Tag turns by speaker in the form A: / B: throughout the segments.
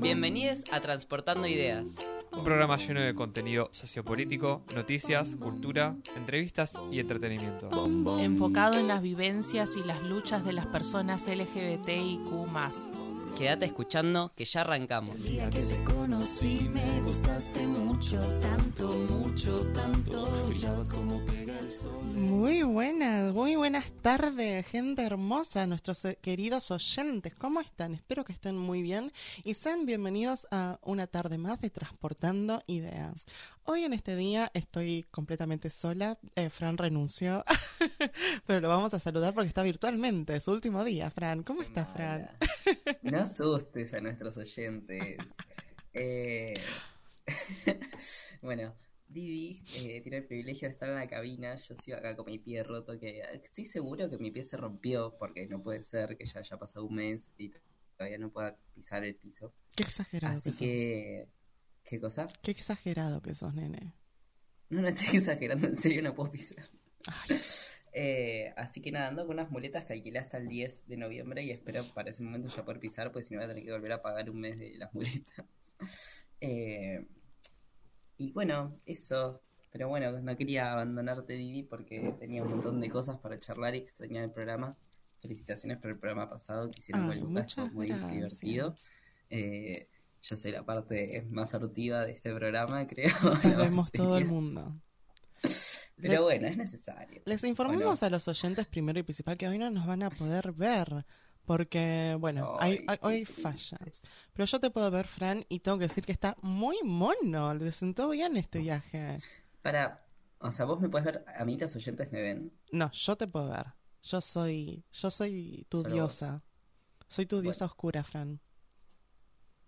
A: Bienvenidos a Transportando Ideas.
B: Un programa lleno de contenido sociopolítico, noticias, cultura, entrevistas y entretenimiento.
C: enfocado en las vivencias y las luchas de las personas LGBTIQ.
A: Quédate escuchando que ya arrancamos.
D: Conocí me gustaste mucho, tanto, mucho, tanto. Como pega el sol.
E: Muy buenas, muy buenas tardes, gente hermosa, nuestros eh, queridos oyentes. ¿Cómo están? Espero que estén muy bien y sean bienvenidos a una tarde más de Transportando Ideas. Hoy en este día estoy completamente sola. eh, Fran renunció, pero lo vamos a saludar porque está virtualmente, es su último día. Fran, ¿cómo estás, Fran?
F: No asustes a nuestros oyentes. Eh, bueno, Didi eh, tiene el privilegio de estar en la cabina. Yo sigo acá con mi pie roto. que Estoy seguro que mi pie se rompió porque no puede ser que ya haya pasado un mes y todavía no pueda pisar el piso.
E: Qué exagerado
F: Así
E: que.
F: ¿Qué cosa?
E: Qué exagerado que sos, nene.
F: No, no estoy exagerando, en serio no puedo pisar.
E: Ay,
F: Eh, así que nada, ando con unas muletas que alquilé hasta el 10 de noviembre y espero para ese momento ya poder pisar, pues si no voy a tener que volver a pagar un mes de las muletas. Eh, y bueno, eso. Pero bueno, no quería abandonarte, Didi, porque tenía un montón de cosas para charlar y extrañar el programa. Felicitaciones por el programa pasado que hicieron con Lucas, estuvo muy
E: gracias.
F: divertido. Eh, yo soy la parte más sortiva de este programa, creo.
E: sabemos todo el mundo.
F: Pero bueno, es necesario.
E: Les informamos
F: Bueno.
E: a los oyentes primero y principal que hoy no nos van a poder ver. Porque, bueno, hay,
F: Ay,
E: hay, hoy hay
F: qué
E: fallas. Pero yo te puedo ver, Fran, y tengo que decir que está muy mono. Le sentó bien este viaje.
F: Para, o sea, vos me puedes ver, a mí los oyentes me ven.
E: No, yo te puedo ver. Yo soy, yo soy tu
F: Solo
E: diosa. Soy tu
F: Bueno.
E: diosa oscura, Fran.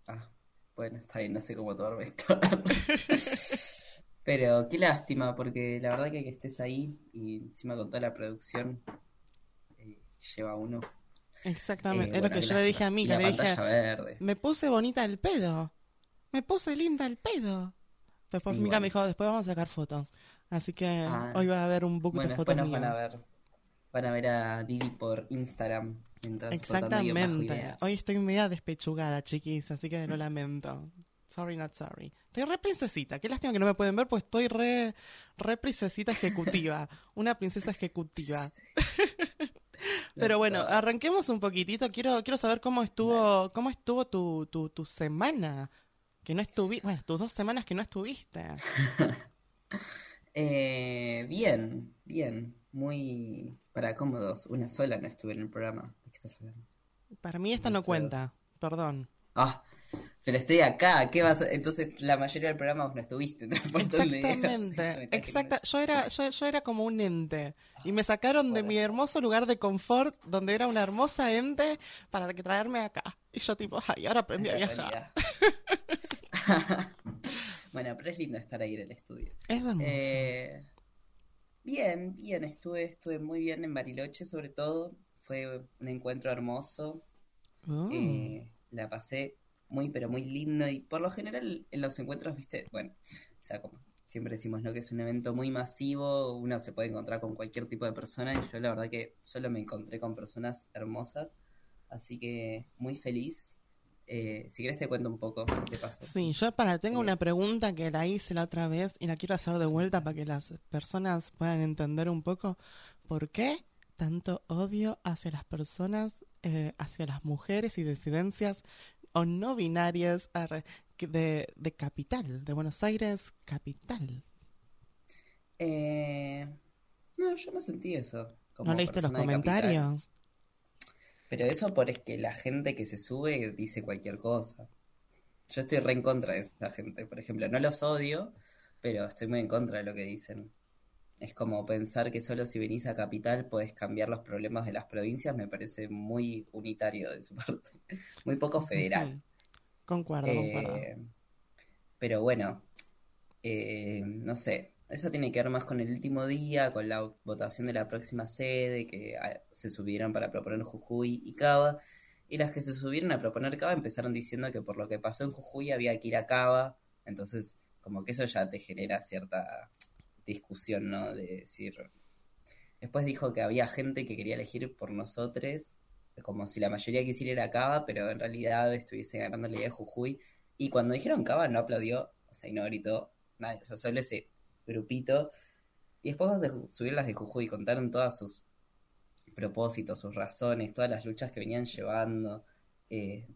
F: Ah, bueno, está bien, no sé cómo tomarme esto. Pero qué lástima, porque la verdad que que estés ahí y encima con toda la producción eh, lleva uno.
E: Exactamente.
F: Eh,
E: es lo que yo le dije a mí, le dije,
F: verde.
E: me puse bonita el pedo. Me puse linda el pedo. Después
F: Y
E: Mica
F: bueno.
E: me dijo, después vamos a sacar fotos. Así que
F: Ah.
E: hoy va a haber un book
F: Bueno,
E: de fotos
F: nos van a
E: mías.
F: ver. Van a ver a Didi por Instagram.
E: Exactamente. Hoy estoy media despechugada, chiquis, así que lo lamento. Sorry, not sorry. Estoy re princesita. Qué lástima que no me pueden ver, pues estoy re, re princesita ejecutiva. Una princesa ejecutiva. Pero bueno, arranquemos un poquitito. Quiero, quiero saber cómo estuvo, cómo estuvo tu, tu, tu semana. Que no estuviste, bueno, tus dos semanas que no estuviste.
F: Eh, bien, bien. Muy para cómodos. Una sola no estuve en el programa. ¿De qué estás hablando?
E: Para mí esta no cuenta, perdón.
F: Ah, pero estoy acá, ¿qué vas a... Entonces la mayoría del programa vos no estuviste.
E: Exactamente,
F: Me
E: exacta. Yo era, yo, yo era como un ente y me sacaron de mi hermoso lugar de confort, donde era una hermosa ente, para que traerme acá. Y yo tipo, ay, ahora aprendí a viajar.
F: bueno, pero es lindo estar ahí en el estudio.
E: Es hermoso.
F: Eh, bien, bien, estuve, estuve muy bien en Bariloche sobre todo. Fue un encuentro hermoso.
E: Oh.
F: Eh, la pasé muy, pero muy lindo. Y por lo general en los encuentros, viste, bueno, o sea, como siempre decimos, ¿no? Que es un evento muy masivo, uno se puede encontrar con cualquier tipo de persona. Y yo la verdad que solo me encontré con personas hermosas. Así que muy feliz. Eh, si querés te cuento un poco qué pasó.
E: Sí, yo para tengo
F: Eh,
E: una pregunta que la hice la otra vez y la quiero hacer de vuelta para que las personas puedan entender un poco por qué tanto odio hacia las personas, eh, hacia las mujeres y disidencias o no binarias de, de capital, de Buenos Aires, capital.
F: Eh, no, yo no sentí eso. como
E: ¿No leíste los comentarios?
F: Pero eso por es que la gente que se sube dice cualquier cosa. Yo estoy re en contra de esa gente, por ejemplo. No los odio, pero estoy muy en contra de lo que dicen. Es como pensar que solo si venís a Capital podés cambiar los problemas de las provincias, me parece muy unitario de su parte. Muy poco federal.
E: Concuerdo, concuerdo.
F: Eh, pero bueno, eh, no sé, eso tiene que ver más con el último día, con la votación de la próxima sede, que ah, se subieron para proponer Jujuy y Cava, y las que se subieron a proponer Cava empezaron diciendo que por lo que pasó en Jujuy había que ir a Cava, entonces como que eso ya te genera cierta discusión, ¿no? De decir... Después dijo que había gente que quería elegir por nosotros, como si la mayoría quisiera ir a Cava, pero en realidad estuviese ganando la idea de Jujuy. Y cuando dijeron Cava no aplaudió, o sea, y no gritó nadie, o sea, solo ese grupito. Y después de subir las de Jujuy, contaron todas sus propósitos, sus razones, todas las luchas que venían llevando. eh,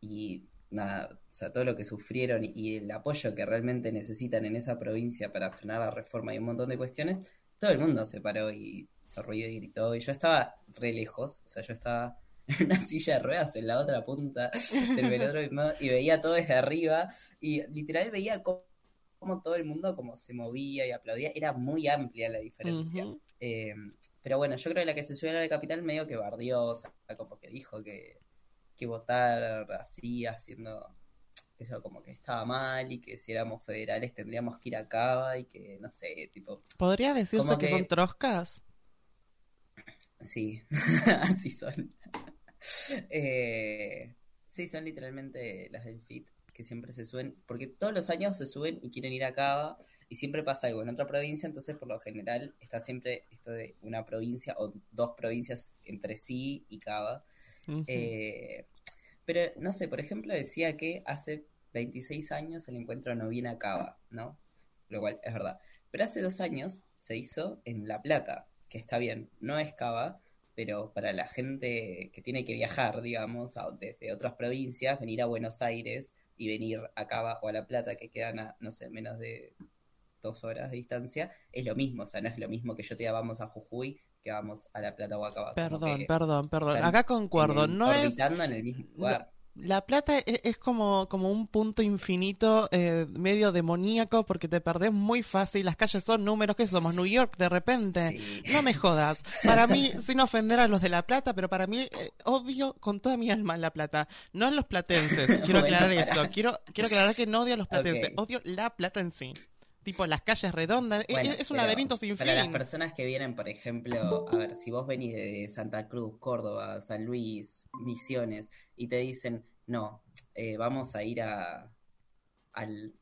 F: y nada, o sea, todo lo que sufrieron y el apoyo que realmente necesitan en esa provincia para frenar la reforma y un montón de cuestiones, todo el mundo se paró y se ruido y gritó. Y yo estaba re lejos, o sea, yo estaba en una silla de ruedas en la otra punta del velódromo y veía todo desde arriba y literal veía cómo, cómo todo el mundo como se movía y aplaudía. Era muy amplia la diferencia. Eh, pero bueno, yo creo que la que se subió a la capital medio que bardió, o sea, como que dijo que, que votar así, haciendo eso como que estaba mal y que si éramos federales tendríamos que ir a Cava y que no sé, tipo,
E: ¿Podría decirse que...
F: que-
E: son troscas?
F: sí, así son. Eh, sí, son literalmente las del FIT que siempre se suben, porque todos los años se suben y quieren ir a Cava y siempre pasa algo en otra provincia, entonces por lo general está siempre esto de una provincia o dos provincias entre sí y Cava. Eh, pero no sé, por ejemplo, decía que hace 26 años el encuentro no viene a Cava, ¿no? Lo cual es verdad. Pero hace dos años se hizo en La Plata, que está bien, no es Cava, pero para la gente que tiene que viajar, digamos, a- desde otras provincias, venir a Buenos Aires y venir a Cava o a La Plata, que quedan a, no sé, menos de dos horas de distancia, es lo mismo, o sea, no es lo mismo que yo te vamos a Jujuy que vamos a La Plata o a Cava. Como
E: Perdón, perdón, perdón. Acá concuerdo.
F: el-
E: No es
F: en el mismo lugar.
E: La Plata e- es, como, como un punto infinito, eh, medio demoníaco, porque te perdés muy fácil. Las calles son números, que somos? New York de repente.
F: Sí.
E: No me jodas. Para mí, sin ofender a los de La Plata, pero para mí eh, odio con toda mi alma La Plata. No a los platenses. Quiero aclarar eso. Quiero, quiero aclarar que no odio a los platenses. Odio La Plata en sí. Tipo, las calles redondas. E-
F: Bueno,
E: es, un
F: pero
E: laberinto sin
F: Para las
E: fin.
F: personas que vienen, por ejemplo, a ver, si vos venís de Santa Cruz, Córdoba, San Luis, Misiones, y te dicen, no, eh, vamos a ir a, al,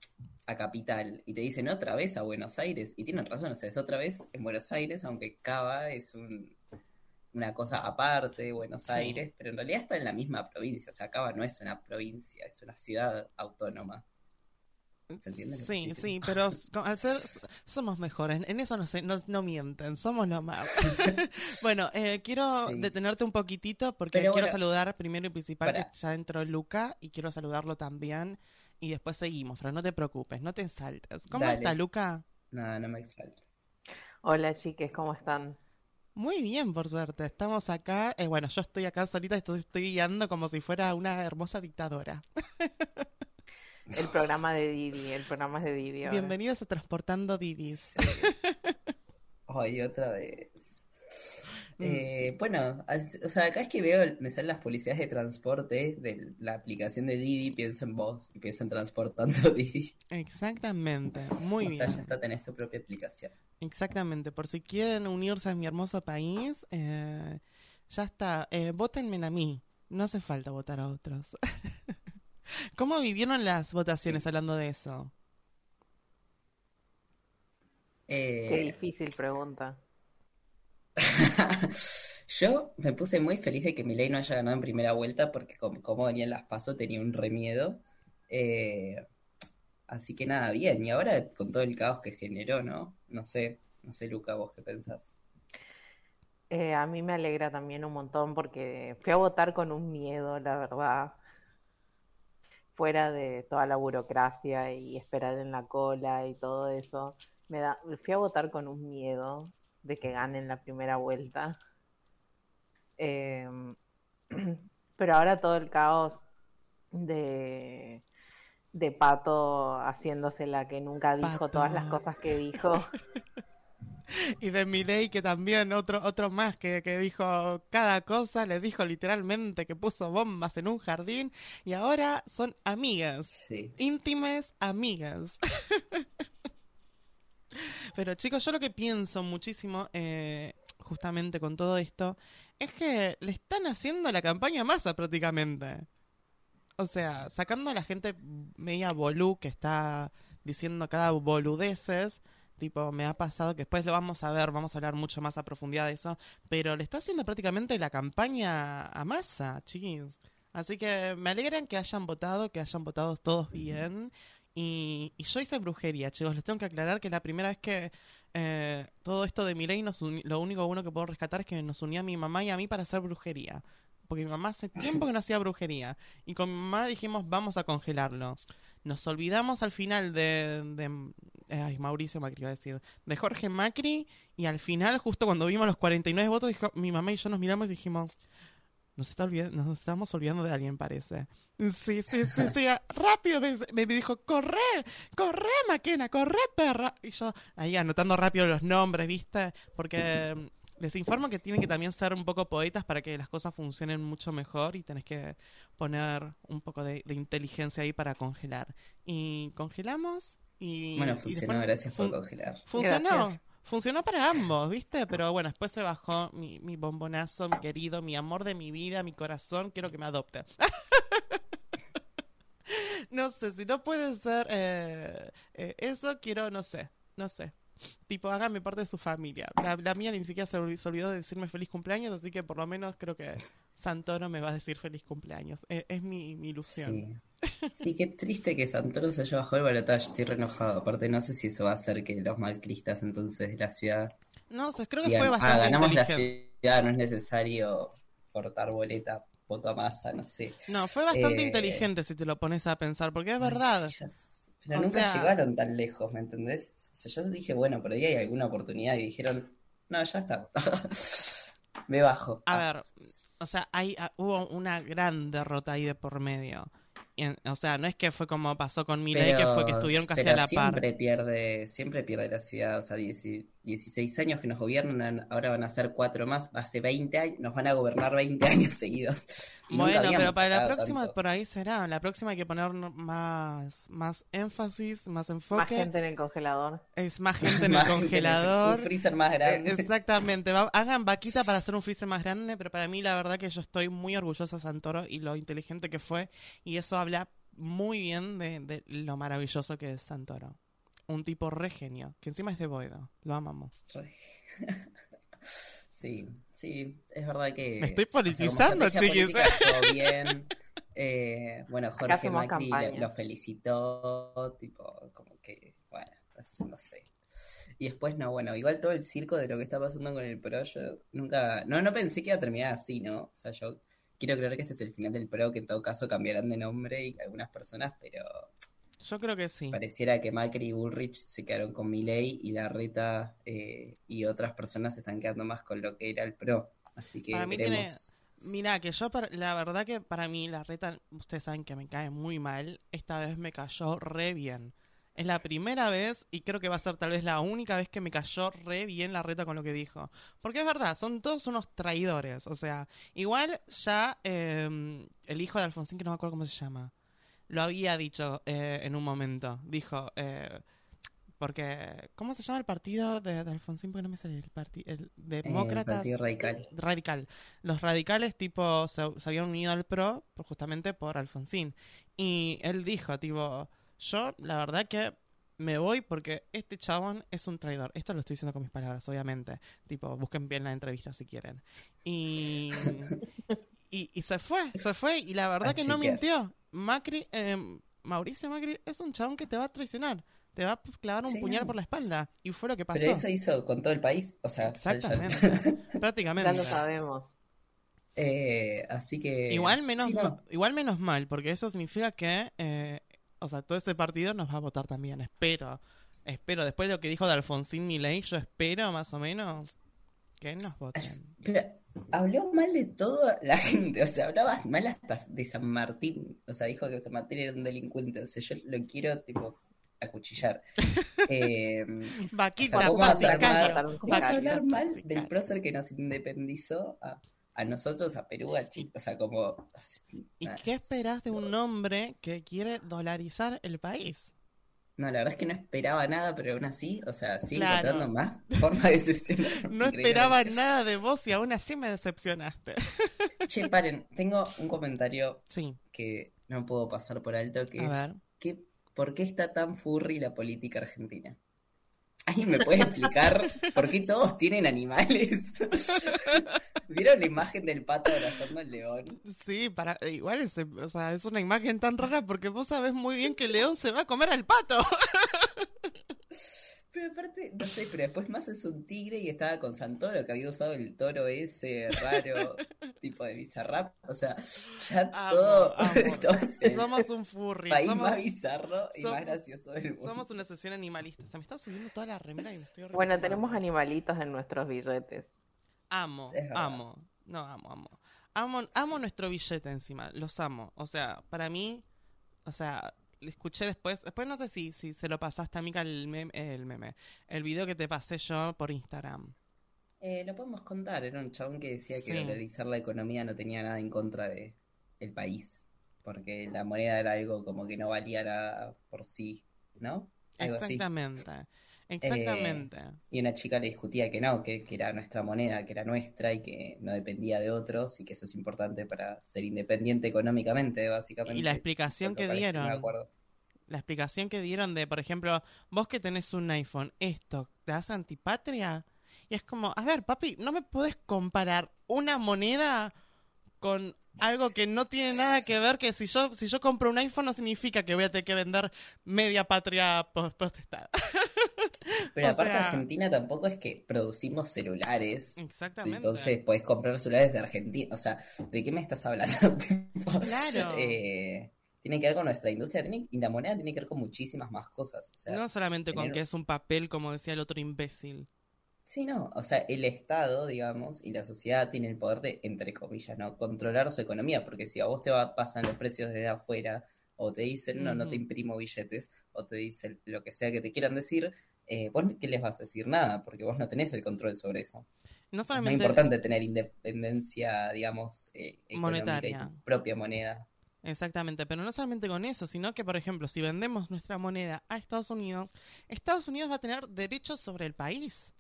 F: a Capital, y te dicen otra vez a Buenos Aires, y tienen razón, o sea, es otra vez en Buenos Aires, aunque Cava es un, una cosa aparte de Buenos
E: Sí.
F: Aires, pero en realidad está en la misma provincia, o sea, Cava no es una provincia, es una ciudad autónoma. ¿Se entiende lo que
E: Sí, sí, pero al ser, somos mejores, en eso no, se, no, no mienten, somos lo más. bueno, eh, quiero
F: Sí.
E: detenerte un poquitito porque
F: Pero
E: quiero
F: bueno,
E: saludar primero y principal
F: para.
E: que ya entró Luca y quiero saludarlo también y después seguimos, pero no te preocupes, no te saltes. ¿Cómo
F: Dale.
E: está Luca?
F: No, no me exalto.
G: Hola chiques, ¿cómo están?
E: Muy bien, por suerte, estamos acá, eh, bueno, yo estoy acá solita, estoy, estoy guiando como si fuera una hermosa dictadora.
G: El programa de Didi, el programa de Didi ahora.
E: Bienvenidos a Transportando Didis.
F: Ay, otra vez.
E: Mm,
F: Eh, bueno, o sea, acá es que veo, me salen las policías de transporte de la aplicación de Didi, pienso en vos y pienso en transportando Didi.
E: Exactamente, muy
F: o
E: bien.
F: sea, ya está, tenés tu propia aplicación.
E: Exactamente, por si quieren unirse a mi hermoso país, eh, ya está, eh, votenme a mí, no hace falta votar a otros. ¿Cómo vivieron las votaciones
F: Sí.
E: hablando de eso?
G: Qué
F: Eh,
G: difícil pregunta.
F: yo me puse muy feliz de que Milei no haya ganado en primera vuelta porque como, como venían las pasos tenía un remiedo. Eh, así que nada, bien. Y ahora con todo el caos que generó, ¿no? No sé, no sé, Luca, vos qué pensás.
G: Eh, a mí me alegra también un montón porque fui a votar con un miedo, la verdad. Fuera de toda la burocracia y esperar en la cola y todo eso. Me da, fui a votar con un miedo de que gane en la primera vuelta. Em, pero ahora todo el caos de, de Pato haciéndose la que nunca dijo todas las cosas que dijo.
E: Y de Milei que también otro otro más que, que dijo cada cosa, le dijo literalmente que puso bombas en un jardín y ahora son amigas.
F: Sí.
E: íntimas amigas. Pero chicos, yo lo que pienso muchísimo, eh, justamente con todo esto, es que le están haciendo la campaña a masa prácticamente. O sea, sacando a la gente media bolú que está diciendo cada boludeces, tipo, me ha pasado que después lo vamos a ver, vamos a hablar mucho más a profundidad de eso, pero le está haciendo prácticamente la campaña a masa, chiquis. Así que me alegran que hayan votado, que hayan votado todos bien. Y, y yo hice brujería, chicos. Les tengo que aclarar que la primera vez que eh, todo esto de mi ley, nos lo único bueno que puedo rescatar es que nos unía a mi mamá y a mí para hacer brujería. Porque mi mamá hace tiempo que no hacía brujería. Y con mi mamá dijimos, vamos a congelarlo. Nos olvidamos al final de, de eh, ay, Mauricio Macri iba a decir, de Jorge Macri. Y al final, justo cuando vimos los 49 votos, dijo, mi mamá y yo nos miramos y dijimos, nos, está olvidando, nos estamos olvidando de alguien, parece. Sí, sí, sí, sí. Rápido me, me dijo, corre, corre, Maquena, corre, perra. Y yo ahí anotando rápido los nombres, ¿viste? Porque les informo que tienen que también ser un poco poetas para que las cosas funcionen mucho mejor y tenés que poner un poco de, de inteligencia ahí para congelar. Y congelamos y...
F: Bueno,
E: y
F: funcionó,
E: después
F: gracias por
E: fun-
F: congelar.
E: Funcionó.
G: Gracias.
E: Funcionó para ambos, ¿viste? Pero bueno, después se bajó mi, mi bombonazo, mi querido, mi amor de mi vida, mi corazón. Quiero que me adopte. no sé, si no puede ser eh, eh, eso, quiero, no sé, no sé. Tipo, hágame parte de su familia. La, la mía ni siquiera se olvi- se olvidó de decirme feliz cumpleaños, así que por lo menos creo que Santoro me va a decir feliz cumpleaños. Eh, es mi, mi ilusión.
F: Sí. Sí, qué triste que Santoro se haya bajado el balotaje. Estoy re enojado. Aparte, no sé si eso va a hacer que los malcristas entonces de la ciudad
E: No sé, creo que
F: digan,
E: fue
F: ah,
E: bastante
F: ganamos la ciudad, no es necesario cortar boleta, voto a masa, no sé.
E: No, fue bastante
F: Eh,
E: inteligente si te lo pones a pensar, porque es
F: Ay,
E: verdad.
F: Pero
E: O
F: nunca
E: sea-
F: llegaron tan lejos, ¿me entendés? O sea, yo dije, bueno, por ahí hay alguna oportunidad y dijeron, no, ya está. Me bajo.
E: A
F: Ah,
E: ver, o sea, hay, ah, hubo una gran derrota ahí de por medio. En- o sea, no es que fue como pasó con Milei, que fue que estuvieron casi
F: pero
E: a la par.
F: siempre pierde, siempre pierde la ciudad, o sea, 10 16 años que nos gobiernan, ahora van a ser cuatro más, hace 20 años, nos van a gobernar 20 años seguidos. Y
E: Bueno, pero para la próxima
F: tanto.
E: por ahí será. La próxima hay que poner más, más énfasis, más
G: Más
E: enfoque.
G: gente en el congelador.
E: Es más gente en el
F: Más
E: congelador.
F: Un freezer más
E: Eh,
F: grande.
E: Exactamente, va- hagan vaquita para hacer un freezer más grande, pero para mí la verdad que yo estoy muy orgullosa de Santoro y lo inteligente que fue, y eso habla muy bien de, de lo maravilloso que es Santoro. Un tipo re genio, que encima es de Boedo, lo amamos.
F: Sí, sí, es verdad que.
E: Me estoy politizando, chiquis.
F: estuvo bien. Eh, bueno, Jorge Macri lo, lo felicitó, tipo, como que, bueno, no sé. Y después, no, bueno, igual todo el circo de lo que está pasando con el PRO, yo nunca, no, no pensé que iba a terminar así, ¿no? O sea, yo quiero creer que este es el final del PRO, que en todo caso cambiarán de nombre y algunas personas, pero
E: Yo creo que sí.
F: pareciera que Macri y Bullrich se quedaron con Milei y Larreta eh, y otras personas se están quedando más con lo que era el PRO. Así que
E: Para mí
F: veremos.
E: Mira, que yo, par- la verdad que para mí la reta, ustedes saben que me cae muy mal, esta vez me cayó re bien. Es la primera vez y creo que va a ser tal vez la única vez que me cayó re bien la reta con lo que dijo. Porque es verdad, son todos unos traidores. O sea, igual ya eh, el hijo de Alfonsín, que no me acuerdo cómo se llama, lo había dicho eh, en un momento. Dijo, eh, porque, ¿cómo se llama el partido de, de Alfonsín? Porque no me sale el partido, el
F: Eh, el
E: Demócratas
F: Partido Radical.
E: radical. Los radicales, tipo, se, se habían unido al PRO por- justamente por Alfonsín. Y él dijo, tipo, yo la verdad que me voy porque este chabón es un traidor. Esto lo estoy diciendo con mis palabras, obviamente. Tipo, busquen bien la entrevista si quieren. Y, y, y se fue, se fue. Y la verdad
F: A
E: que no mintió. Macri, eh, Mauricio Macri es un chabón que te va a traicionar. Te va a clavar un
F: Sí,
E: puñal por la espalda. Y fue lo que pasó.
F: Pero eso hizo con todo el país. O sea,
E: Exactamente. Prácticamente.
G: Ya lo sabemos.
F: Eh, así que.
E: Igual menos,
F: sí, no.
E: igual menos mal, porque eso significa que, eh, o sea, todo ese partido nos va a votar también. Espero, espero. Después de lo que dijo de Alfonsín Milei, yo espero más o menos que nos voten.
F: Pero habló mal de toda la gente. O sea, hablaba mal hasta de San Martín. O sea, dijo que San Martín era un delincuente. O sea, yo lo quiero, tipo, acuchillar. Eh,
E: Vaquita,
F: o sea, ¿cómo
G: vas
F: a hablar mal del prócer que nos independizó a, a nosotros, a Perú, a Chile? O sea, como.
E: ¿Y
F: nada.
E: qué esperás de un hombre que quiere dolarizar el país?
F: No, la verdad es que no esperaba nada, pero aún así, o sea, sigue
E: Claro.
F: encontrando más formas de decepcionar.
E: No esperaba nada de vos y aún así me decepcionaste.
F: Che, paren, tengo un comentario
E: Sí,
F: que no puedo pasar por alto, que
E: A
F: es
E: ver.
F: que, ¿por qué está tan furry la política argentina? ¿Alguien me puede explicar por qué todos tienen animales? ¿Vieron la imagen del pato abrazando al león?
E: Sí, para, igual es, o sea, es una imagen tan rara porque vos sabés muy bien que el león se va a comer al pato.
F: Pero aparte, no sé, pero después más es un tigre y estaba con Santoro, que había usado el toro ese raro, tipo de bizarrap. O sea, ya
E: Amo,
F: todo,
E: amo. Somos un furry.
F: país
E: somos,
F: más bizarro y
E: somos-
F: más gracioso del mundo.
E: somos una sesión animalista. Se me está subiendo toda la remera y me estoy
G: Bueno, tenemos animalitos en nuestros billetes.
E: Amo, amo. No, amo, amo. Amo, amo nuestro billete encima. Los amo. O sea, para mí, o sea, escuché después. Después no sé si, si se lo pasaste a Mica el meme, el meme. El video que te pasé yo por Instagram.
F: Eh, lo podemos contar, era un chabón que decía que dolarizar la economía no tenía nada en contra de el país, porque la moneda era algo como que no valía nada por sí, ¿no? Algo así.
E: Exactamente. Exactamente.
F: Y una chica le discutía que no, que, que era nuestra moneda, que era nuestra y que no dependía de otros y que eso es importante para ser independiente económicamente, básicamente.
E: y la explicación que
F: no
E: dieron. La explicación que dieron de, por ejemplo, vos que tenés un iPhone, esto, ¿te das antipatria? Y es como, a ver, papi, no me podés comparar una moneda con algo que no tiene nada que ver, que si yo, si yo compro un iPhone no significa que voy a tener que vender media patria potestad.
F: Pero
E: O
F: aparte
E: sea-
F: Argentina tampoco es que producimos celulares.
E: Exactamente.
F: Entonces podés comprar celulares de Argentina. O sea, ¿de qué me estás hablando?
E: Claro.
F: eh, tiene que ver con nuestra industria tiene- y la moneda tiene que ver con muchísimas más cosas. O sea,
E: no solamente con que es un papel, como decía el otro imbécil.
F: Sí, no. O sea, el Estado, digamos, y la sociedad tiene el poder de, entre comillas, ¿no? Controlar su economía. Porque si a vos te va- pasan los precios desde afuera, o te dicen, no, no te imprimo billetes, o te dicen lo que sea que te quieran decir, eh, vos qué les vas a decir nada, porque vos no tenés el control sobre eso.
E: No
F: Es muy
E: solamente
F: importante tener independencia, digamos, eh, económica y
E: Monetaria.
F: tu propia moneda.
E: Exactamente, pero no solamente con eso, sino que, por ejemplo, si vendemos nuestra moneda a Estados Unidos, Estados Unidos va a tener derechos sobre el país.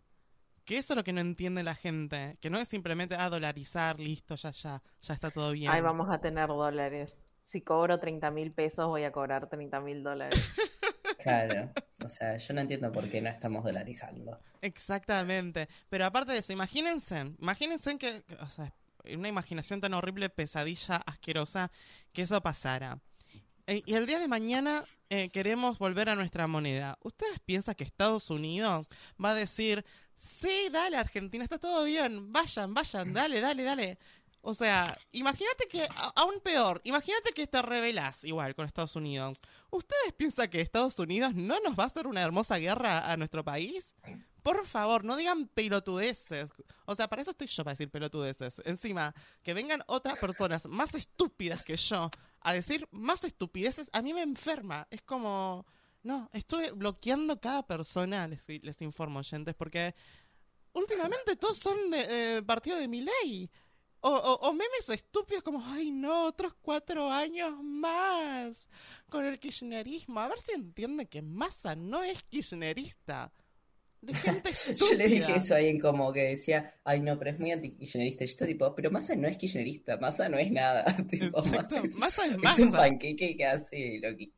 E: Que eso es lo que no entiende la gente, que no es simplemente, ah, dolarizar, listo, ya, ya, ya está todo bien.
G: Ahí vamos a tener dólares. Si cobro 30 mil pesos, voy a cobrar 30 mil dólares.
F: Claro, o sea, yo no entiendo por qué no estamos dolarizando.
E: Exactamente, pero aparte de eso, imagínense, imagínense que, que, o sea, una imaginación tan horrible, pesadilla, asquerosa, que eso pasara. Eh, y el día de mañana eh, queremos volver a nuestra moneda. ¿Ustedes piensan que Estados Unidos va a decir, sí, dale, Argentina, está todo bien, vayan, vayan, dale, dale, dale? O sea, imagínate que, aún peor, imagínate que te rebelás igual con Estados Unidos. ¿Ustedes piensan que Estados Unidos no nos va a hacer una hermosa guerra a nuestro país? Por favor, no digan pelotudeces. O sea, para eso estoy yo para decir pelotudeces. Encima, que vengan otras personas más estúpidas que yo a decir más estupideces, a mí me enferma. Es como... No, estuve bloqueando cada persona, les, les informo, oyentes, porque últimamente todos son de eh, partido de mi ley. O, o- o memes estúpidos como, ay no, otros cuatro años más con el kirchnerismo. A ver si entiende que Massa no es kirchnerista. De gente estúpida.
F: Yo le dije eso a alguien como que decía, ay no, pero es muy anti-kirchnerista. Yo tipo, pero Massa no es kirchnerista, Massa no es nada. Tipo, Massa es,
E: Massa es
F: es un panqueque que hace lo que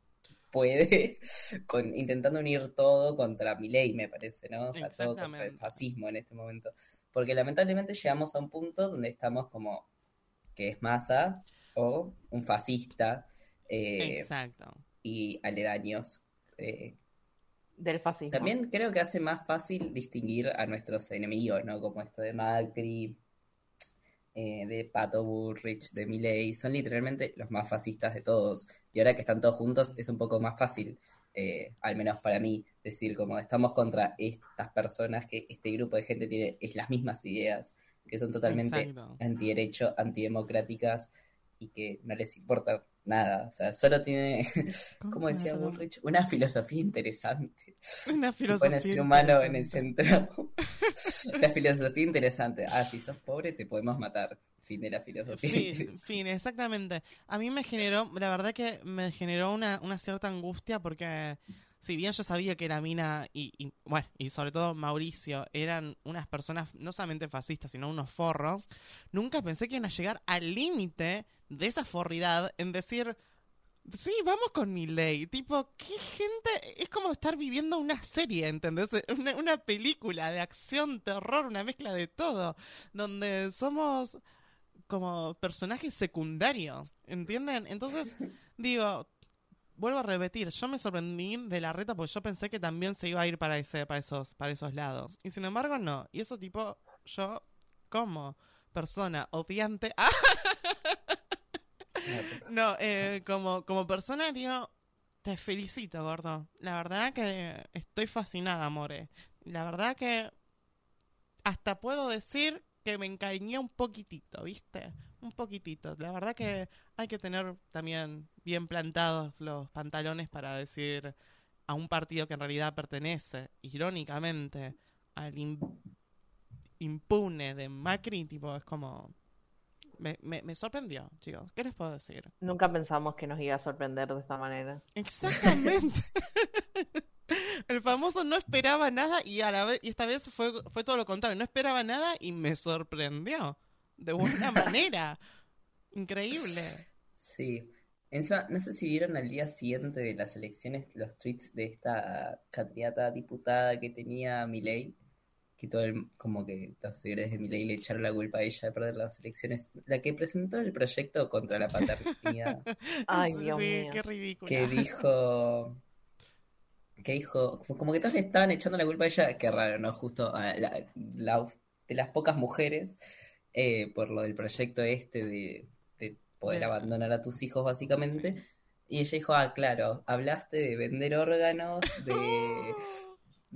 F: puede, con, intentando unir todo contra Milei, me parece, ¿no? O sea, todo contra el fascismo en este momento. Porque lamentablemente llegamos a un punto donde estamos como que es Massa o un fascista eh,
E: Exacto.
F: y aledaños. Eh,
G: Del fascismo.
F: también creo que hace más fácil distinguir a nuestros enemigos, ¿no? Como esto de Macri, eh, de Pato Bullrich, de Milei, son literalmente los más fascistas de todos. Y ahora que están todos juntos es un poco más fácil, eh, al menos para mí, decir como estamos contra estas personas que este grupo de gente tiene es las mismas ideas, que son totalmente
E: Exacto.
F: antiderecho, antidemocráticas y que no les importa nada. O sea, solo tiene, como decía. Bullrich, una filosofía interesante.
E: Una filosofía.
F: pone ser humano en el centro. la filosofía interesante. Ah, si sos pobre te podemos matar. Fin de la filosofía.
E: Fin, fin, exactamente. A mí me generó, la verdad que me generó una, una cierta angustia porque si bien yo sabía que la mina y, y, bueno, y sobre todo Mauricio eran unas personas no solamente fascistas, sino unos forros, nunca pensé que iban a llegar al límite de esa forridad en decir, Sí, vamos con mi ley. Tipo, qué gente. Es como estar viviendo una serie, ¿entendés? Una, una película de acción, terror, una mezcla de todo. Donde somos como personajes secundarios, ¿entienden? Entonces, digo, vuelvo a repetir, yo me sorprendí de la reta porque yo pensé que también se iba a ir para ese, para esos, para esos lados. Y sin embargo, no. Y eso tipo, yo, como persona odiante. ¡Ah! No, eh, como, como persona, digo, te felicito, gordo. La verdad que estoy fascinada, More. La verdad que hasta puedo decir que me encariñé un poquitito, ¿viste? Un poquitito. La verdad que hay que tener también bien plantados los pantalones para decir a un partido que en realidad pertenece, irónicamente, al im- impune de Macri, tipo, es como... Me, me, me sorprendió, chicos. ¿Qué les puedo decir?
G: Nunca pensamos que nos iba a sorprender de esta manera.
E: Exactamente. El famoso no esperaba nada y a la vez y esta vez fue, fue todo lo contrario. No esperaba nada y me sorprendió. De buena manera. Increíble.
F: Sí. Encima, no sé si vieron al día siguiente de las elecciones los tweets de esta candidata diputada que tenía Milei, que todo el, como que los seguidores de Milei le echaron la culpa a ella de perder las elecciones, la que presentó el proyecto contra la paternidad,
G: Ay,
E: Sí,
G: Dios mío.
E: qué ridículo.
F: que dijo, que dijo, como que todos le estaban echando la culpa a ella, qué raro, ¿no? Justo a la, la- de las pocas mujeres, eh, por lo del proyecto este de, de poder
E: De-
F: abandonar a tus hijos, básicamente. Y ella dijo, ah, claro, hablaste de vender órganos, de...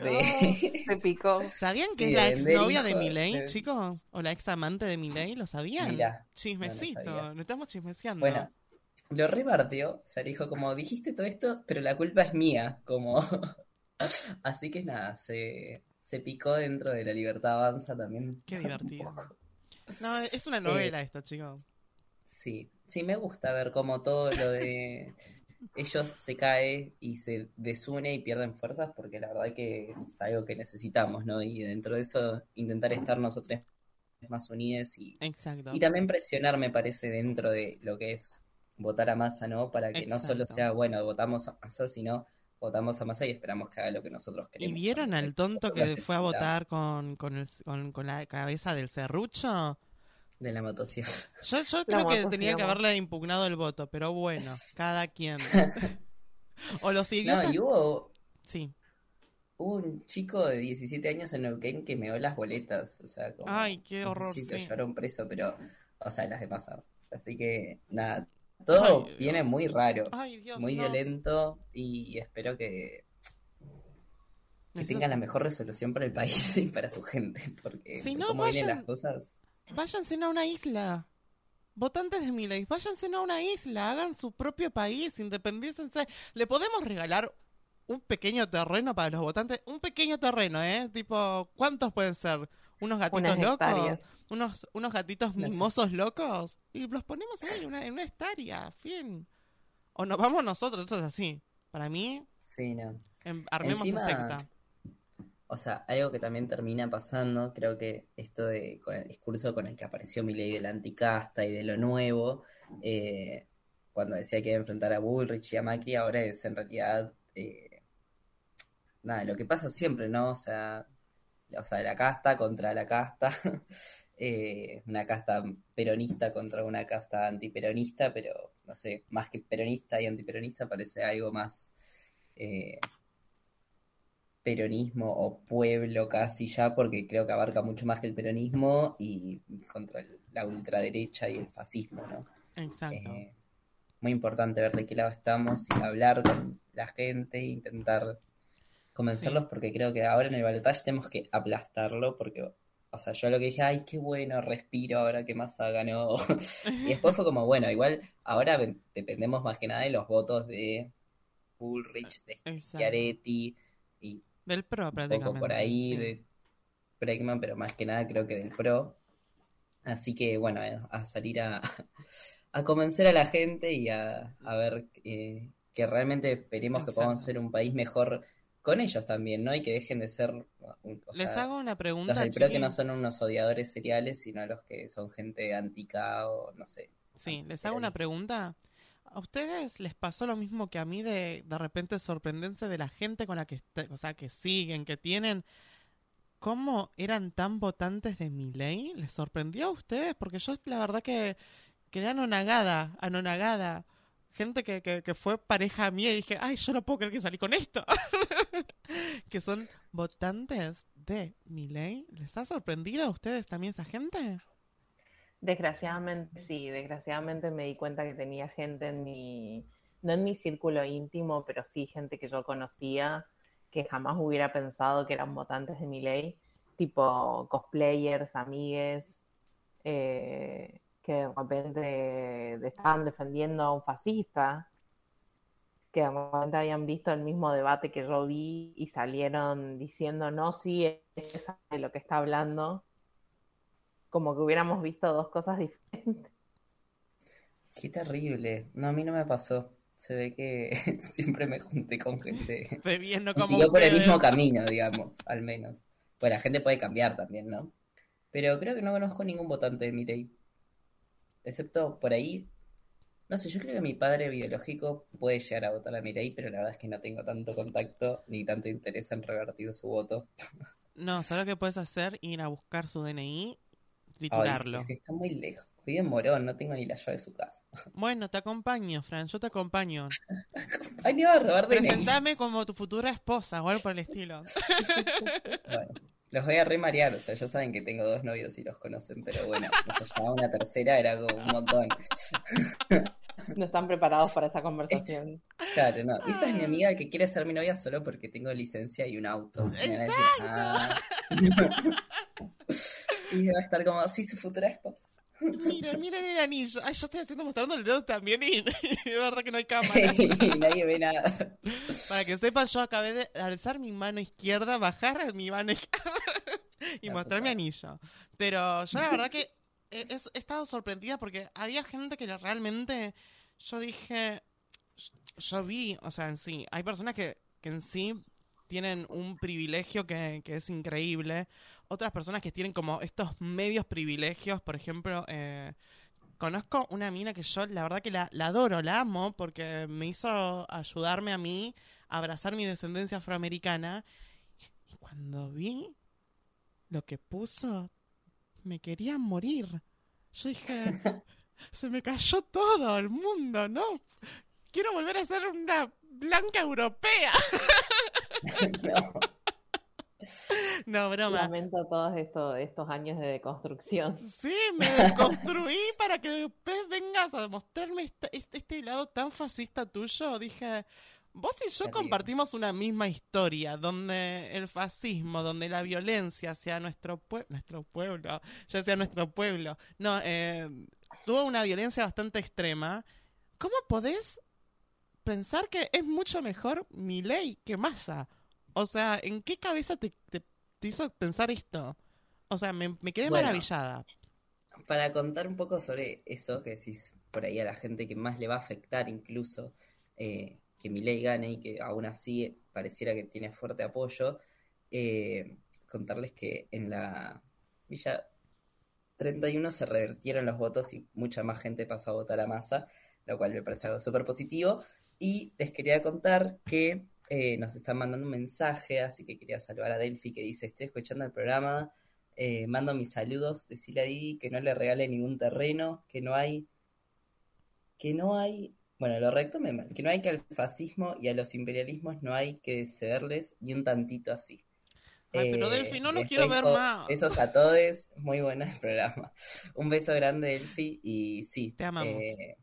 F: de...
G: Se picó.
E: ¿Sabían que
F: Sí,
E: es la exnovia de
F: de-
E: chicos? ¿O la ex amante de Milei? ¿Lo sabían?
F: Mirá,
E: Chismecito,
F: no lo
E: estamos chismeseando.
F: Bueno, lo rebardeó, o sea, le dijo como, dijiste todo esto, pero la culpa es mía, como... Así que nada, se, se picó dentro de la libertad avanza también.
E: Qué divertido. No, es una novela esto, chicos.
F: Sí, sí, me gusta ver cómo todo lo de ellos se cae y se desune y pierden fuerzas, porque la verdad que es algo que necesitamos, ¿no? Y dentro de eso, intentar estar nosotros más unidos y,
E: Exacto.
F: y también presionar, me parece, dentro de lo que es votar a masa, ¿no? Para que no solo sea, bueno, votamos a masa, sino votamos a masa y esperamos que haga lo que nosotros
E: ¿Y
F: queremos.
E: vieron
F: porque
E: al tonto que fue a votar con, con, el- con- con la cabeza del serrucho?
F: De la motosierra.
E: Yo, yo
G: La
E: creo que tenía que haberle impugnado el voto, pero bueno, cada quien. o los idiotas.
F: No, y hubo,
E: Sí.
F: Hubo un chico de 17 años en Neuquén que meó las boletas, o sea, como,
E: Ay, qué
F: no sé
E: horror,
F: si lo
E: sí.
F: llevaron preso, pero, o sea, las de pasar. Así que, nada, todo
E: Ay,
F: viene
E: Dios.
F: muy raro,
E: Ay, Dios.
F: muy
E: no.
F: violento y espero que, que tengan la mejor resolución para el país y para su gente, porque
E: Si no,
F: cómo vienen
E: vayan-
F: las cosas,
E: Váyanse a una isla. Votantes de Milei, váyanse a una isla, hagan su propio país, independícense. Le podemos regalar un pequeño terreno para los votantes, un pequeño terreno, ¿eh? Tipo, ¿cuántos pueden ser? ¿Unos gatitos
G: Unas
E: locos?
G: hectáreas.
E: ¿Unos, unos gatitos mimosos locos? Y los ponemos ahí, una, en una hectárea, fin. O nos vamos nosotros, esto es así. Para mí,
F: sí, no.
E: em- armemos
F: Encima,
E: secta.
F: O sea, algo que también termina pasando, creo que esto de con el discurso con el que apareció Milei de la anticasta y de lo nuevo, eh, cuando decía que iba a enfrentar a Bullrich y a Macri, ahora es en realidad eh, nada, lo que pasa siempre, ¿no? O sea, o sea, la casta contra la casta, eh, una casta peronista contra una casta antiperonista, pero no sé, más que peronista y antiperonista parece algo más eh, peronismo o pueblo casi ya, porque creo que abarca mucho más que el peronismo y contra el- la ultraderecha y el fascismo, ¿no?
E: Exacto.
F: Eh, muy importante ver de qué lado estamos y hablar con la gente e intentar convencerlos, porque creo que ahora en el balotaje tenemos que aplastarlo, porque, o sea, yo lo que dije, ay, qué bueno, respiro ahora que Massa ganó. y después fue como, bueno, igual ahora dependemos más que nada de los votos de Bullrich, de. Schiaretti y
E: Del pro,
F: un poco
E: prácticamente.
F: por ahí
E: sí.
F: de Bregman, pero más que nada creo que del pro. Así que bueno, eh, a salir a, a convencer a la gente y a, a ver eh, que realmente esperemos que podamos
E: Exacto.
F: ser un país mejor con ellos también, ¿no? Y que dejen de ser o
E: Les
F: sea,
E: hago una
F: los
E: pregunta,
F: del pro que no son unos odiadores seriales, sino los que son gente antica o no sé.
E: Sí, les hago una pregunta. ¿A ustedes les pasó lo mismo que a mí de de repente sorprenderse de la gente con la que, o sea, que siguen, que tienen? ¿Cómo eran tan votantes de mi ley? ¿Les sorprendió a ustedes? Porque yo la verdad que quedé anonagada, anonagada. Gente que, que, que fue pareja mía y dije, ay, yo no puedo creer que salí con esto. que son votantes de mi ley. ¿Les ha sorprendido a ustedes también esa gente?
G: Desgraciadamente, sí, desgraciadamente me di cuenta que tenía gente en mi, no en mi círculo íntimo, pero sí gente que yo conocía que jamás hubiera pensado que eran votantes de mi ley, tipo cosplayers, amigues, eh, que de repente estaban defendiendo a un fascista, que de repente habían visto el mismo debate que yo vi y salieron diciendo, no, sí, es de lo que está hablando como que hubiéramos visto dos cosas diferentes.
F: Qué terrible. No, a mí no me pasó. Se ve que siempre me junté con gente
E: De bien, no
F: que
E: como
F: siguió por el mismo camino, digamos, al menos. Pues la gente puede cambiar también, ¿no? Pero creo que no conozco ningún votante de Milei. Excepto por ahí. No sé, yo creo que mi padre biológico puede llegar a votar a Milei, pero la verdad es que no tengo tanto contacto ni tanto interés en revertir su voto.
E: No, ¿sabes lo que puedes hacer? Ir a buscar su DNI,
F: Ay,
E: triturarlo.
F: sí, está muy lejos. Vive en Morón, no tengo ni la llave de su casa.
E: Bueno, te acompaño, Fran, yo te acompaño.
F: Iba a robar DNI.
E: Presentame como tu futura esposa o algo por el estilo.
F: Bueno, los voy a remarear, o sea, ya saben que tengo dos novios y los conocen, pero bueno, o sea, ya una tercera era como un montón.
G: No están preparados para esta conversación.
F: Claro, no. Esta es mi amiga que quiere ser mi novia solo porque tengo licencia y un auto. Me a decir, "Ah". Y va a estar como, sí, su futura esposa.
E: Miren, miren el anillo. Ay, yo estoy haciendo mostrando el dedo también y de verdad que no hay cámara.
F: nadie ve nada.
E: Para que sepan, yo acabé de alzar mi mano izquierda, bajar mi mano izquierda y mostrar mi anillo. Pero yo la verdad que he, estado sorprendida porque había gente que realmente yo dije, yo vi, o sea, en sí, hay personas que, que en sí tienen un privilegio que, que es increíble. Otras personas que tienen como estos medios privilegios, por ejemplo, eh, conozco una mina que yo la verdad que la, la adoro, la amo, porque me hizo ayudarme a mí a abrazar mi descendencia afroamericana. Y cuando vi lo que puso, me quería morir. Yo dije, se me cayó todo el mundo, ¿no? Quiero volver a ser una blanca europea.
F: No.
E: No, broma.
G: Lamento todos estos, estos años de deconstrucción.
E: Sí, me desconstruí para que después vengas a mostrarme este, este, este lado tan fascista tuyo. Dije, vos y yo compartimos una misma historia, donde el fascismo, donde la violencia hacia nuestro, pue- nuestro pueblo, ya sea nuestro pueblo, no, eh, tuvo una violencia bastante extrema. ¿Cómo podés pensar que es mucho mejor mi ley que Massa? O sea, ¿en qué cabeza te, te- te hizo pensar esto? O sea, me, me quedé
F: Bueno.
E: maravillada.
F: Para contar un poco sobre eso, que decís por ahí a la gente que más le va a afectar incluso eh, que Milei gane y que aún así pareciera que tiene fuerte apoyo, eh, contarles que en la Villa 31 se revertieron los votos y mucha más gente pasó a votar a Massa, lo cual me parece algo súper positivo. Y les quería contar que eh, nos están mandando un mensaje, así que quería saludar a Delphi que dice, estoy escuchando el programa, eh, mando mis saludos, decirle a Didi que no le regale ningún terreno, que no hay, que no hay, bueno, lo recto me mal, que no hay que al fascismo y a los imperialismos no hay que cederles ni un tantito así.
E: Ay, pero
F: Eh,
E: Delphi, no lo quiero ver más.
F: Besos a todos, muy bueno el programa. Un beso grande, Delphi, y sí,
E: Te amamos.
F: eh,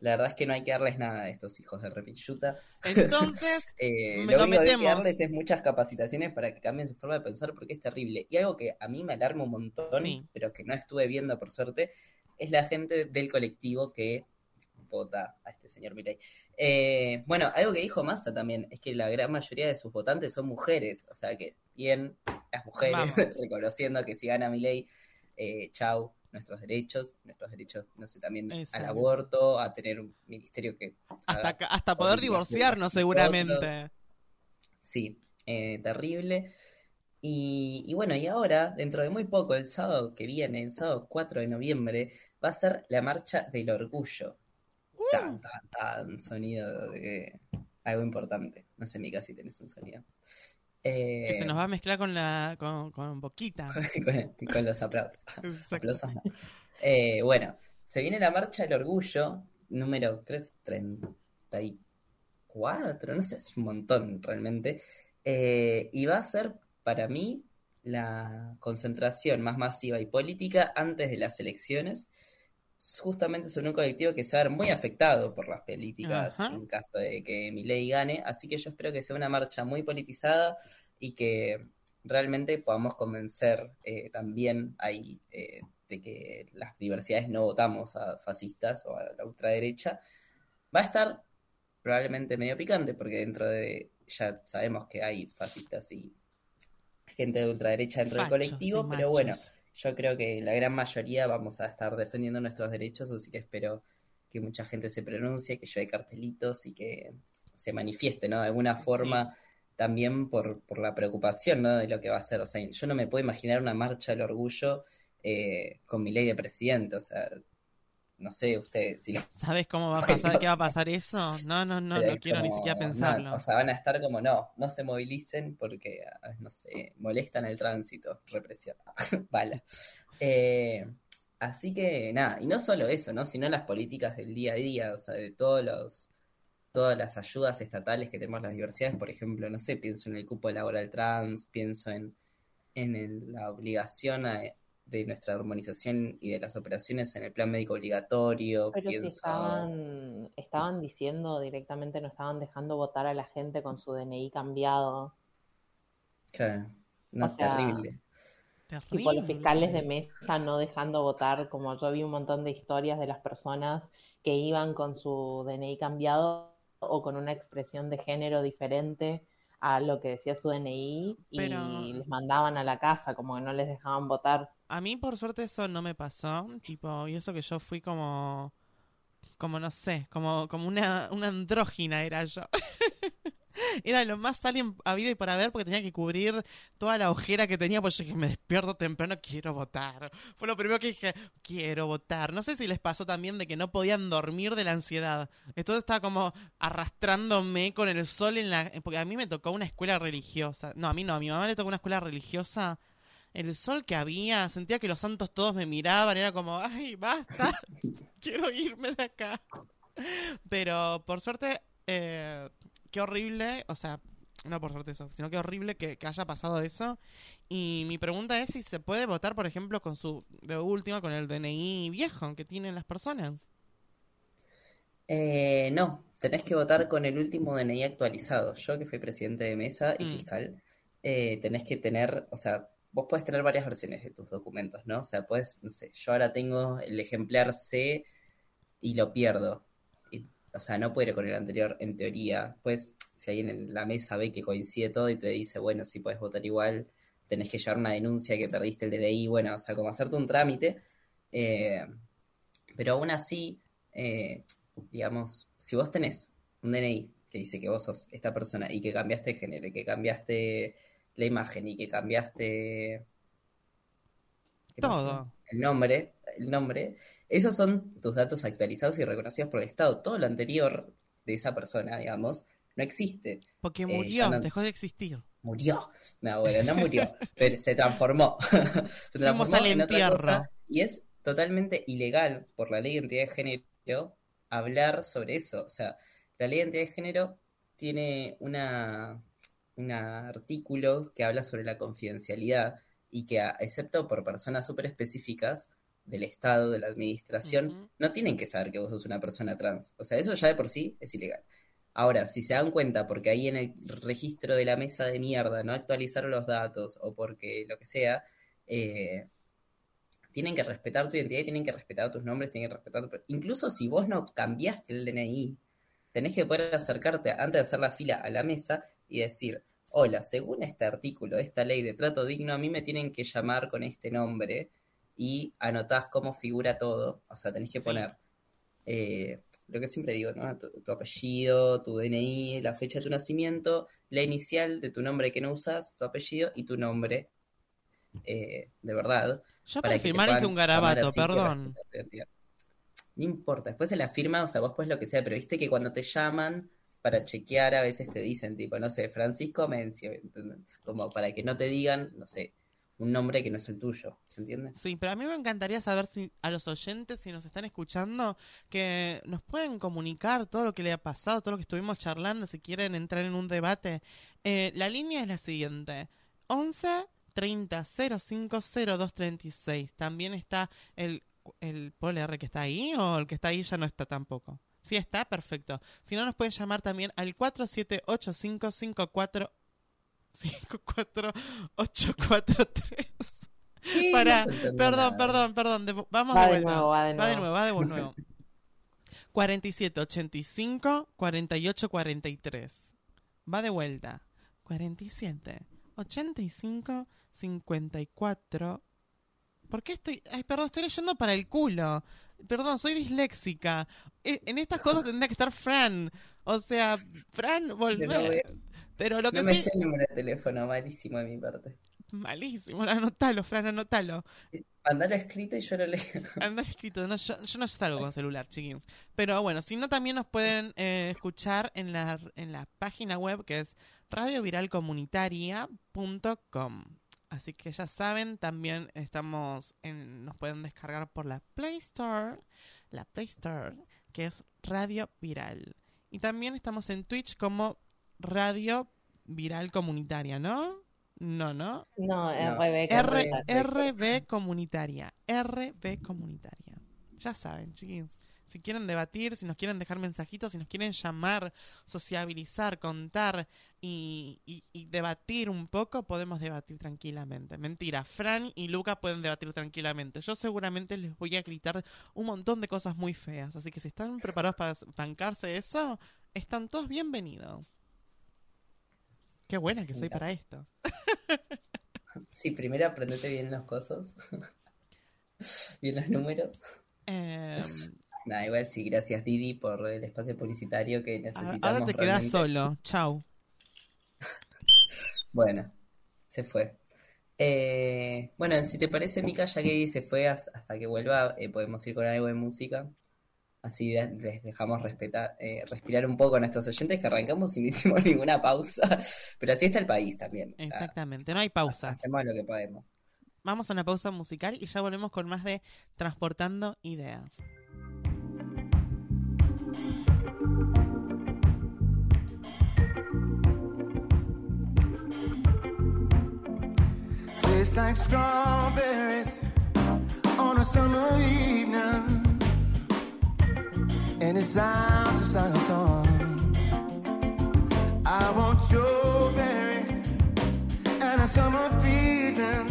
F: la verdad es que no hay que darles nada a estos hijos de Repinchuta.
E: Entonces,
F: Eh,
E: Me
F: lo
E: lo
F: único que hay que darles es muchas capacitaciones para que cambien su forma de pensar porque es terrible. Y algo que a mí me alarma un montón,
E: Sí.
F: pero que no estuve viendo por suerte, es la gente del colectivo que vota a este señor Milei. Eh, bueno, algo que dijo Massa también es que la gran mayoría de sus votantes son mujeres, o sea que bien las mujeres
E: Vamos.
F: reconociendo que si gana Milei, eh, chau, nuestros derechos, nuestros derechos, no sé, también al aborto, a tener un ministerio que
E: hasta, hasta poder divorciarnos seguramente.
F: Sí, eh, terrible. Y, y bueno, y ahora, dentro de muy poco, el sábado que viene, el sábado 4 de noviembre, va a ser la Marcha del Orgullo. Tan, tan, tan sonido de algo importante. No sé, Mica, si tenés un sonido. Eh,
E: Que se nos va a mezclar con la con, con boquita.
F: con, con los aplausos. Aplausos no. Eh, bueno, se viene la marcha del orgullo, número creo que 34, no sé, es un montón realmente. Eh, y va a ser para mí la concentración más masiva y política antes de las elecciones. Justamente sobre un colectivo que se va a ver muy afectado por las políticas
E: Ajá.
F: en caso de que Milei gane. Así que yo espero que sea una marcha muy politizada y que realmente podamos convencer eh, también ahí eh, de que las diversidades no votamos a fascistas o a la ultraderecha, va a estar probablemente medio picante, porque dentro de, ya sabemos que hay fascistas y gente de ultraderecha dentro
E: Fachos
F: del colectivo, pero bueno,
E: machos.
F: Yo creo que la gran mayoría vamos a estar defendiendo nuestros derechos, así que espero que mucha gente se pronuncie, que lleve cartelitos y que se manifieste, ¿no? De alguna forma también por, por la preocupación, ¿no? De lo que va a ser. O sea, yo no me puedo imaginar una marcha del orgullo eh, con mi ley de presidente, o sea, no sé usted si lo...
E: ¿Sabes cómo va a pasar? ¿Qué va a pasar eso? No, no, no,
F: pero
E: no quiero ni siquiera
F: no,
E: pensarlo.
F: o sea, van a estar como, no, no se movilicen porque, ah, no sé, molestan el tránsito, represión, bala. Eh, así que, nada, y no solo eso, ¿no? Sino las políticas del día a día, o sea, de todos los, todas las ayudas estatales que tenemos las diversidades, por ejemplo, no sé, pienso en el cupo laboral trans, pienso en, en el- la obligación a- de nuestra hormonización y de las operaciones en el plan médico obligatorio,
G: Pero si estaban, estaban diciendo directamente, no estaban dejando votar a la gente con su DNI cambiado.
F: Claro, no,
G: O sea,
F: terrible.
G: Tipo los fiscales de mesa no dejando votar, como yo vi un montón de historias de las personas que iban con su DNI cambiado o con una expresión de género diferente a lo que decía su DNI y
E: Pero-
G: les mandaban a la casa, como que no les dejaban votar.
E: A mí, por suerte, eso no me pasó. Tipo, y eso que yo fui como. Como no sé, como, como una, una andrógina era yo. Era lo más alien habido y para ver porque tenía que cubrir toda la ojera que tenía. Pues yo dije, me despierto temprano, quiero votar. Fue lo primero que dije, quiero votar. No sé si les pasó también de que no podían dormir de la ansiedad. Entonces estaba como arrastrándome con el sol en la... Porque a mí me tocó una escuela religiosa. No, a mí no, a mi mamá le tocó una escuela religiosa. El sol que había, sentía que los santos todos me miraban, era como, ay, basta, quiero irme de acá. Pero por suerte, eh, qué horrible, o sea, no por suerte eso, sino qué horrible que, que haya pasado eso. Y mi pregunta es si se puede votar, por ejemplo, con su, de última, con el DNI viejo que tienen las personas.
F: Eh, no, tenés que votar con el último DNI actualizado. Yo que fui presidente de mesa y
E: Mm.
F: fiscal, eh, tenés que tener, o sea, vos podés tener varias versiones de tus documentos, ¿no? O sea, puedes, no sé, yo ahora tengo el ejemplar C y lo pierdo. O sea, no puedo ir con el anterior en teoría. Pues, si alguien en la mesa ve que coincide todo y te dice, bueno, si puedes votar igual, tenés que llevar una denuncia que perdiste el DNI, bueno, o sea, como hacerte un trámite. Eh, pero aún así, eh, digamos, si vos tenés un DNI que dice que vos sos esta persona y que cambiaste de género y que cambiaste la imagen y que cambiaste.
E: Todo.
F: el nombre, el nombre, esos son tus datos actualizados y reconocidos por el Estado. Todo lo anterior de esa persona, digamos, no existe.
E: Porque
F: Eh,
E: murió,
F: no-
E: dejó de existir.
F: Murió. No, bueno, no murió, pero se transformó. se transformó
E: al
F: en otra cosa y es totalmente ilegal por la ley de identidad de género hablar sobre eso. O sea, la ley de identidad de género tiene una, un artículo que habla sobre la confidencialidad y que, excepto por personas súper específicas del Estado, de la administración, no tienen que saber que vos sos una persona trans. O sea, eso ya de por sí es ilegal. Ahora, si se dan cuenta porque ahí en el registro de la mesa de mierda no actualizaron los datos o porque lo que sea, eh, tienen que respetar tu identidad tienen que respetar tus nombres, tienen que respetar tu... Incluso si vos no cambiaste el DNI, tenés que poder acercarte antes de hacer la fila a la mesa y decir, hola, según este artículo, esta ley de trato digno, a mí me tienen que llamar con este nombre y anotás cómo figura todo. O sea, tenés que poner eh, lo que siempre digo, ¿no? Tu, tu apellido, tu DNI, la fecha de tu nacimiento, la inicial de tu nombre que no usas, tu apellido y tu nombre eh, de verdad.
E: Yo
F: para
E: firmar hice un garabato, perdón.
F: No importa. Después en la firma, o sea, vos pues lo que sea, pero viste que cuando te llaman para chequear, a veces te dicen, tipo, no sé, Francisco Mencio. Como para que no te digan, no sé, un nombre que no es el tuyo, ¿se entiende?
E: Sí, pero a mí me encantaría saber si a los oyentes, si nos están escuchando, que nos pueden comunicar todo lo que le ha pasado, todo lo que estuvimos charlando, si quieren entrar en un debate. Eh, la línea es la siguiente: 11 30 05 02 36. También está el, el Paul R que está ahí, o el que está ahí ya no está tampoco. Sí está, perfecto. Si no, nos pueden llamar también al 478554 54843.
F: ¿Qué?
E: Para,
F: No
E: perdón, perdón, perdón, de- vamos
G: Va
E: de
G: de
E: vuelta.
G: nuevo, va de
E: Va de
G: nuevo.
E: nuevo, va de nuevo. 47 85 48 43. Va de vuelta. 47 85 54 ¿Por qué estoy.? Ay, perdón, estoy leyendo para el culo. Perdón, soy disléxica. E- En estas cosas tendría que estar Fran. O sea, Fran, volver. Pero lo que
F: No me
E: sí.
F: sé el número de teléfono, malísimo de mi parte.
E: Malísimo, anótalo, Fran, anótalo.
F: Mandalo escrito y yo lo leo.
E: Andar escrito, no, yo, yo no salgo con celular, chiquins. Pero bueno, si no, también nos pueden eh, escuchar en la, en la página web que es radioviralcomunitaria.com. Así que ya saben, también estamos en, nos pueden descargar por la Play Store, la Play Store, que es Radio Viral. Y también estamos en Twitch como Radio Viral Comunitaria, ¿no? No, ¿no?
G: No,
F: No.
G: RB.
E: R,
F: Perfecto.
E: RB comunitaria. RB comunitaria. Ya saben, chiquins. Si quieren debatir, si nos quieren dejar mensajitos, si nos quieren llamar, sociabilizar, contar y, y- y debatir un poco, podemos debatir tranquilamente. Mentira, Fran y Luca pueden debatir tranquilamente. Yo seguramente les voy a gritar un montón de cosas muy feas. Así que si están preparados para bancarse eso, están todos bienvenidos. Qué buena que soy para esto.
F: Sí, primero aprendete bien los cosos. bien los números. Nada, igual sí, gracias Didi por el espacio publicitario que necesitamos.
E: ahora te quedas solo. Chau.
F: Bueno, se fue. Eh, bueno, si te parece, Mika, ya que se fue has- hasta que vuelva, eh, podemos ir con algo de música. Así les dejamos respetar, eh, respirar un poco a nuestros oyentes que arrancamos y no hicimos ninguna pausa. Pero así está el país también. o sea,
E: Exactamente, no hay pausas.
F: hacemos lo que podemos.
E: Vamos a una pausa musical y ya volvemos con más de Transportando Ideas.
H: Tastes like strawberries on a summer evening. And it sounds just like a song. I want your berry and a summer feeling.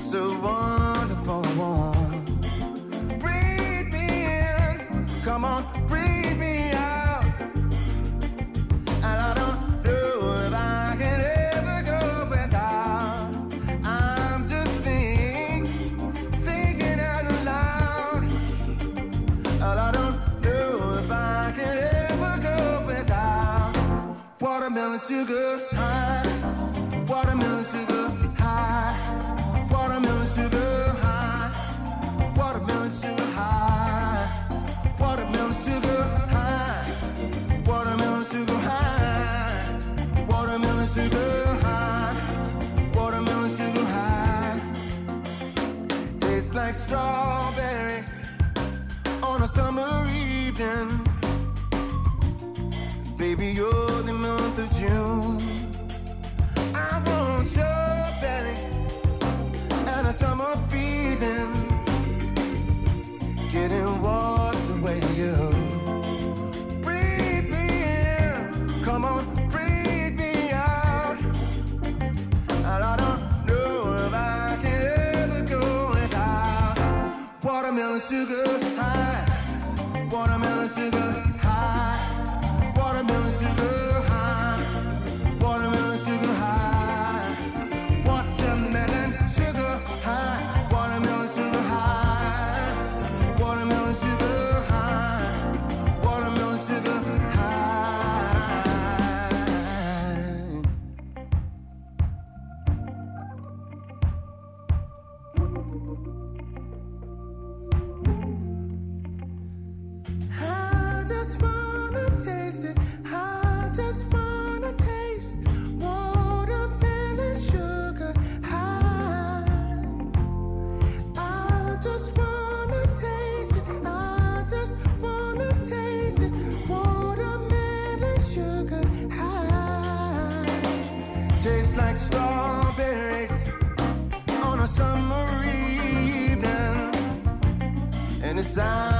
H: So wonderful Watermelon sugar high, watermelon sugar high, watermelon sugar high, watermelon sugar high, watermelon sugar high. Watermelon sugar high, watermelon sugar high, watermelon sugar high. Tastes like strawberries on a summer evening. Baby, you're the month of June. I want your belly and a summer feeling. Getting washed away you. Breathe me in. Come on, breathe me out. And I don't know if I can ever go without watermelon sugar sound.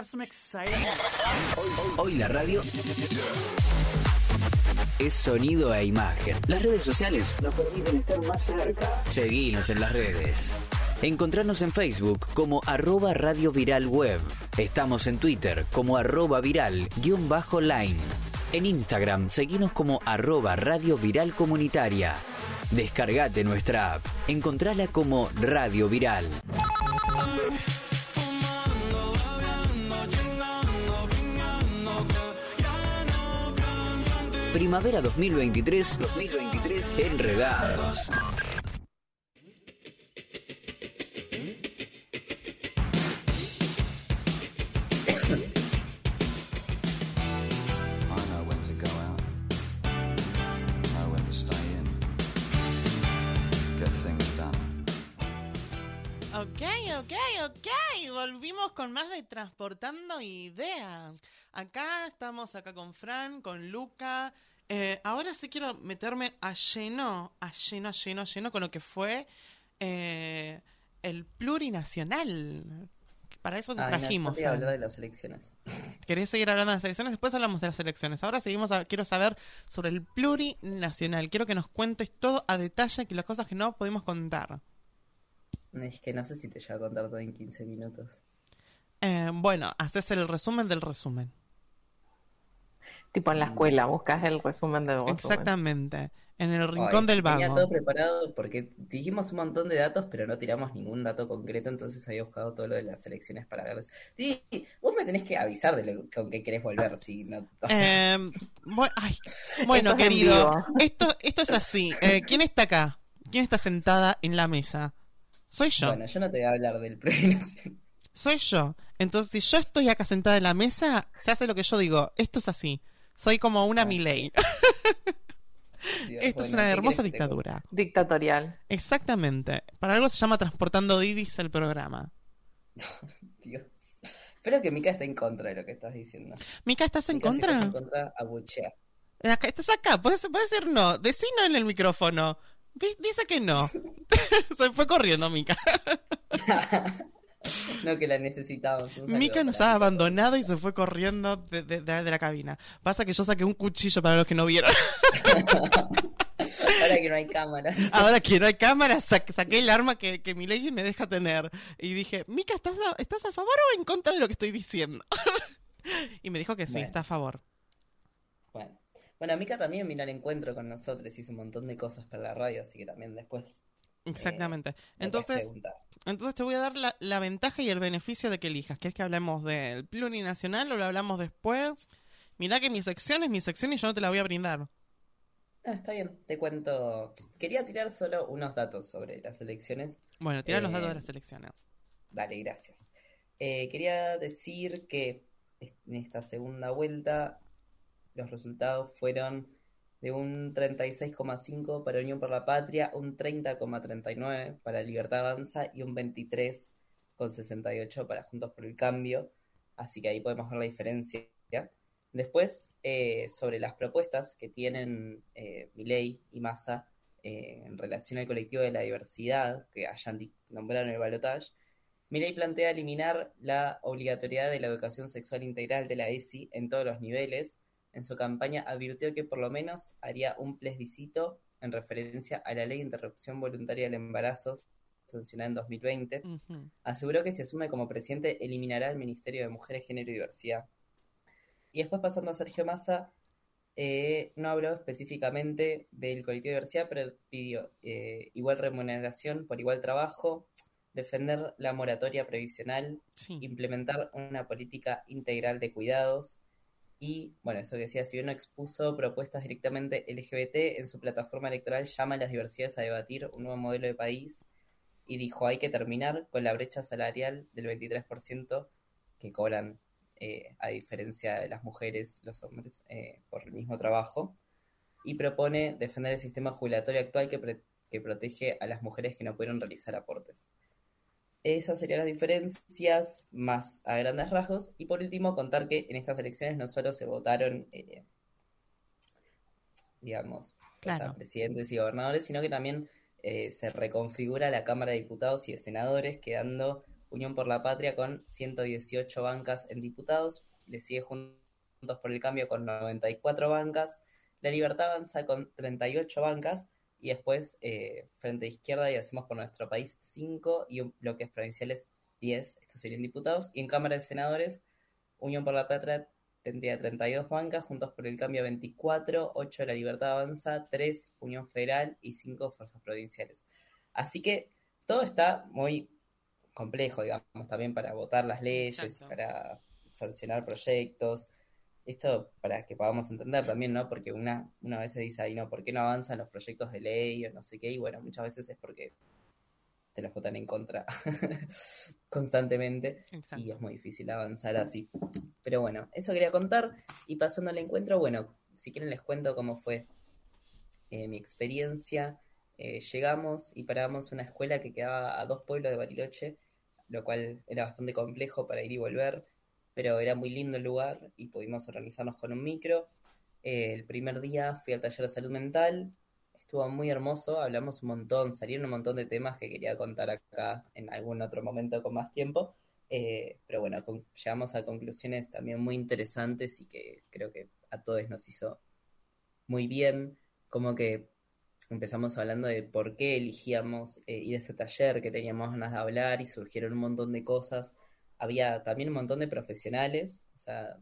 H: Have some exciting.
I: Hoy la radio es sonido e imagen. Las redes sociales nos permiten estar más cerca. Seguinos en las redes. Encontrarnos en Facebook como arroba Radio Viral Web. Estamos en Twitter como arroba viral guion bajo line. En Instagram seguinos como arroba Radio Viral Comunitaria. Descargate nuestra app. Encontrala como Radio Viral. Primavera 2023, 2023 Enredados.
E: Con más de Transportando Ideas. Acá estamos acá con Fran, con Luca. Eh, ahora sí quiero meterme a lleno, a lleno, a lleno, a lleno con lo que fue eh, el plurinacional. Para eso te
F: Ay, no,
E: trajimos. Fran.
F: hablar de las elecciones.
E: ¿Querés seguir hablando de las elecciones? Después hablamos de las elecciones. Ahora seguimos a- quiero saber sobre el plurinacional. Quiero que nos cuentes todo a detalle, que las cosas que no podemos contar.
F: Es que no sé si te llevo a contar todo en 15 minutos.
E: Eh, bueno, haces el resumen del resumen.
G: Tipo en la escuela, buscas el resumen del resumen.
E: Exactamente. En el rincón
F: Ay,
E: del
F: Tenía
E: vago.
F: todo preparado porque dijimos un montón de datos, pero no tiramos ningún dato concreto, entonces había buscado todo lo de las elecciones para verlas. Sí, vos me tenés que avisar de lo, con qué querés volver, si no... o sea,
E: Eh, ay, bueno,
G: Esto es en
E: querido, esto, esto es así. Eh, ¿Quién está acá? ¿Quién está sentada en la mesa? Soy yo.
F: Bueno, yo no te voy a hablar del plurinacional.
E: Soy yo. Entonces, si yo estoy acá sentada en la mesa, se hace lo que yo digo. Esto es así. Soy como una Milei. Esto es una hermosa dictadura.
G: Dictatorial.
E: Exactamente. Para algo se llama Transportando Didis el programa.
F: Dios. Espero que Mika esté en contra de lo que estás diciendo.
E: Mica, ¿estás en
F: Mika,
E: contra?
F: estás en contra, abuchea.
E: Acá, estás acá, puedes, puedes decir no. Decí no en el micrófono. Di- Dice que no. Se fue corriendo, Mica.
F: No, que la saludo
E: Mica nos ha
F: Mika.
E: abandonado y se fue corriendo de, de- de- de la cabina. Pasa que yo saqué un cuchillo para los que no vieron.
F: Ahora que no hay cámaras.
E: Ahora que no hay cámara, sa- saqué el arma que, que mi ley me deja tener. Y dije, Mica, ¿estás a, ¿estás a favor o en contra de lo que estoy diciendo? y me dijo que sí,
F: Bueno.
E: está a favor.
F: Bueno. Bueno, Mika también vino al encuentro con nosotros, hizo un montón de cosas para la radio, así que también después.
E: Exactamente.
F: me puedes
E: Entonces, entonces te voy a dar la, la ventaja y el beneficio de que elijas. ¿Quieres que hablemos del plurinacional o lo hablamos después? Mirá que mi sección es mi sección y yo no te la voy a brindar.
F: Ah, está bien, te cuento. Quería tirar solo unos datos sobre las elecciones.
E: Bueno, tira los
F: Eh,
E: datos de las elecciones.
F: Dale, gracias. Eh, quería decir que en esta segunda vuelta los resultados fueron de un 36,5 para Unión por la Patria, un 30,39 para Libertad Avanza y un 23,68 para Juntos por el Cambio. Así que ahí podemos ver la diferencia. Después, eh, sobre las propuestas que tienen eh, Milei y Massa eh, en relación al colectivo de la diversidad, que hayan en el balotaje, Milei plantea eliminar la obligatoriedad de la educación sexual integral de la ESI en todos los niveles. En su campaña advirtió que por lo menos haría un plebiscito en referencia a la ley de interrupción voluntaria del embarazo sancionada en 2020,
E: Ujú.
F: aseguró que si asume como presidente eliminará el Ministerio de Mujeres, Género y Diversidad. Y después pasando a Sergio Massa, eh, no habló específicamente del colectivo de diversidad, pero pidió eh, igual remuneración por igual trabajo, defender la moratoria previsional,
E: Sí.
F: implementar una política integral de cuidados y, bueno, esto que decía, si bien no expuso propuestas directamente LGBT, en su plataforma electoral llama a las diversidades a debatir un nuevo modelo de país y dijo hay que terminar con la brecha salarial del 23% que cobran, eh, a diferencia de las mujeres, los hombres, eh, por el mismo trabajo, y propone defender el sistema jubilatorio actual que, que protege a las mujeres que no pudieron realizar aportes. Esas serían las diferencias más a grandes rasgos. Y por último, contar que en estas elecciones no solo se votaron, eh, digamos, o sea,
E: Claro.
F: presidentes y gobernadores, sino que también eh, se reconfigura la Cámara de Diputados y de Senadores, quedando Unión por la Patria con 118 bancas en diputados. Le sigue Juntos por el Cambio con 94 bancas. La Libertad avanza con 38 bancas. Y después, eh, Frente Izquierda y Hacemos por Nuestro País 5 y un- bloques provinciales 10. Estos serían diputados. Y en Cámara de Senadores, Unión por la Patria tendría 32 bancas, Juntos por el Cambio 24, 8 La Libertad Avanza, 3 Unión Federal y 5 Fuerzas Provinciales. Así que todo está muy complejo, digamos, también para votar las leyes,
E: Exacto.
F: para sancionar proyectos. Esto para que podamos entender también, ¿no? Porque una, una vez se dice ahí, ¿no? ¿Por qué no avanzan los proyectos de ley o no sé qué? Y bueno, muchas veces es porque te los votan en contra constantemente
E: Exacto.
F: y es muy difícil avanzar así. Pero bueno, eso quería contar. Y pasando al encuentro, bueno, si quieren les cuento cómo fue eh, mi experiencia. Eh, llegamos y paramos una escuela que quedaba a dos pueblos de Bariloche, lo cual era bastante complejo para ir y volver, pero era muy lindo el lugar y pudimos organizarnos con un micro. Eh, el primer día fui al taller de salud mental, estuvo muy hermoso, hablamos un montón, salieron un montón de temas que quería contar acá en algún otro momento con más tiempo. Eh, pero bueno, llegamos a conclusiones también muy interesantes y que creo que a todos nos hizo muy bien. Como que empezamos hablando de por qué elegíamos eh, ir a ese taller, que teníamos ganas de hablar y surgieron un montón de cosas. Había también un montón de profesionales, o sea,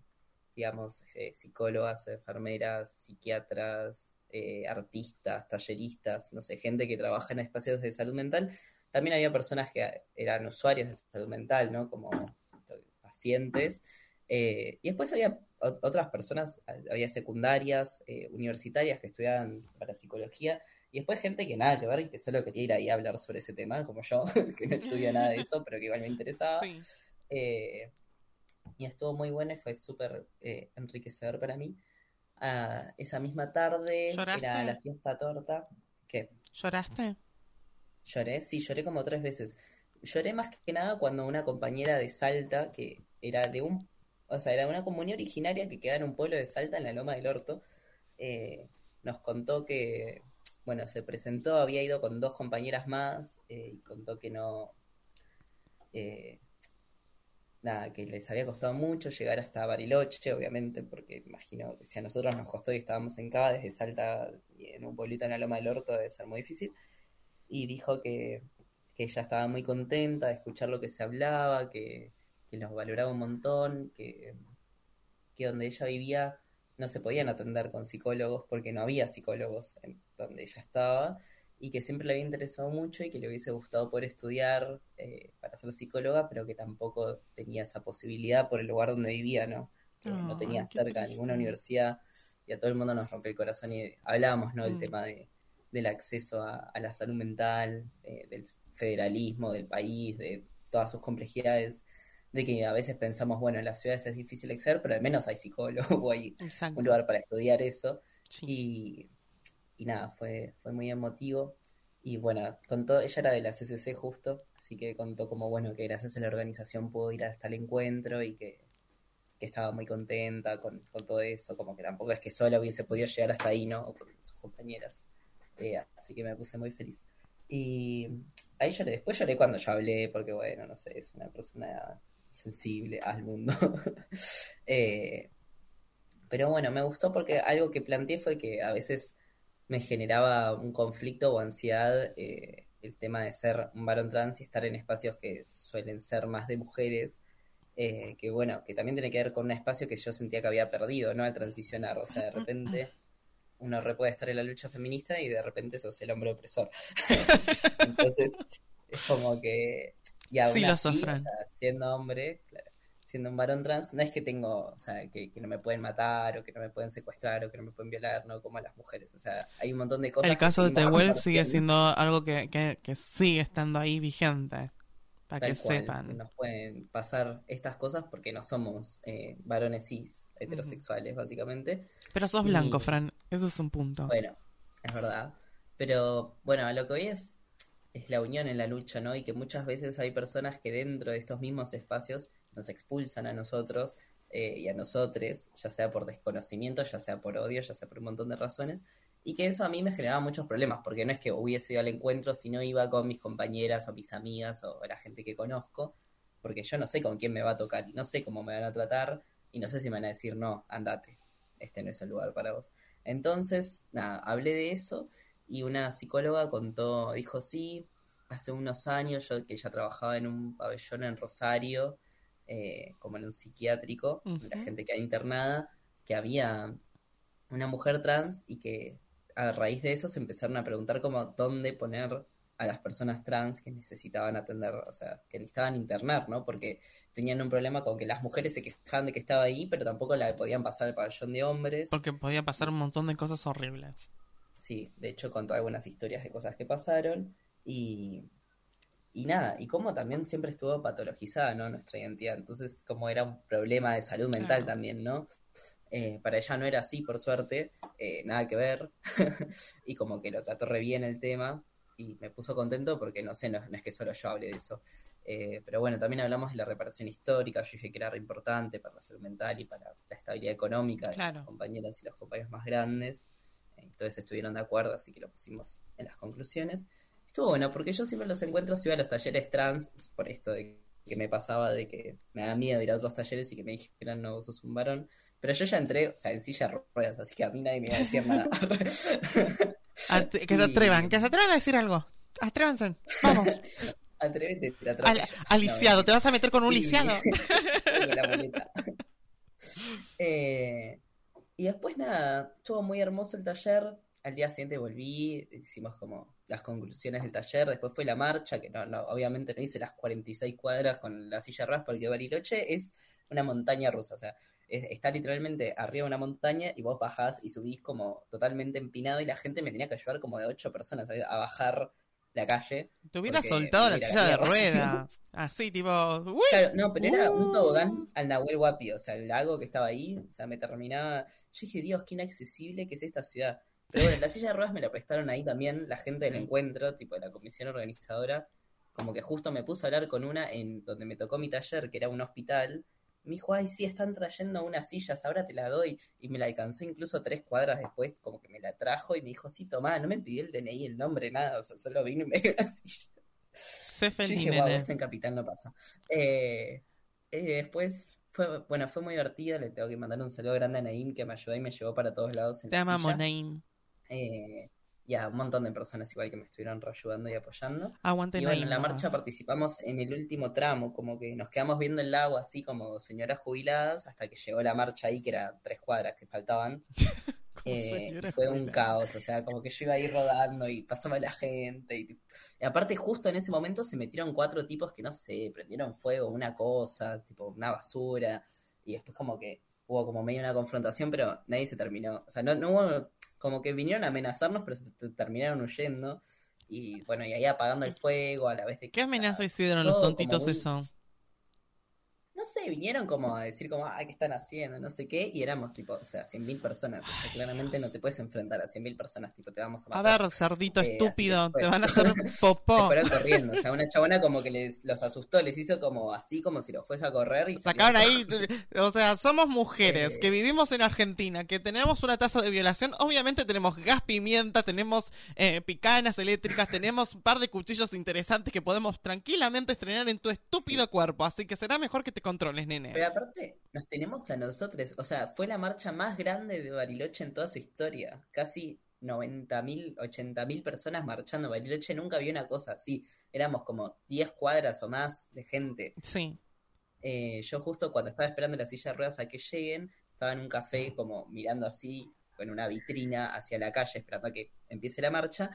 F: digamos, eh, psicólogas, enfermeras, psiquiatras, eh, artistas, talleristas, no sé, gente que trabaja en espacios de salud mental. También había personas que eran usuarios de salud mental, ¿no? Como pacientes. Eh, y después había otras personas, había secundarias, eh, universitarias que estudiaban para psicología, y después gente que nada que ver y que solo quería ir ahí a hablar sobre ese tema, como yo, que no estudia nada de eso, pero que igual me interesaba.
E: Sí.
F: Eh, y estuvo muy bueno y fue súper eh, enriquecedor para mí. Ah, esa misma tarde
E: ¿Lloraste?
F: era la fiesta torta. ¿Qué?
E: ¿Lloraste?
F: Lloré, sí, lloré como tres veces. Lloré más que nada cuando una compañera de Salta, que era de un, o sea, era de una comunidad originaria que queda en un pueblo de Salta, en la Loma del Orto, eh, nos contó que, bueno, se presentó, había ido con dos compañeras más, eh, y contó que no, eh, que les había costado mucho llegar hasta Bariloche, obviamente, porque imagino que si a nosotros nos costó y estábamos en Cava, desde Salta, y en un pueblito en la Loma del Orto, debe ser muy difícil. Y dijo que, que ella estaba muy contenta de escuchar lo que se hablaba, que, que los valoraba un montón, que, que donde ella vivía no se podían atender con psicólogos porque no había psicólogos en donde ella estaba y que siempre le había interesado mucho y que le hubiese gustado poder estudiar eh, para ser psicóloga, pero que tampoco tenía esa posibilidad por el lugar donde vivía, ¿no? Que no tenía cerca ninguna
E: triste.
F: universidad y a todo el mundo nos rompe el corazón y hablábamos, ¿no? Del
E: Mm.
F: tema de, del acceso a, a la salud mental, eh, del federalismo del país, de todas sus complejidades, de que a veces pensamos, bueno, en las ciudades es difícil acceder, pero al menos hay psicólogo o hay
E: Exacto.
F: un lugar para estudiar eso.
E: Sí.
F: Y, y nada, fue, fue muy emotivo. Y bueno, contó, ella era de la CCC justo, así que contó como, bueno, que gracias a la organización pudo ir hasta el encuentro y que, que estaba muy contenta con, con todo eso, como que tampoco es que sola hubiese podido llegar hasta ahí, ¿no? O con sus compañeras. Eh, así que me puse muy feliz. Y ahí lloré, después lloré cuando yo hablé, porque bueno, no sé, es una persona sensible al mundo. Eh, pero bueno, me gustó porque algo que planteé fue que a veces me generaba un conflicto o ansiedad eh, el tema de ser un varón trans y estar en espacios que suelen ser más de mujeres, eh, que bueno, que también tiene que ver con un espacio que yo sentía que había perdido, ¿no? Al transicionar, o sea, de repente uno re puede estar en la lucha feminista y de repente sos el hombre opresor. Entonces, es como que, y aún
E: Sí,
F: así, o sea, siendo hombre, claro, siendo un varón trans, no es que tengo, o sea, que, que no me pueden matar o que no me pueden secuestrar o que no me pueden violar, no como a las mujeres, o sea, hay un montón de cosas.
E: El caso de Tehuel sigue siendo algo que, que, que sigue estando ahí vigente. Para que
F: cual,
E: sepan.
F: Nos pueden pasar estas cosas porque no somos eh, varones cis, heterosexuales, básicamente.
E: Pero sos
F: Y-
E: blanco, Fran. Eso es un punto.
F: Bueno, es verdad. Pero bueno, a lo que hoy es, es la unión en la lucha, ¿no? Y que muchas veces hay personas que dentro de estos mismos espacios nos expulsan a nosotros eh, y a nosotres, ya sea por desconocimiento, ya sea por odio, ya sea por un montón de razones. Y que eso a mí me generaba muchos problemas, porque no es que hubiese ido al encuentro si no iba con mis compañeras o mis amigas o la gente que conozco, porque yo no sé con quién me va a tocar y no sé cómo me van a tratar y no sé si me van a decir, no, andate, este no es el lugar para vos. Entonces, nada, hablé de eso y una psicóloga contó, dijo, sí, hace unos años yo que ya trabajaba en un pabellón en Rosario, eh, como en un psiquiátrico, la gente que hay internada, que había una mujer trans y que a raíz de eso se empezaron a preguntar como dónde poner a las personas trans que necesitaban atender, o sea, que necesitaban internar, ¿no? Porque tenían un problema con que las mujeres se quejaban de que estaba ahí, pero tampoco la podían pasar al pabellón de hombres.
E: Porque podía pasar un montón de cosas horribles.
F: Sí, de hecho contó algunas historias de cosas que pasaron y, y nada, y como también siempre estuvo patologizada, ¿no? Nuestra identidad, entonces como era un problema de salud mental
E: Claro.
F: también, ¿no? Eh, para ella no era así, por suerte, eh, nada que ver, y como que lo trató re bien el tema y me puso contento porque no sé, no, no es que solo yo hable de eso. Eh, pero bueno, también hablamos de la reparación histórica, yo dije que era re importante para la salud mental y para la estabilidad económica de las compañeras y los compañeros más grandes. Entonces estuvieron de acuerdo, así que lo pusimos en las conclusiones. Estuvo bueno, porque yo siempre los encuentros iba a los talleres trans, por esto de que me pasaba de que me da miedo ir a otros talleres y que me dijeran, no, vos sos un varón. Pero yo ya entré, o sea, en silla de ruedas, así que a mí nadie me iba a decir nada.
E: At- que se
F: Y-
E: atrevan, que se atrevan a decir algo. Atrévanse. Vamos.
F: Atrévete, te
E: Al,
F: No,
E: lisiado, te vas a meter con un
F: Sí.
E: lisiado.
F: La. Eh, y después nada, estuvo muy hermoso el taller. Al día siguiente volví, hicimos como las conclusiones del taller. Después fue la marcha, que no, no, obviamente no hice las 46 cuadras con la silla ras porque Bariloche es una montaña rusa. O sea, es- está literalmente arriba de una montaña y vos bajás y subís como totalmente empinado y la gente me tenía que ayudar como de ocho personas ¿sabes? a bajar la calle.
E: Te hubiera
F: porque
E: soltado la silla de ruedas. Así, tipo. ¡uy!
F: Claro, no, pero era un
E: Uh.
F: tobogán al Nahuel Huapi, o sea, el lago que estaba ahí, o sea, me terminaba. Yo dije, Dios, qué inaccesible que es esta ciudad. Pero bueno, la silla de ruedas me la prestaron ahí también la gente del
E: Sí.
F: encuentro, tipo de la comisión organizadora. Como que justo me puse a hablar con una en donde me tocó mi taller, que era un hospital. Me dijo, ay, sí, están trayendo unas sillas, ahora te la doy. Y me la alcanzó incluso tres cuadras después, como que me la trajo y me dijo, sí, tomá, no me pidió el DNI, el nombre, nada, o sea, solo vino y me dio la silla.
E: Sé
F: Yo
E: feliz,
F: dije, wow, esto en Capital no pasa. Eh, eh, después, fue, bueno, fue muy divertido. Le tengo que mandar un saludo grande a Naim que me ayudó y me llevó para todos lados en
E: Te
F: la
E: amamos,
F: silla.
E: Naim.
F: Eh, y a un montón de personas igual que me estuvieron ayudando y apoyando.
E: Aguante
F: Y bueno, en la marcha participamos en el último tramo, como que nos quedamos viendo el lago así como señoras jubiladas hasta que llegó la marcha ahí, que era tres cuadras que faltaban. Eh, fue un caos, o sea, como que yo iba ahí rodando y pasaba la gente. Y, y aparte, justo en ese momento se metieron cuatro tipos que no sé, prendieron fuego, una cosa, tipo una basura. Y después, como que hubo como medio una confrontación, pero nadie se terminó. O sea, no, no hubo, como que vinieron a amenazarnos, pero se terminaron huyendo. Y bueno, y ahí apagando el fuego a la vez de que.
E: ¿Qué amenaza hicieron los tontitos
F: muy-
E: eso?
F: No sé, vinieron como a decir como, ah, ¿qué están haciendo? No sé qué, y éramos tipo, o sea, 100.000 personas. O sea, claramente no te puedes enfrentar a 100.000 personas, tipo, te vamos a
E: A
F: matar.
E: ver, cerdito
F: Eh,
E: estúpido, te van a hacer
F: Se
E: popó.
F: fueron corriendo, o sea, una chabona como que les, los asustó, les hizo como así, como si los fuese a correr y
E: Sacaron ahí, o sea, somos mujeres
F: Eh.
E: que vivimos en Argentina, que tenemos una tasa de violación, obviamente tenemos gas pimienta, tenemos eh, picanas eléctricas, tenemos un par de cuchillos interesantes que podemos tranquilamente estrenar en tu estúpido cuerpo, así que será mejor que te controles, nene.
F: Pero aparte, nos tenemos a nosotros, o sea, fue la marcha más grande de Bariloche en toda su historia. Casi 90.000, 80.000 personas marchando. Bariloche nunca vio una cosa así. Éramos como 10 cuadras o más de gente.
E: Sí.
F: Eh, yo justo cuando estaba esperando la silla de ruedas a que lleguen, estaba en un café como mirando así, con una vitrina hacia la calle, esperando a que empiece la marcha,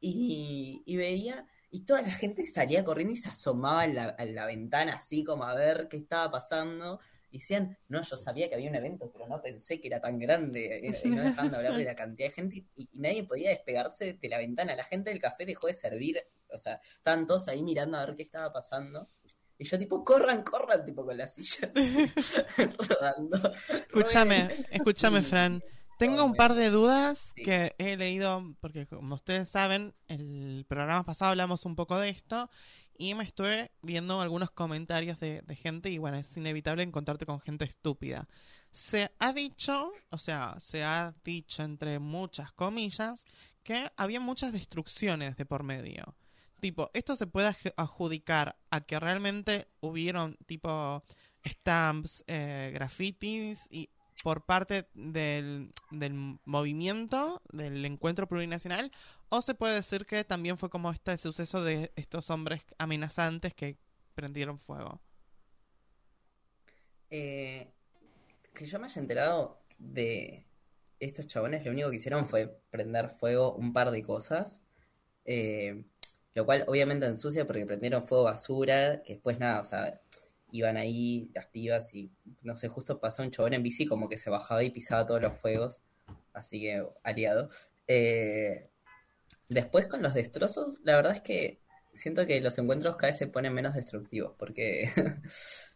F: y, y veía, y toda la gente salía corriendo y se asomaba en la, en la ventana así como a ver qué estaba pasando. Y decían, no, yo sabía que había un evento, pero no pensé que era tan grande, eh, y no dejaban de hablar de la cantidad de gente, y, y nadie podía despegarse de la ventana. La gente del café dejó de servir, o sea, estaban todos ahí mirando a ver qué estaba pasando. Y yo tipo, corran, corran, tipo con la silla rodando.
E: Escúchame, escúchame,
F: Y-
E: Fran. Tengo un par de dudas
F: Sí.
E: que he leído, porque como ustedes saben, el programa pasado hablamos un poco de esto y me estuve viendo algunos comentarios de, de gente y bueno, es inevitable encontrarte con gente estúpida. Se ha dicho, o sea, se ha dicho entre muchas comillas, que había muchas destrucciones de por medio. Tipo, esto se puede adjudicar a que realmente hubieron tipo stamps, eh, grafitis y por parte del, del movimiento, del encuentro plurinacional, o se puede decir que también fue como este suceso de estos hombres amenazantes que prendieron fuego.
F: Eh, que yo me haya enterado de estos chabones, lo único que hicieron fue prender fuego un par de cosas. eh, lo cual obviamente ensucia porque prendieron fuego basura, que después nada, o sea, iban ahí las pibas y no sé, justo pasó un chabón en bici como que se bajaba y pisaba todos los fuegos, así que aliado. Eh, después con los destrozos, la verdad es que siento que los encuentros cada vez se ponen menos destructivos, porque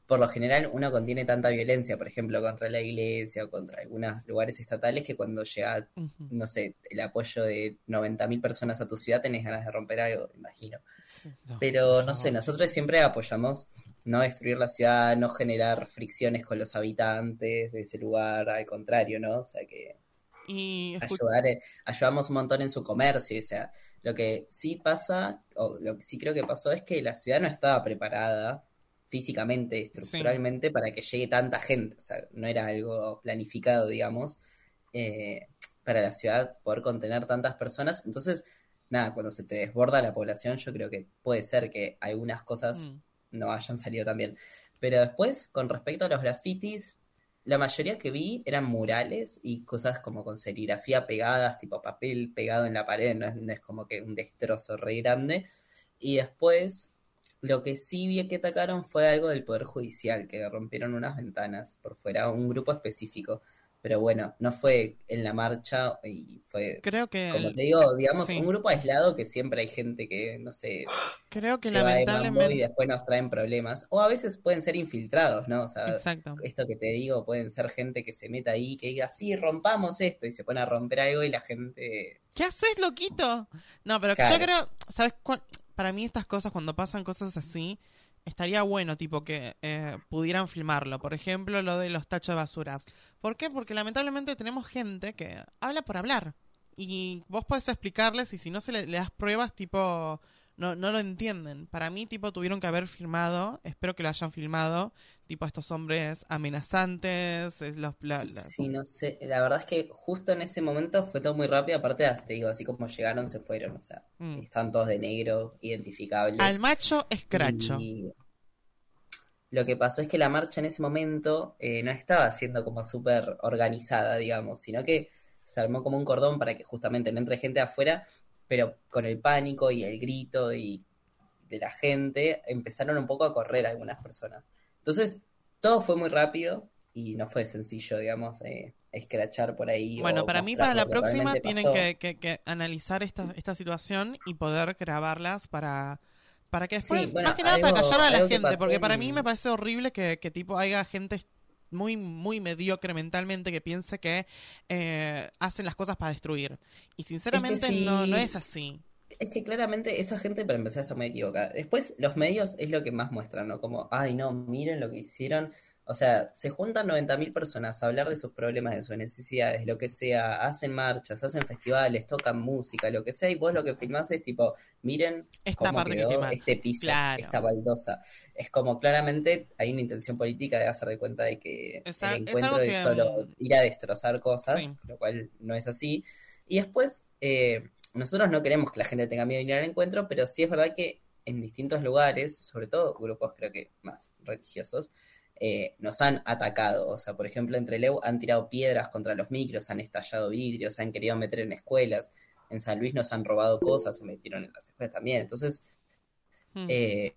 F: por lo general uno contiene tanta violencia, por ejemplo, contra la iglesia o contra algunos lugares estatales, que cuando llega, no sé, el apoyo de 90.000 personas a tu ciudad, tenés ganas de romper algo, me imagino.
E: Sí, no,
F: Pero no sé, nosotros siempre apoyamos no destruir la ciudad, no generar fricciones con los habitantes de ese lugar, al contrario, ¿no? O sea que
E: Y
F: ayudar, eh, ayudamos un montón en su comercio, o sea, lo que sí pasa, o lo que sí creo que pasó es que la ciudad no estaba preparada físicamente, estructuralmente, para que llegue tanta gente, o sea, no era algo planificado, digamos, eh, para la ciudad poder contener tantas personas, entonces, nada, cuando se te desborda la población, yo creo que puede ser que algunas cosas
E: Mm.
F: No hayan salido tan bien. Pero después, con respecto a los grafitis, la mayoría que vi eran murales y cosas como con serigrafía pegadas, tipo papel pegado en la pared, no es, como que un destrozo re grande. Y después, lo que sí vi que atacaron fue algo del Poder Judicial, que rompieron unas ventanas por fuera, un grupo específico. Pero bueno, no fue en la marcha y fue,
E: creo que
F: como te digo, digamos,
E: sí.
F: un grupo aislado que siempre hay gente que, no sé,
E: creo que
F: se va de y
E: lamentablemente
F: después nos traen problemas. O a veces pueden ser infiltrados, ¿no? O sea,
E: exacto.
F: esto que te digo, pueden ser gente que se meta ahí, que diga, sí, rompamos esto, y se pone a romper algo y la gente...
E: ¿Qué haces, loquito? No, pero
F: Claro.
E: yo creo, ¿sabes cuál? Para mí estas cosas, cuando pasan cosas así, estaría bueno, tipo, que eh, pudieran filmarlo. Por ejemplo, lo de los tachos de basuras. ¿Por qué? Porque lamentablemente tenemos gente que habla por hablar. Y vos podés explicarles y si no se le, le das pruebas, tipo, no, no lo entienden. Para mí, tipo, tuvieron que haber filmado, espero que lo hayan filmado, tipo, a estos hombres amenazantes, es los... la- la-
F: Sí, no sé, la verdad es que justo en ese momento fue todo muy rápido, aparte, te digo, así como llegaron, se fueron, o sea,
E: Mm.
F: están todos de negro, identificables.
E: Al macho escracho.
F: Y lo que pasó es que la marcha en ese momento eh, no estaba siendo como súper organizada, digamos, sino que se armó como un cordón para que justamente no entre gente afuera, pero con el pánico y el grito y de la gente empezaron un poco a correr algunas personas. Entonces, todo fue muy rápido y no fue sencillo, digamos, eh, escrachar por ahí.
E: Bueno, para mí, para la próxima tienen que, que- que analizar esta, esta situación y poder grabarlas para, para que después,
F: Sí, bueno,
E: más que nada, para callar a la gente, porque para mí me parece horrible que, que tipo haya gente muy, muy mediocre mentalmente que piense que eh, hacen las cosas para destruir. Y sinceramente
F: sí.
E: no, no es así.
F: Es que claramente esa gente para empezar está muy equivocada. Después los medios es lo que más muestran, ¿no? Como, ay no, miren lo que hicieron. O sea, se juntan 90.000 personas a hablar de sus problemas, de sus necesidades, lo que sea, hacen marchas, hacen festivales, tocan música, lo que sea, y vos lo que filmás es tipo, miren
E: Esta
F: cómo
E: parte que
F: quedó este piso,
E: Claro.
F: esta baldosa. Es como claramente hay una intención política de hacer de cuenta de que
E: Es a-
F: el encuentro es
E: que,
F: solo
E: mm,
F: ir a destrozar cosas,
E: sí.
F: lo cual no es así. Y después, eh, nosotros no queremos que la gente tenga miedo de ir al encuentro, pero sí es verdad que en distintos lugares, sobre todo grupos creo que más religiosos, eh, nos han atacado. O sea, por ejemplo, entre Leu han tirado piedras contra los micros, han estallado vidrios, se han querido meter en escuelas. En San Luis nos han robado cosas, se metieron en las escuelas también. Entonces,
E: Hmm.
F: eh,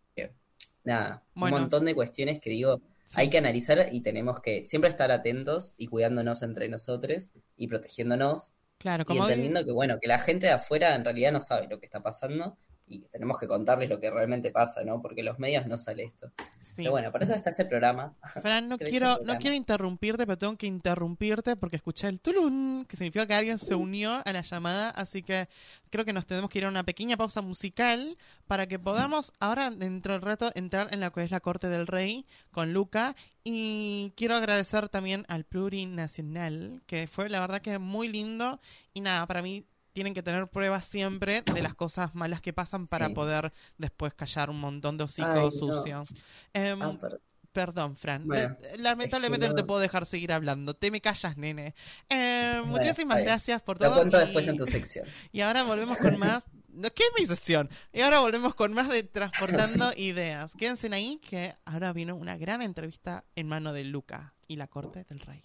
F: nada,
E: Bueno.
F: un montón de cuestiones que digo, hay que analizar y tenemos que siempre estar atentos y cuidándonos entre nosotros y protegiéndonos
E: Claro,
F: y
E: como
F: entendiendo que bueno, que la gente de afuera en realidad no sabe lo que está pasando y tenemos que contarles lo que realmente pasa, ¿no? Porque los medios no sale esto.
E: Sí.
F: Pero bueno, para eso está este programa.
E: Fran, no quiero, no quiero interrumpirte, pero tengo que interrumpirte porque escuché el tulun, que significa que alguien se unió a la llamada, así que creo que nos tenemos que ir a una pequeña pausa musical para que podamos ahora dentro del rato entrar en la que es la corte del rey con Luca y quiero agradecer también al plurinacional, que fue la verdad que muy lindo y nada, para mí tienen que tener pruebas siempre de las cosas malas que pasan para
F: Sí.
E: poder después callar un montón de hocicos
F: no.
E: sucios. Em,
F: Ah, per-
E: Perdón, Fran.
F: Bueno,
E: Eh, Lamentablemente no te puedo dejar seguir hablando. Te me callas, nene. Eh,
F: Bueno,
E: muchísimas gracias por
F: Lo
E: todo.
F: cuento
E: y-
F: después en tu sección.
E: Y ahora volvemos con más. ¿Qué es mi sesión? Y ahora volvemos con más de Transportando Ideas. Quédense ahí que ahora viene una gran entrevista en mano de Luca y la corte del rey.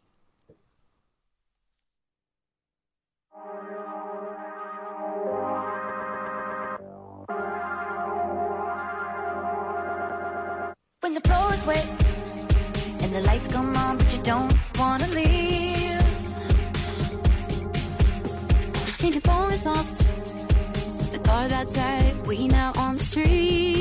J: When the floor wet and the lights come on, but you don't wanna leave. And your phone is lost. The car's outside, waiting out on the street.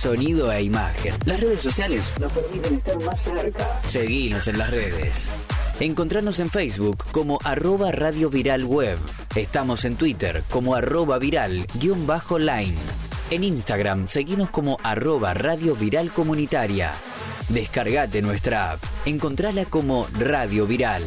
I: Sonido e imagen. Las redes sociales nos permiten estar más cerca. Seguinos en las redes. Encontrarnos en Facebook como arroba Radio Viral Web. Estamos en Twitter como arroba viral guion bajo line. En Instagram seguinos como arroba Radio Viral Comunitaria. Descargate nuestra app. Encontrala como Radio Viral.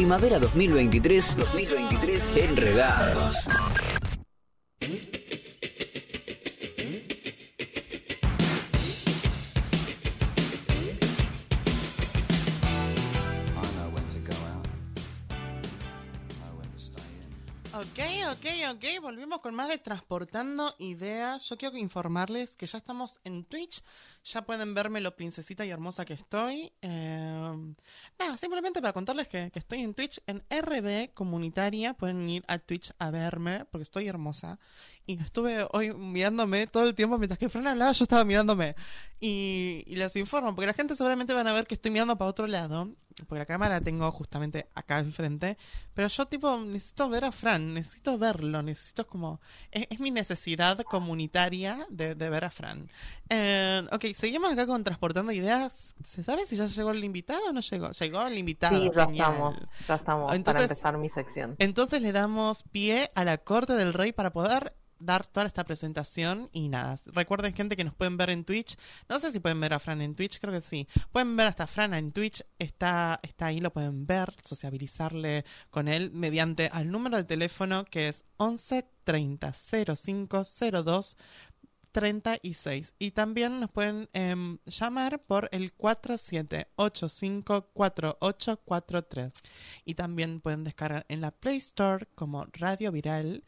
I: Primavera 2023, 2023 Enredados.
E: Ok. Volvimos con más de Transportando Ideas. Yo quiero informarles que ya estamos en Twitch. Ya pueden verme lo princesita y hermosa que estoy. Eh, nada, simplemente para contarles que, que estoy en Twitch en RB Comunitaria. Pueden ir a Twitch a verme porque estoy hermosa. Y estuve hoy mirándome todo el tiempo mientras que Fran hablaba, yo estaba mirándome. Y, y les informo, porque la gente seguramente van a ver que estoy mirando para otro lado. Porque la cámara tengo justamente acá enfrente. Pero yo, tipo, necesito ver a Fran, necesito verlo, necesito como. Es, es mi necesidad comunitaria de, de ver a Fran. Eh, ok, seguimos acá con Transportando Ideas. ¿Se sabe si ya llegó el invitado o no llegó? Llegó el invitado.
G: Sí, ya
E: genial.
G: estamos, ya estamos
E: Entonces-
G: para empezar mi sección.
E: Entonces le damos pie a la corte del rey para poder dar toda esta presentación y nada. Recuerden gente que nos pueden ver en Twitch. No sé si pueden ver a Fran en Twitch, creo que sí. Pueden ver hasta Fran en Twitch, está, está ahí, lo pueden ver, sociabilizarle con él mediante al número de teléfono que es 11 30 05 02 36. Y también nos pueden em, llamar por el 47854843. Y también pueden descargar en la Play Store como Radio Viral.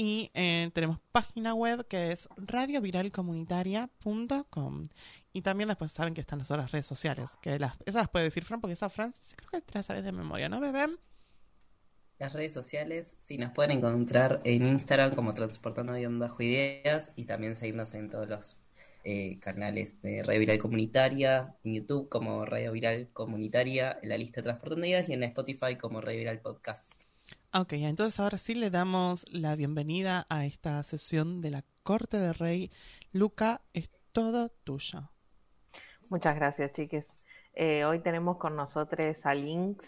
E: Y eh, tenemos página web que es radioviralcomunitaria.com. Y también después saben que están las otras redes sociales. Que las, esas las puede decir Fran, porque esa Fran creo que te las sabes de memoria, ¿no, bebé?
F: Las redes sociales, sí, nos pueden encontrar en Instagram como transportando-ideas y también seguirnos en todos los eh, canales de Radio Viral Comunitaria, en YouTube como Radio Viral Comunitaria, en la lista de Transportando Ideas y en Spotify como Radio Viral Podcast.
E: Ok, entonces ahora sí le damos la bienvenida a esta sesión de la Corte de Rey. Luca, es todo tuyo.
G: Muchas gracias, chiques. Eh, hoy tenemos con nosotros a Lynx,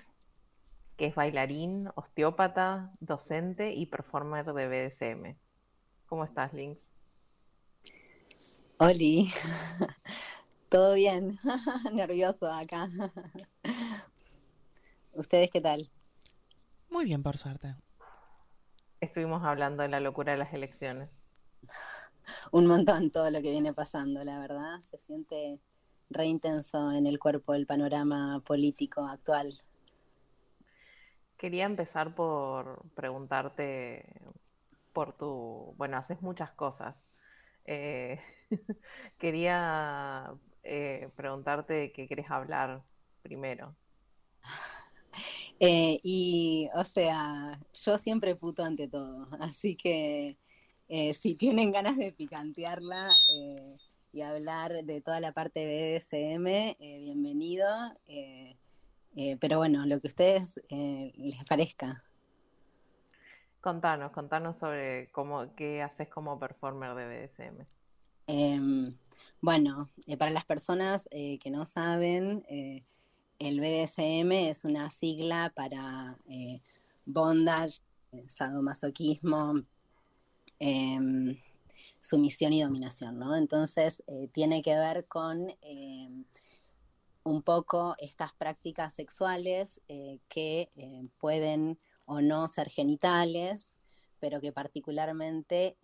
G: que es bailarín, osteópata, docente y performer de BDSM. ¿Cómo estás, Lynx?
K: Oli, todo bien, nervioso acá. ¿Ustedes qué tal?
E: Muy bien, por suerte.
G: Estuvimos hablando de la locura de las elecciones.
K: Un montón todo lo que viene pasando, la verdad. Se siente re intenso en el cuerpo el panorama político actual.
G: Quería empezar por preguntarte por tu, bueno, haces muchas cosas. Eh, quería eh, preguntarte de qué querés hablar primero.
K: Eh, y, o sea, yo siempre puto ante todo, así que eh, si tienen ganas de picantearla eh, y hablar de toda la parte de BDSM, bienvenido. pero bueno, lo que a ustedes les parezca.
G: Contanos, contanos sobre cómo, qué haces como performer de BDSM.
K: Em, bueno, para las personas que no saben, el BDSM es una sigla para eh, bondage, eh, sadomasoquismo, em, sumisión y dominación, ¿no? Entonces, eh, tiene que ver con em, un poco estas prácticas sexuales que pueden o no ser genitales, pero que particularmente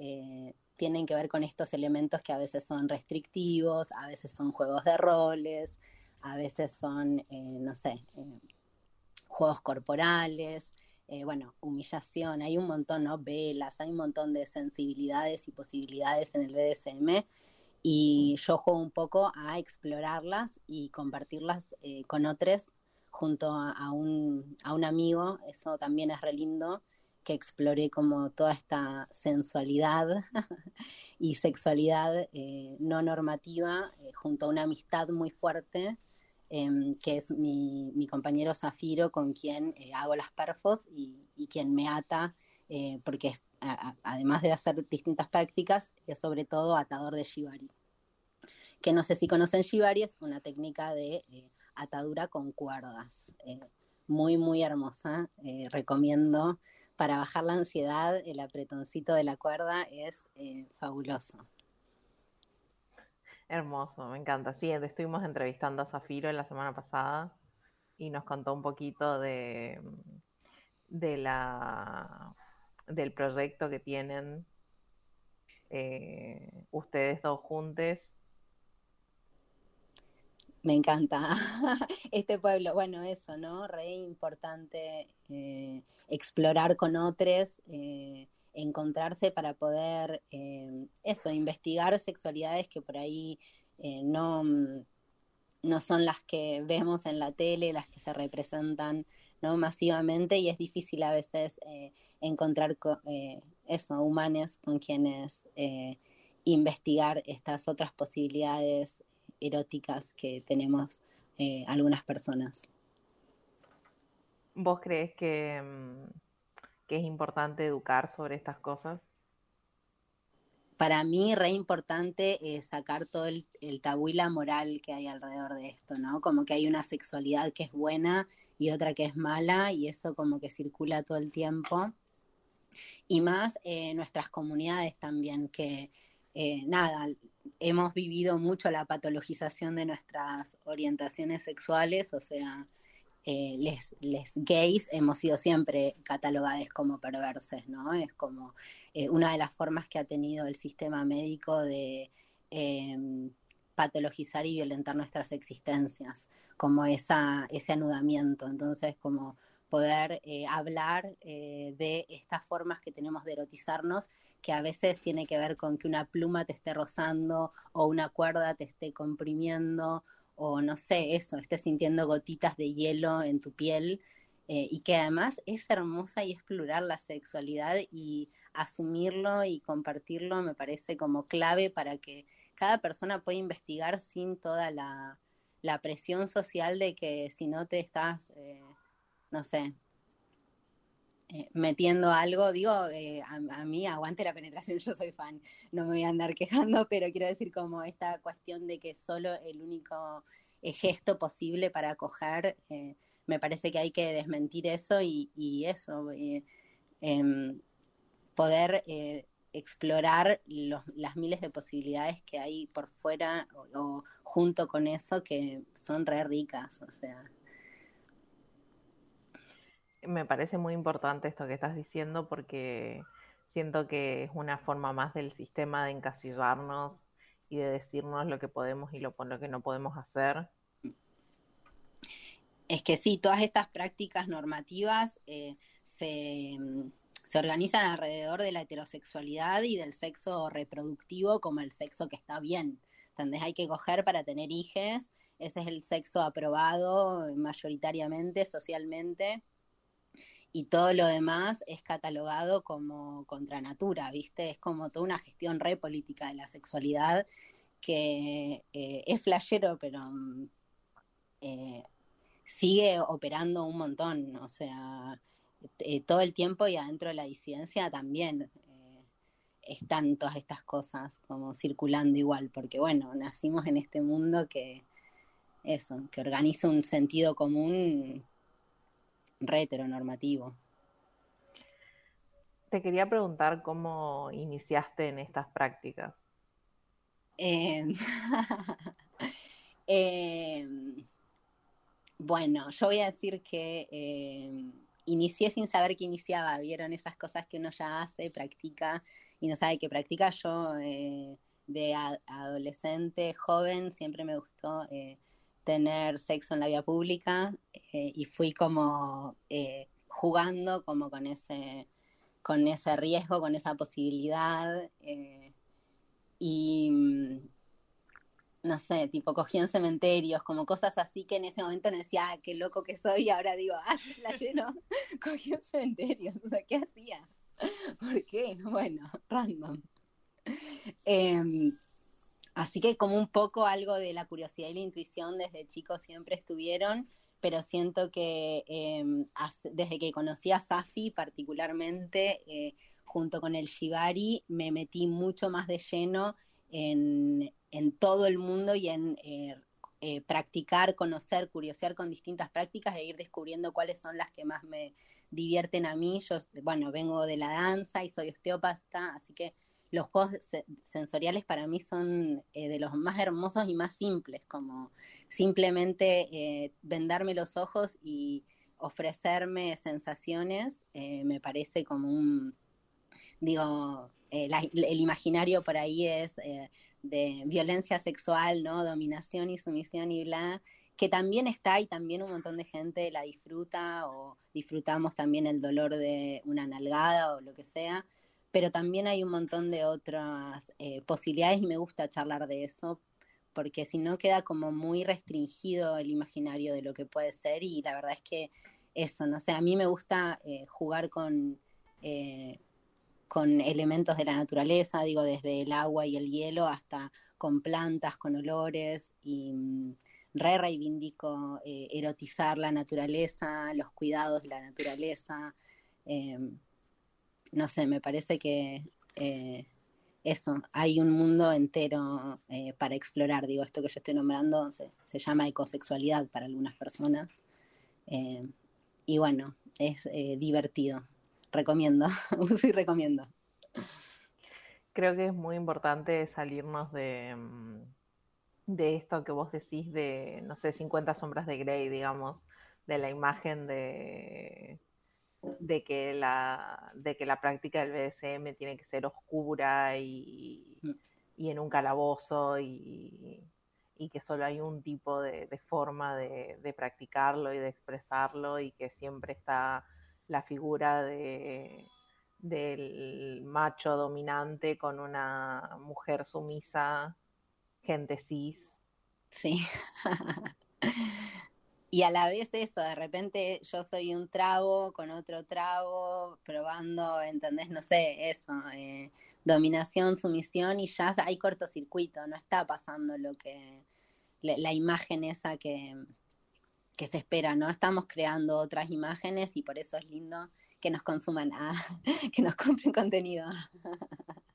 K: tienen que ver con estos elementos que a veces son restrictivos, a veces son juegos de roles, a veces son, eh, no sé, eh, juegos corporales, eh, bueno, humillación, hay un montón, ¿no? Velas, hay un montón de sensibilidades y posibilidades en el BDSM y yo juego un poco a explorarlas y compartirlas con otros junto a, un, a un amigo, eso también es re lindo, que exploré como toda esta sensualidad y sexualidad no normativa junto a una amistad muy fuerte em, que es mi, compañero Zafiro con quien eh, hago las perfos y, quien me ata, eh, porque además de hacer distintas prácticas, es sobre todo atador de shibari. Que no sé si conocen shibari, es una técnica de eh, atadura con cuerdas. eh, muy, muy hermosa. eh, recomiendo para bajar la ansiedad, el apretoncito de la cuerda es eh, fabuloso.
G: Hermoso, me encanta. Sí, estuvimos entrevistando a Zafiro la semana pasada y nos contó un poquito de, de la, del proyecto que tienen eh, ustedes dos juntos.
K: Me encanta este pueblo. Bueno, eso, ¿no? Re importante eh, explorar con otros, eh, encontrarse para poder, eh, eso, investigar sexualidades que por ahí eh, no, mm, no son las que vemos en la tele, las que se representan ¿no? masivamente y es difícil a veces eh, encontrar co- eso, humanes con quienes investigar estas otras posibilidades eróticas que tenemos algunas personas.
G: ¿Vos crees que, mm, que es importante educar sobre estas cosas?
K: Para mí, re importante es sacar todo el, el tabú y la moral que hay alrededor de esto, ¿no? Como que hay una sexualidad que es buena y otra que es mala, y eso como que circula todo el tiempo. Y más eh, nuestras comunidades también, que eh, nada, hemos vivido mucho la patologización de nuestras orientaciones sexuales, o sea, eh, les, gays hemos sido siempre catalogadas como perverses, ¿no? Es como eh, una de las formas que ha tenido el sistema médico de eh, patologizar y violentar nuestras existencias, como esa, ese anudamiento. Entonces, como poder eh, hablar eh, de estas formas que tenemos de erotizarnos, que a veces tiene que ver con que una pluma te esté rozando o una cuerda te esté comprimiendo o no sé, eso, estés sintiendo gotitas de hielo en tu piel eh, y que además es hermosa y es plural la sexualidad y asumirlo y compartirlo me parece como clave para que cada persona pueda investigar sin toda la, presión social de que si no te estás, eh, no sé, eh, metiendo algo, digo, eh, a, a mí aguante la penetración, yo soy fan, no me voy a andar quejando, pero quiero decir como esta cuestión de que solo el único eh, gesto posible para acoger, eh, me parece que hay que desmentir eso y, y eso, eh, em, poder explorar los, las miles de posibilidades que hay por fuera o, o junto con eso que son re ricas, o sea.
G: Me parece muy importante esto que estás diciendo porque siento que es una forma más del sistema de encasillarnos y de decirnos lo que podemos y lo, lo que no podemos hacer.
K: Es que sí, todas estas prácticas normativas eh, se, se organizan alrededor de la heterosexualidad y del sexo reproductivo como el sexo que está bien. ¿Entendés? Hay que coger para tener hijos, ese es el sexo aprobado mayoritariamente, socialmente, y todo lo demás es catalogado como contra natura, ¿viste? Es como toda una gestión re política de la sexualidad que eh, es flashero, pero eh, sigue operando un montón, o sea, eh, todo el tiempo y adentro de la disidencia también están todas estas cosas como circulando igual, porque bueno, nacimos en este mundo que eso, que organiza un sentido común re heteronormativo.
G: Te quería preguntar cómo iniciaste en estas prácticas.
K: Eh, eh, bueno, yo voy a decir que eh, inicié sin saber que iniciaba. Vieron esas cosas que uno ya hace, practica y no sabe que practica. Yo eh, de a- adolescente, joven, siempre me gustó eh, tener sexo en la vía pública eh, y fui como eh, jugando como con ese, con ese riesgo, con esa posibilidad. eh, y mm, no sé, tipo cogí en cementerios, como cosas así que en ese momento no decía, ah, qué loco que soy, y ahora digo, ah, la lleno, cogí en cementerios, o sea, ¿qué hacía? ¿Por qué? Bueno, random. Em, Así que como un poco algo de la curiosidad y la intuición desde chicos siempre estuvieron, pero siento que eh, desde que conocí a Safi particularmente, eh, junto con el Shibari, me metí mucho más de lleno en, en todo el mundo y en eh, eh, practicar, conocer, curiosear con distintas prácticas e ir descubriendo cuáles son las que más me divierten a mí. Yo, bueno, vengo de la danza y soy osteópata, así que los juegos se- sensoriales para mí son eh, de los más hermosos y más simples, como simplemente eh, vendarme los ojos y ofrecerme sensaciones, eh, me parece como un, digo, eh, el imaginario por ahí es de violencia sexual, ¿no? Dominación y sumisión y bla, que también está y también un montón de gente la disfruta o disfrutamos también el dolor de una nalgada o lo que sea, pero también hay un montón de otras eh, posibilidades y me gusta charlar de eso porque si no queda como muy restringido el imaginario de lo que puede ser y la verdad es que eso, no sé, a mí me gusta eh, jugar con, eh, con elementos de la naturaleza, digo, desde el agua y el hielo hasta con plantas, con olores y mm, re reivindico erotizar la naturaleza, los cuidados de la naturaleza. No sé, me parece que eh, eso, hay un mundo entero eh, para explorar. Digo, esto que yo estoy nombrando se, llama ecosexualidad para algunas personas. Eh, y bueno, es divertido. Recomiendo, uso y recomiendo.
G: Creo que es muy importante salirnos de, mm, de esto que vos decís de, no sé, 50 sombras de Grey, digamos, de la imagen de, de que la, de que la práctica del BDSM tiene que ser oscura y, y en un calabozo y, y que solo hay un tipo de, de forma de, de practicarlo y de expresarlo y que siempre está la figura de, del macho dominante con una mujer sumisa, gente cis.
K: Sí. Y a la vez eso, de repente yo soy un trago con otro trago, probando, ¿entendés? No sé, eso, eh, dominación, sumisión y ya hay cortocircuito, no está pasando lo que, la, imagen esa que, que se espera, ¿no? Estamos creando otras imágenes y por eso es lindo que nos consuman, ah, que nos compren contenido.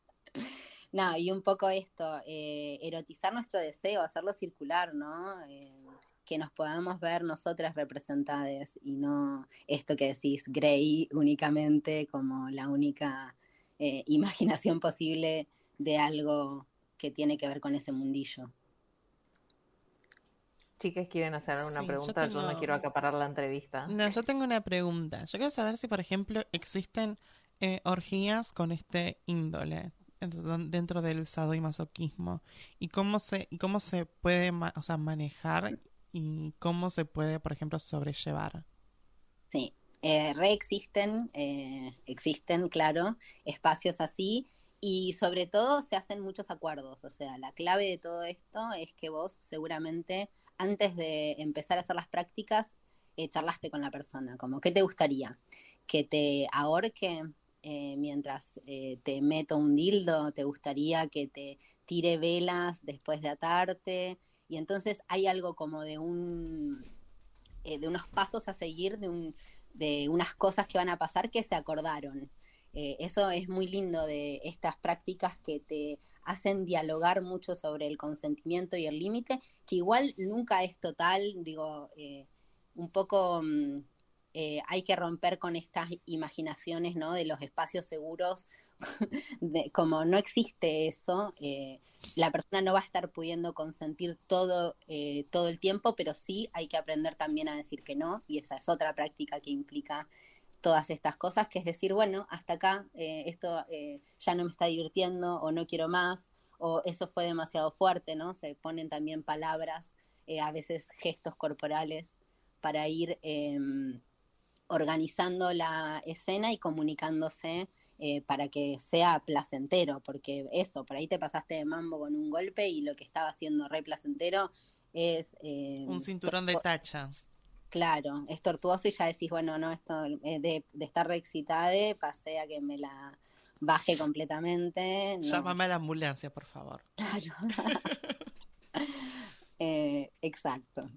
K: No, y un poco esto, eh, erotizar nuestro deseo, hacerlo circular, ¿no? Eh, que nos podamos ver nosotras representadas y no esto que decís, Grey únicamente como la única eh, imaginación posible de algo que tiene que ver con ese mundillo.
G: Chicas, ¿quieren hacer
E: Sí, yo
G: pregunta? Yo, no quiero acaparar la entrevista.
E: No, yo tengo una pregunta. Yo quiero saber si, por ejemplo, existen eh, orgías con este índole dentro del sadomasoquismo y cómo se y cómo se puede ma- o sea, manejar y cómo se puede, por ejemplo, sobrellevar.
K: Sí, eh, reexisten, eh, existen, claro, espacios así y sobre todo se hacen muchos acuerdos. O sea, la clave de todo esto es que vos seguramente antes de empezar a hacer las prácticas eh, charlaste con la persona, como, ¿qué te gustaría? ¿Que te ahorque eh, mientras te meto un dildo? ¿Te gustaría que te tire velas después de atarte? Y entonces hay algo como de un eh, de unos pasos a seguir, de, un, de unas cosas que van a pasar que se acordaron. Eh, eso es muy lindo de estas prácticas que te hacen dialogar mucho sobre el consentimiento y el límite, que igual nunca es total, digo, eh, un poco mm, hay que romper con estas imaginaciones, ¿no? De los espacios seguros, de, como no existe eso, la persona no va a estar pudiendo consentir todo, eh, todo el tiempo, pero sí hay que aprender también a decir que no, y esa es otra práctica que implica todas estas cosas, que es decir, bueno, hasta acá eh, esto eh, ya no me está divirtiendo o no quiero más, o eso fue demasiado fuerte, ¿no? Se ponen también palabras, eh, a veces gestos corporales para ir eh, organizando la escena y comunicándose eh, para que sea placentero, porque eso, por ahí te pasaste de mambo con un golpe y lo que estaba haciendo re placentero es... eh,
E: Un cinturón de tachas.
K: Claro, es tortuoso y ya decís, bueno, no, esto eh, de, de estar re excitada pasé a que me la baje completamente. no.
E: Llámame a la ambulancia, por favor.
K: Claro. Eh, exacto.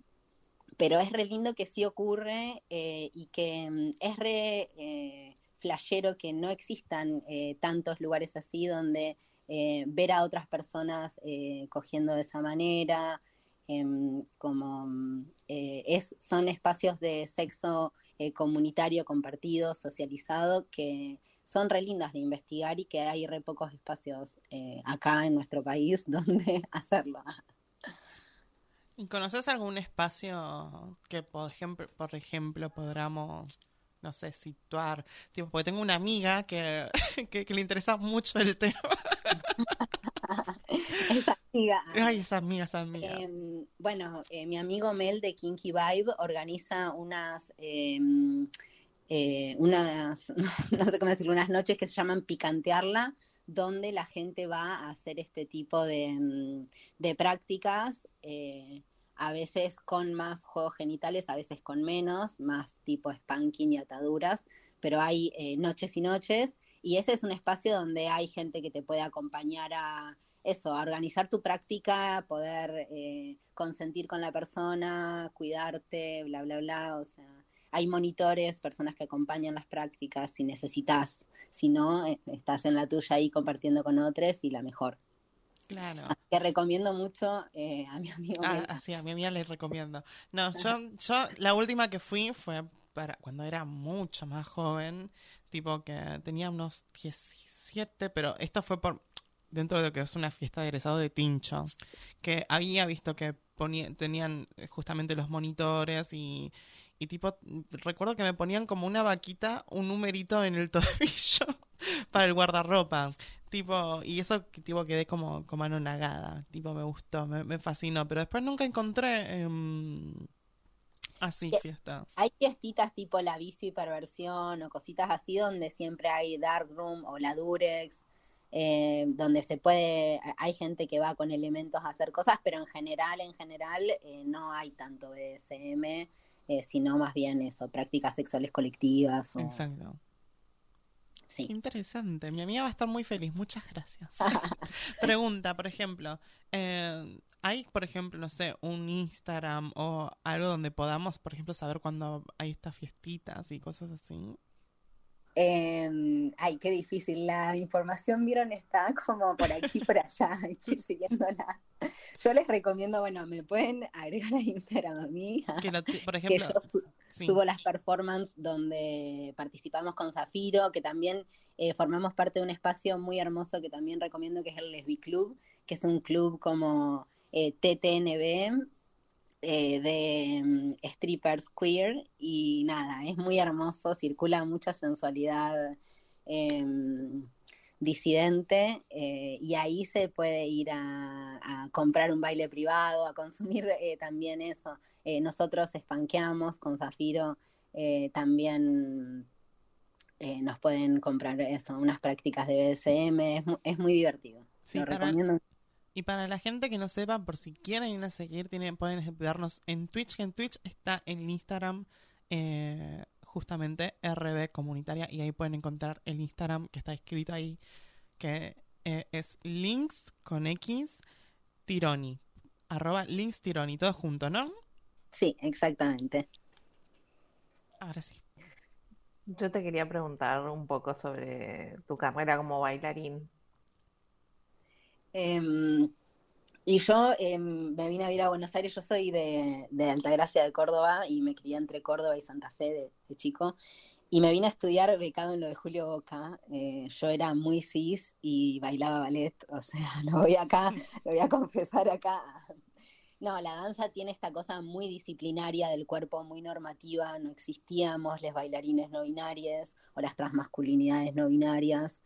K: Pero es re lindo que sí ocurre eh, y que mm, es re flashero que no existan eh, tantos lugares así donde eh, ver a otras personas eh, cogiendo de esa manera, em, como es, son espacios de sexo comunitario, compartido, socializado, que son re lindas de investigar y que hay re pocos espacios acá en nuestro país donde hacerlo.
E: ¿Y conoces algún espacio que, por ejemplo, por ejemplo, podamos, no sé, situar? Tipo, porque tengo una amiga que, que, que le interesa mucho el tema.
K: Esa amiga.
E: Ay, esa amiga, esa amiga.
K: Em, bueno, eh, mi amigo Mel de Kinky Vibe organiza unas, em, eh, unas, no sé cómo decirlo, unas noches que se llaman Picantearla, donde la gente va a hacer este tipo de, em, de prácticas, eh, a veces con más juegos genitales, a veces con menos, más tipo spanking y ataduras, pero hay eh, noches y noches, y ese es un espacio donde hay gente que te puede acompañar a eso, a organizar tu práctica, poder eh, consentir con la persona, cuidarte, bla, bla, bla. O sea, hay monitores, personas que acompañan las prácticas si necesitas. Si no, eh, estás en la tuya ahí compartiendo con otros y la mejor.
E: Claro.
K: Así que recomiendo mucho eh, a mi amigo.
E: Ah, ah, sí, a mi amiga le recomiendo. No, yo, yo la última que fui fue para cuando era mucho más joven, tipo que tenía unos 17, pero esto fue por dentro de lo que es una fiesta de egresado de Tincho, que había visto que ponía, tenían justamente los monitores y, y tipo, recuerdo que me ponían como una vaquita, un numerito en el tobillo para el guardarropa. Tipo, y eso tipo quedé como, como anonagada. Tipo, me gustó, me, me fascinó. Pero después nunca encontré em, así
K: Que-
E: fiestas.
K: Hay fiestitas tipo la bici perversión o cositas así donde siempre hay dark room o la durex, eh, donde se puede, hay gente que va con elementos a hacer cosas, pero en general, en general eh, no hay tanto BDSM, eh, sino más bien eso, prácticas sexuales colectivas. O...
E: Exacto.
K: Sí.
E: Interesante. Mi amiga va a estar muy feliz. Muchas gracias. Pregunta, por ejemplo, eh, ¿hay, por ejemplo, no sé, un Instagram o algo donde podamos, por ejemplo, saber cuándo hay estas fiestitas y cosas así?
K: Eh, ay, qué difícil. La información, vieron, está como por aquí por allá. Hay que ir siguiéndola. Yo les recomiendo, bueno, me pueden agregar a Instagram a mí.
E: Que por
K: que
E: ejemplo,
K: yo su-
E: sí.
K: subo las performances donde participamos con Zafiro, que también eh, formamos parte de un espacio muy hermoso que también recomiendo, que es el Lesbi Club, que es un club como eh, TTNB, eh, de mm, strippers queer y nada, es muy hermoso, circula mucha sensualidad em, disidente eh, y ahí se puede ir a, a comprar un baile privado, a consumir eh, también eso. Eh, nosotros espanqueamos con Zafiro, también nos pueden comprar eso, unas prácticas de BDSM, es, es muy divertido.
E: Sí,
K: Lo
E: para-
K: recomiendo.
E: Y para la gente que no sepa, por si quieren ir a seguir, tienen, pueden vernos en Twitch, que en Twitch está en Instagram eh, justamente RB Comunitaria y ahí pueden encontrar el Instagram que está escrito ahí, que eh, es links con X tironi, arroba links tironi, todo junto, ¿no?
K: Sí, exactamente.
E: Ahora sí.
G: Yo te quería preguntar un poco sobre tu carrera como bailarín.
K: Em, y yo em, me vine a vivir a Buenos Aires, yo soy de, de Altagracia de Córdoba y me crié entre Córdoba y Santa Fe de, chico. Y me vine a estudiar becado en lo de Julio Boca. Eh, yo era muy cis y bailaba ballet, o sea, lo voy acá, lo voy a confesar acá. No, la danza tiene esta cosa muy disciplinaria del cuerpo, muy normativa. No existíamos los bailarines no binarios o las transmasculinidades no binarias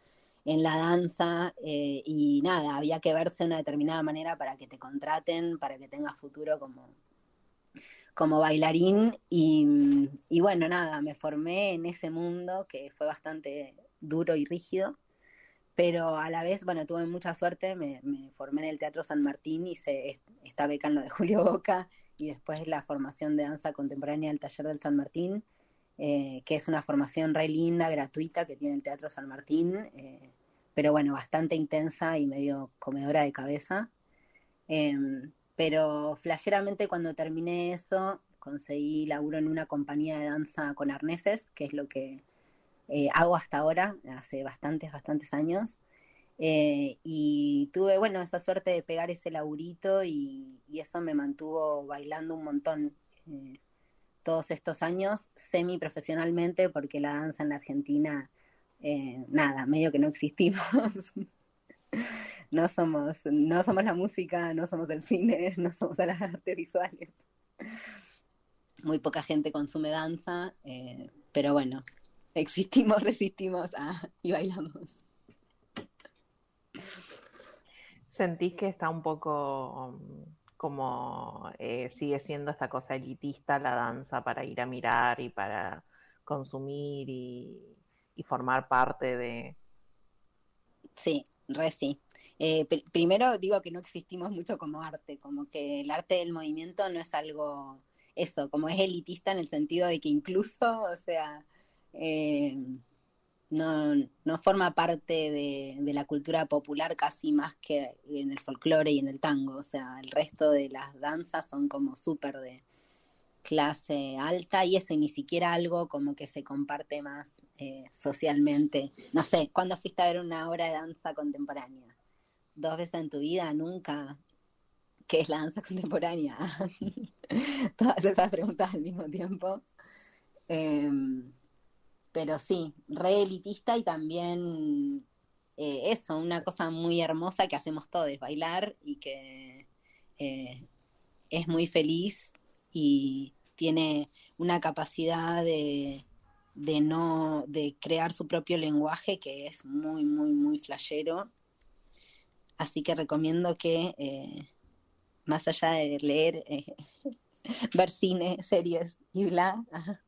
K: en la danza eh, y nada, había que verse de una determinada manera para que te contraten, para que tengas futuro como, como bailarín y, bueno, nada, me formé en ese mundo que fue bastante duro y rígido, pero a la vez, bueno, tuve mucha suerte, me, me formé en el Teatro San Martín, hice esta beca en lo de Julio Boca y después la formación de danza contemporánea del Taller del San Martín, eh, que es una formación re linda, gratuita, que tiene el Teatro San Martín. eh, pero bueno, bastante intensa y medio comedora de cabeza. Em, pero flasheramente cuando terminé eso, conseguí laburo en una compañía de danza con arneses, que es lo que eh, hago hasta ahora, hace bastantes, bastantes años. Eh, y tuve, bueno, esa suerte de pegar ese laburito y, y eso me mantuvo bailando un montón eh, todos estos años, semi profesionalmente, porque la danza en la Argentina, eh, nada, medio que no existimos. no somos, no somos la música, no somos el cine, no somos las artes visuales. Muy poca gente consume danza, eh, pero bueno, existimos, resistimos ah, y bailamos.
G: ¿Sentís que está un poco um, como eh, sigue siendo esta cosa elitista la danza para ir a mirar y para consumir y, y formar parte de...
K: Sí, re sí. Eh, pr- primero digo que no existimos mucho como arte, como que el arte del movimiento no es algo, eso, como es elitista en el sentido de que incluso, o sea, eh, no, no forma parte de, de la cultura popular casi más que en el folclore y en el tango, o sea, el resto de las danzas son como súper de clase alta y eso, y ni siquiera algo como que se comparte más eh, socialmente. No sé, ¿cuándo fuiste a ver una obra de danza contemporánea? ¿Dos veces en tu vida? ¿Nunca? ¿Qué es la danza contemporánea? Todas esas preguntas al mismo tiempo. Em, pero sí, re elitista y también eh, eso, una cosa muy hermosa que hacemos todos, bailar y que eh, es muy feliz y tiene una capacidad de, de no, de crear su propio lenguaje que es muy, muy, muy flashero. Así que recomiendo que, eh, más allá de leer, eh, ver cine, series y bla,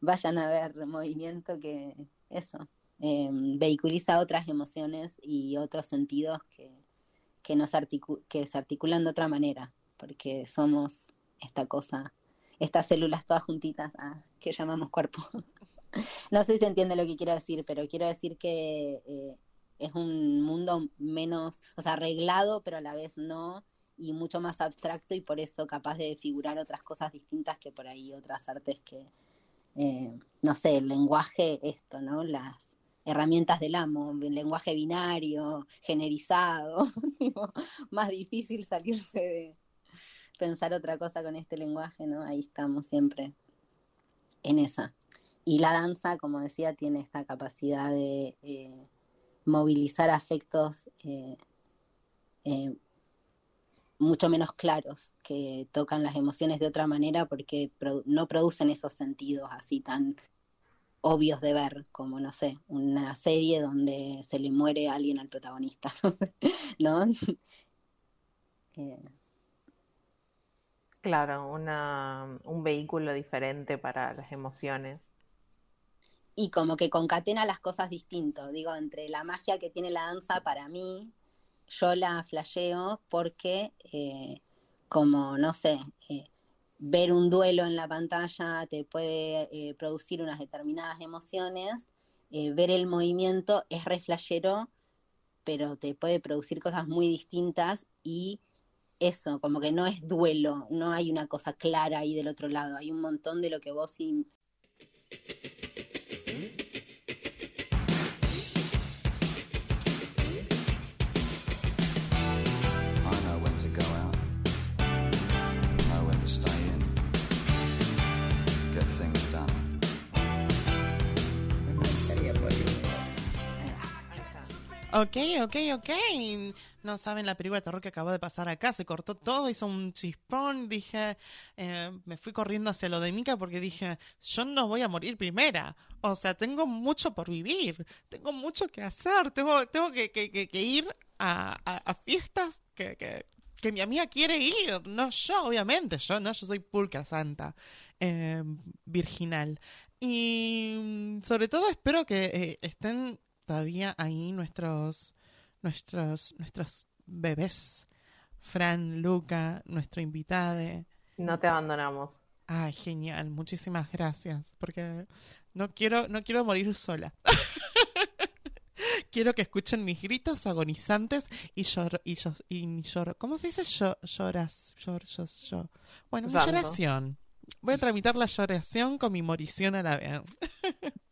K: vayan a ver movimiento que eso, eh, vehiculiza otras emociones y otros sentidos que, que, nos que se articulan de otra manera, porque somos esta cosa, estas células todas juntitas ah, que llamamos cuerpo. no sé si se entiende lo que quiero decir, pero quiero decir que eh, es un mundo menos, o sea, arreglado, pero a la vez no, y mucho más abstracto y por eso capaz de figurar otras cosas distintas que por ahí otras artes que, eh, no sé, el lenguaje, esto, ¿no? Las herramientas del amo, el lenguaje binario, generizado, tipo, más difícil salirse de pensar otra cosa con este lenguaje, ¿no? Ahí estamos siempre en esa. Y la danza, como decía, tiene esta capacidad de eh, movilizar afectos eh, eh, mucho menos claros, que tocan las emociones de otra manera porque no producen esos sentidos así tan obvios de ver, como, no sé, una serie donde se le muere alguien al protagonista, ¿no?
G: Claro, una, un vehículo diferente para las emociones.
K: Y como que concatena las cosas distinto. Digo, entre la magia que tiene la danza para mí, yo la flasheo porque, eh, como, no sé, eh, ver un duelo en la pantalla te puede eh, producir unas determinadas emociones, ver el movimiento es re flashero, pero te puede producir cosas muy distintas y eso, como que no es duelo, no hay una cosa clara ahí del otro lado, hay un montón de lo que vos im-
E: Ok, ok, ok. No saben la película de terror que acabó de pasar acá. Se cortó todo, hizo un chispón. Dije, eh, me fui corriendo hacia lo de Mika porque dije, yo no voy a morir primera. O sea, tengo mucho por vivir. Tengo mucho que hacer. Tengo, tengo que, ir a, fiestas que mi amiga quiere ir. No yo, obviamente. Yo no, yo soy pulcra santa. eh, virginal. Y mm, sobre todo espero que eh, estén todavía ahí nuestros, nuestros, nuestros bebés. Fran, Luca, nuestro invitado.
G: No te abandonamos.
E: Ay, genial, muchísimas gracias. Porque no quiero, no quiero morir sola. quiero que escuchen mis gritos agonizantes y llor, y yo, y lloro. ¿Cómo se dice? Yo, lloras, llor, yo, yo. Bueno, mi lloración. Voy a tramitar la lloración con mi morición a la vez.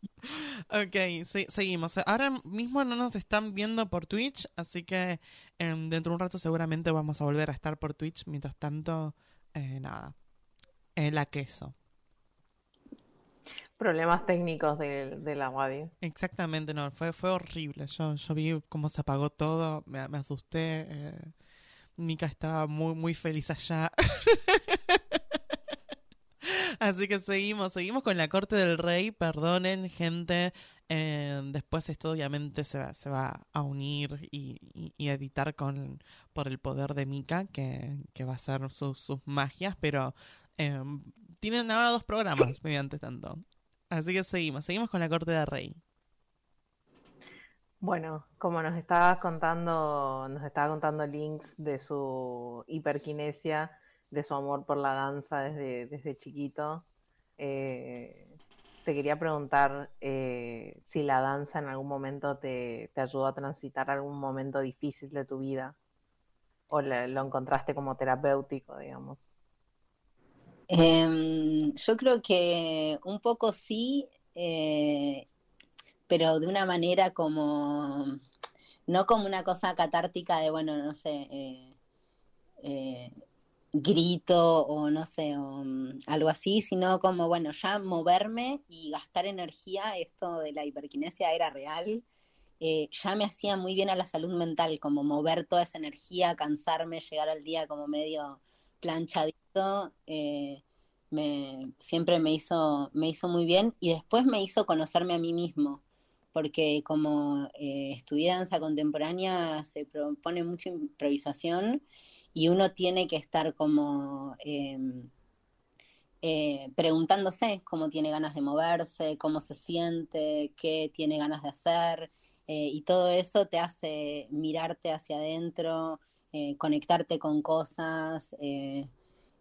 E: ok, se- seguimos. Ahora mismo no nos están viendo por Twitch, así que em, dentro de un rato seguramente vamos a volver a estar por Twitch. Mientras tanto, eh, nada. Eh, la queso.
G: Problemas técnicos de, de la.
E: Exactamente, no, fue, fue horrible. Yo, yo vi cómo se apagó todo, me, me asusté. eh, Mika estaba muy, muy feliz allá. Así que seguimos, seguimos con la corte del rey. Perdonen, gente. eh, después esto obviamente se va, se va a unir y, y- y editar con por el poder de Mika, que, que va a hacer sus sus magias, pero eh, tienen ahora dos programas mediante tanto. Así que seguimos, seguimos con la corte del rey.
G: Bueno, como nos estaba contando, nos estaba contando links de su hiperquinesia, de su amor por la danza desde, desde chiquito, eh, te quería preguntar eh, si la danza en algún momento te, te ayudó a transitar algún momento difícil de tu vida o lo encontraste como terapéutico, digamos.
K: Em, yo creo que un poco sí, eh, pero de una manera como, no como una cosa catártica de, bueno, no sé, grito o no sé, o, mm, algo así, sino como, bueno, ya moverme y gastar energía, esto de la hiperquinesia era real, eh, ya me hacía muy bien a la salud mental, como mover toda esa energía, cansarme, llegar al día como medio planchadito, eh, me, siempre me hizo, me hizo muy bien y después me hizo conocerme a mí mismo, porque como eh, estudié danza contemporánea se propone mucha improvisación y uno tiene que estar como eh, eh, preguntándose cómo tiene ganas de moverse, cómo se siente, qué tiene ganas de hacer, eh, y todo eso te hace mirarte hacia adentro, eh, conectarte con cosas,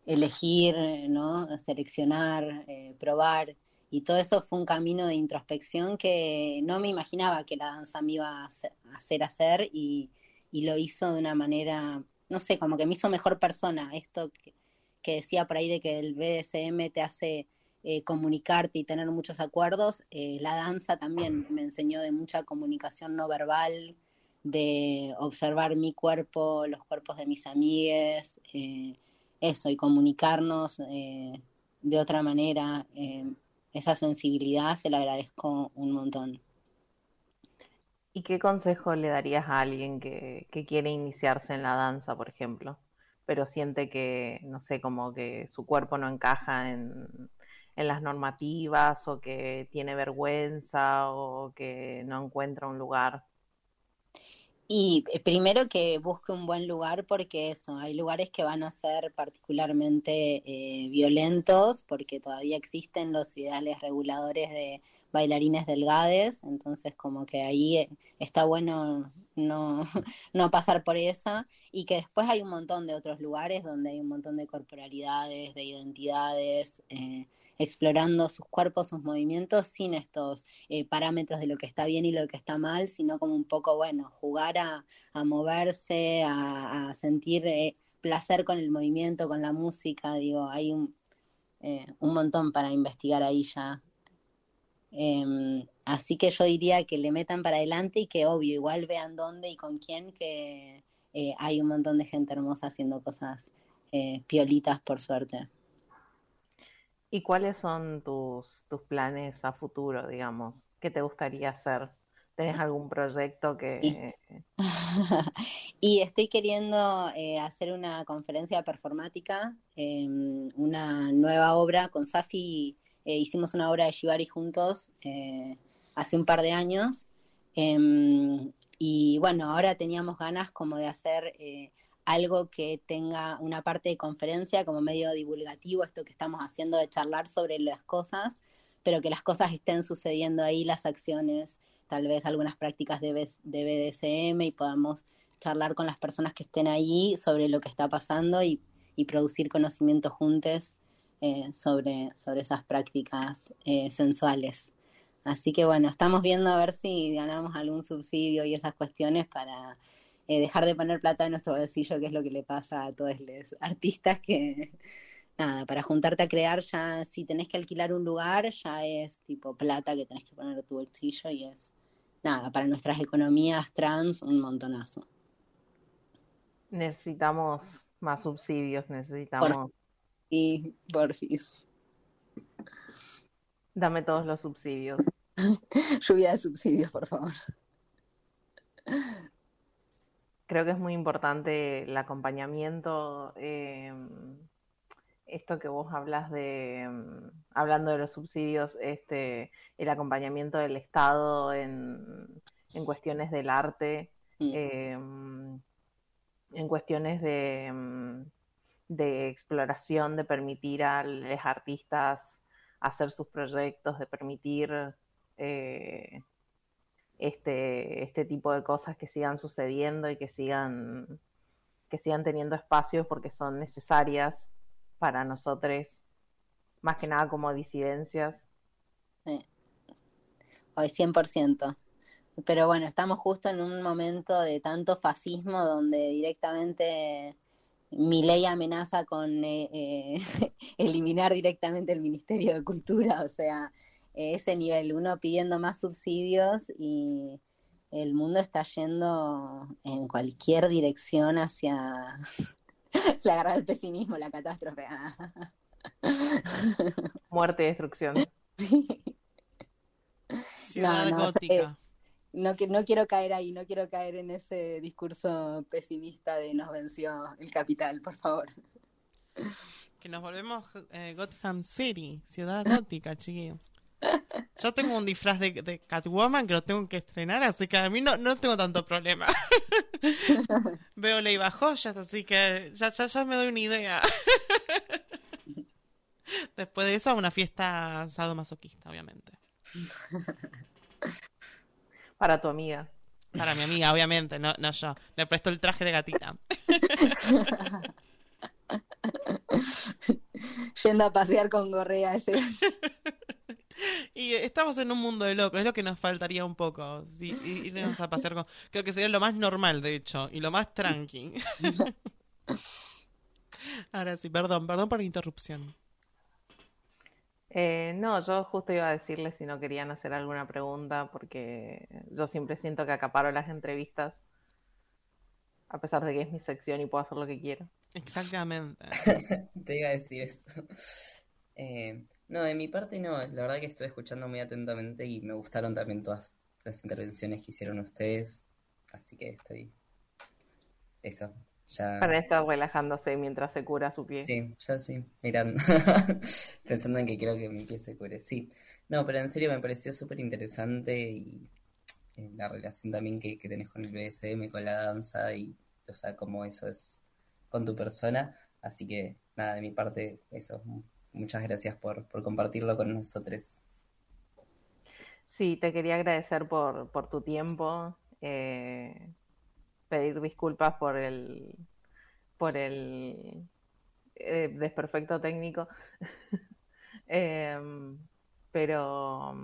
K: elegir, ¿no? Seleccionar, probar. Y todo eso fue un camino de introspección que no me imaginaba que la danza me iba a hacer hacer y, y lo hizo de una manera, no sé, como que me hizo mejor persona. Esto que, decía por ahí de que el BDSM te hace eh, comunicarte y tener muchos acuerdos, eh, la danza también me enseñó de mucha comunicación no verbal, de observar mi cuerpo, los cuerpos de mis amigues, eh, eso, y comunicarnos eh, de otra manera. eh, esa sensibilidad se la agradezco un montón.
G: ¿Y qué consejo le darías a alguien que, que quiere iniciarse en la danza, por ejemplo, pero siente que, no sé, como que su cuerpo no encaja en, en las normativas o que tiene vergüenza o que no encuentra un lugar?
K: Y eh, primero que busque un buen lugar porque eso, hay lugares que van a ser particularmente eh, violentos porque todavía existen los ideales reguladores de bailarines delgades, entonces como que ahí eh, está bueno no, no pasar por esa y que después hay un montón de otros lugares donde hay un montón de corporalidades, de identidades, eh, explorando sus cuerpos, sus movimientos sin estos eh, parámetros de lo que está bien y lo que está mal, sino como un poco, bueno, jugar a, moverse, a, sentir placer con el movimiento, con la música, digo, hay un, un montón para investigar ahí ya. Em, así que yo diría que le metan para adelante y que obvio, igual vean dónde y con quién, que eh, hay un montón de gente hermosa haciendo cosas eh, piolitas por suerte.
G: ¿Y cuáles son tus, tus planes a futuro, digamos? ¿Qué te gustaría hacer? ¿Tenés algún proyecto que...
K: Y estoy queriendo eh, hacer una conferencia performática, eh, una nueva obra con Safi. Eh, hicimos una obra de Shibari juntos eh, hace un par de años. em, y bueno, ahora teníamos ganas como de hacer eh, algo que tenga una parte de conferencia como medio divulgativo, esto que estamos haciendo de charlar sobre las cosas, pero que las cosas estén sucediendo ahí, las acciones, tal vez algunas prácticas de, BDSM y podamos charlar con las personas que estén ahí sobre lo que está pasando y producir conocimiento juntos eh, sobre, sobre esas prácticas eh, sensuales. así que bueno, estamos viendo a ver si ganamos algún subsidio y esas cuestiones para eh, dejar de poner plata en nuestro bolsillo, que es lo que le pasa a todos los artistas que, nada, para juntarte a crear ya, si tenés que alquilar un lugar, ya es tipo plata que tenés que poner en tu bolsillo y es, nada, para nuestras economías trans un montonazo.
G: Necesitamos más subsidios, necesitamos...
K: Y porfis.
G: Dame todos los subsidios.
K: Lluvia de subsidios, por favor.
G: Creo que es muy importante el acompañamiento. eh, esto que vos hablas de, mm, hablando de los subsidios, este, el acompañamiento del Estado en, en cuestiones del arte, eh, en cuestiones de, de exploración, de permitir a los artistas hacer sus proyectos, de permitir eh, este, este tipo de cosas que sigan sucediendo y que sigan, que sigan teniendo espacios porque son necesarias para nosotros, más que nada como disidencias.
K: Sí. Hoy 100%. Pero bueno, estamos justo en un momento de tanto fascismo donde directamente mi ley amenaza con eh, eh, eliminar directamente el Ministerio de Cultura, o sea, ese nivel, uno pidiendo más subsidios y el mundo está yendo en cualquier dirección hacia se agarra el pesimismo, la catástrofe.
G: Muerte y destrucción.
E: Ciudad
K: No, no,
E: gótica.
K: No, no quiero caer ahí, no quiero caer en ese discurso pesimista de nos venció el capital, por favor.
E: Que nos volvemos eh, Gotham City, ciudad gótica, chiquillos. Yo tengo un disfraz de, de Catwoman que lo tengo que estrenar, así que a mí no, no tengo tanto problema. Veo Leiva Joyas, así que ya, ya, ya me doy una idea. Después de eso, una fiesta sadomasoquista, obviamente.
G: Para tu amiga.
E: Para mi amiga, obviamente, no, no yo. Le presto el traje de gatita.
K: Yendo a pasear con Gorrea ese.
E: Y estamos en un mundo de locos, es lo que nos faltaría un poco. sí, irnos a pasear con. Creo que sería lo más normal, de hecho, y lo más tranqui. Ahora sí, perdón, perdón por la interrupción.
G: Eh, no, yo justo iba a decirles si no querían hacer alguna pregunta, porque yo siempre siento que acaparo las entrevistas, a pesar de que es mi sección y puedo hacer lo que quiero.
E: Exactamente.
F: Te iba a decir eso. Eh, no, de mi parte no, la verdad que estuve escuchando muy atentamente y me gustaron también todas las intervenciones que hicieron ustedes, así que estoy... Eso, ya...
G: Para estar relajándose mientras se cura su pie.
F: Sí, ya sí, mirando, pensando en que quiero que mi pie se cure. Sí, no, pero en serio me pareció súper interesante y eh, la relación también que, que tenés con el BDSM, con la danza y, o sea, cómo eso es con tu persona. Así que, nada, de mi parte, eso. Muchas gracias por, por compartirlo con nosotros.
G: Sí, te quería agradecer por, por tu tiempo, eh, pedir disculpas por el, por el eh, desperfecto técnico, Em, pero,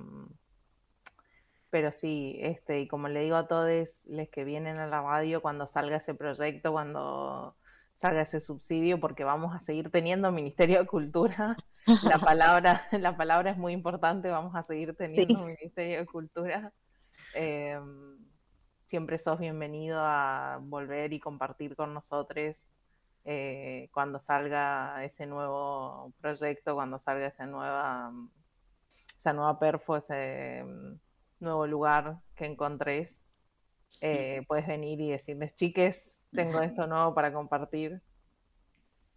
G: pero sí, este, y como le digo a todos los que vienen a la radio, cuando salga ese proyecto, cuando salga ese subsidio, porque vamos a seguir teniendo Ministerio de Cultura, la palabra, la palabra es muy importante, vamos a seguir teniendo
K: Sí.
G: Ministerio de Cultura. Em, siempre sos bienvenido a volver y compartir con nosotros eh, cuando salga ese nuevo proyecto, cuando salga esa nueva, esa nueva perfo, ese mm, nuevo lugar que encontréis. Eh, puedes venir y decirles, chiques, tengo esto nuevo para compartir.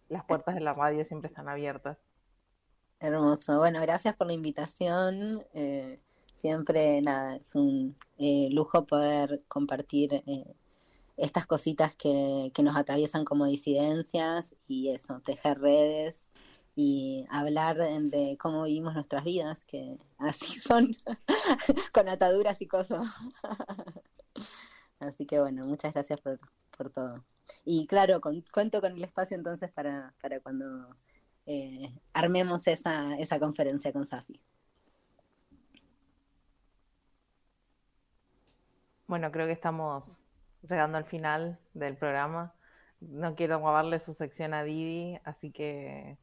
G: Las puertas de la radio siempre están abiertas.
K: Hermoso. Bueno, gracias por la invitación. eh, siempre, nada, es un eh, lujo poder compartir eh, estas cositas que, que nos atraviesan como disidencias y eso, tejer redes y hablar de, cómo vivimos nuestras vidas, que así son, con ataduras y cosas. Así que bueno, muchas gracias por, por todo. Y claro, con- cuento con el espacio entonces para, para cuando eh, armemos esa, esa conferencia con Safi.
G: Bueno, creo que estamos llegando al final del programa. No quiero robarle su sección a Didi, así que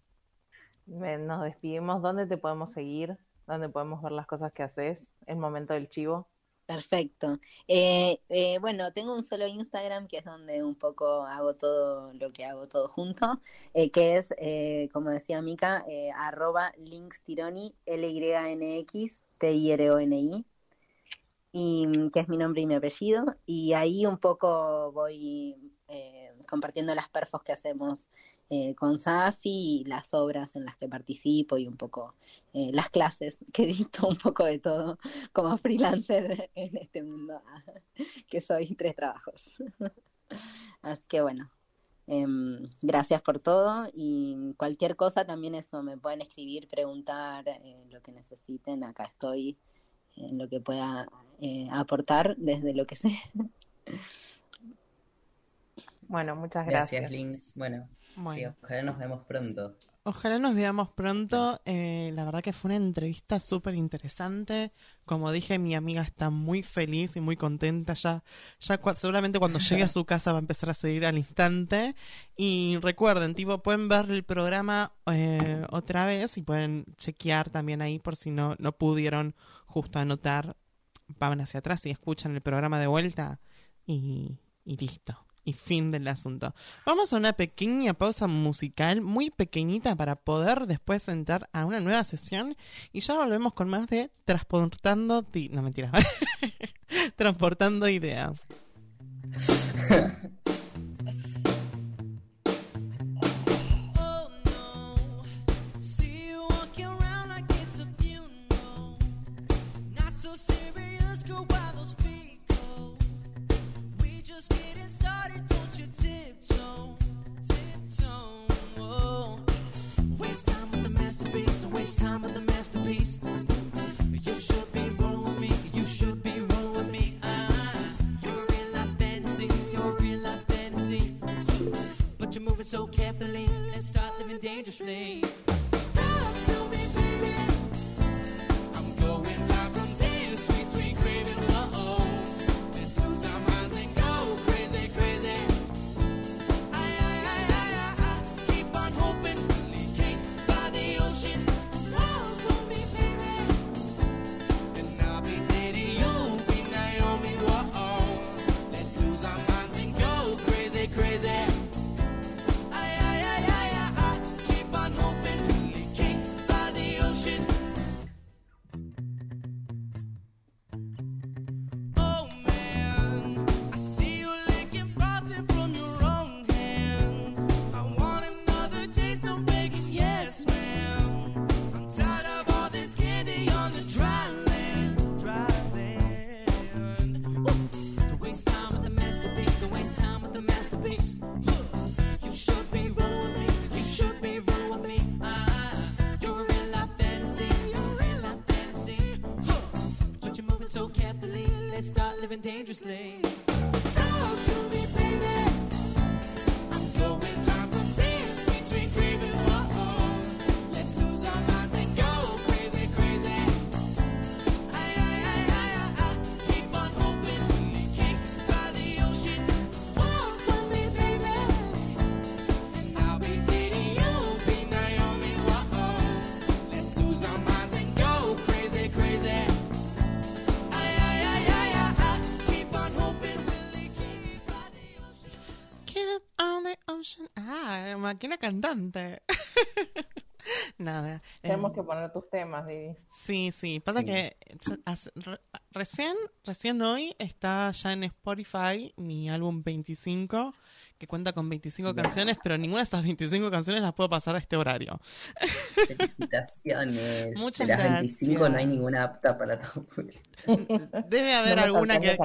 G: nos despedimos. ¿Dónde te podemos seguir? ¿Dónde podemos ver las cosas que haces? El momento del chivo.
K: Perfecto. Eh, eh, bueno, tengo un solo Instagram que es donde un poco hago todo lo que hago todo junto, eh, que es, eh, como decía Mica, eh, arroba linkstironi, L-Y-N-X, T-I-R-O-N-I, y mm, que es mi nombre y mi apellido, y ahí un poco voy eh, compartiendo las perfos que hacemos eh, con Safi y las obras en las que participo y un poco eh, las clases que dicto un poco de todo como freelancer en este mundo, que soy tres trabajos. Así que bueno, em, gracias por todo y cualquier cosa también eso, me pueden escribir, preguntar eh, lo que necesiten, acá estoy en lo que pueda eh, aportar desde lo que sé.
G: Bueno, muchas
F: Gracias,
G: gracias.
F: Links. Bueno, sí,
E: Bueno.
F: ojalá nos vemos pronto.
E: Ojalá nos veamos pronto. Eh, la verdad que fue una entrevista súper interesante. Como dije, mi amiga está muy feliz y muy contenta. Ya, ya seguramente cuando llegue a su casa va a empezar a seguir al instante. Y recuerden, tipo, pueden ver el programa eh, otra vez y pueden chequear también ahí por si no, no pudieron justo anotar. Van hacia atrás y escuchan el programa de vuelta y, listo. Y fin del asunto. Vamos a una pequeña pausa musical, muy pequeñita, para poder después entrar a una nueva sesión. Y ya volvemos con más de Transportando. No, mentira. Transportando ideas.
D: You're moving so carefully. Let's start living dangerously.
E: just lay máquina cantante. Nada.
G: Tenemos
E: em,
G: que poner tus temas, Didi.
E: Sí, sí. Pasa
G: Sí.
E: que ch- hace- re- recién, recién hoy está ya en Spotify mi álbum 25, que cuenta con 25 canciones, pero ninguna de esas 25 canciones las puedo pasar a este horario.
F: Felicitaciones.
E: Muchas
F: de las 25 no hay
E: gracias.
F: ninguna apta para todo público.
E: Debe haber
G: No
E: alguna que,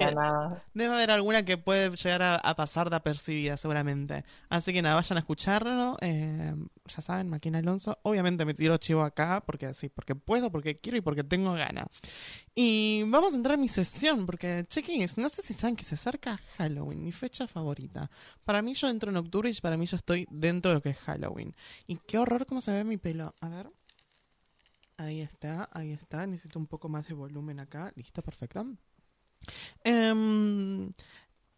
E: debe haber alguna que puede llegar a, a pasar de apercibida seguramente. Así que nada, vayan a escucharlo. eh, ya saben, Maquina Alonso. Obviamente me tiro chivo acá porque sí, porque puedo, porque quiero y porque tengo ganas. Y vamos a entrar a mi sesión porque, chequines, no sé si saben que se acerca Halloween, mi fecha favorita. Para mí yo entro en octubre y para mí yo estoy dentro de lo que es Halloween. Y qué horror cómo se ve mi pelo. A ver. Ahí está, ahí está. Necesito un poco más de volumen acá. Listo, perfecto.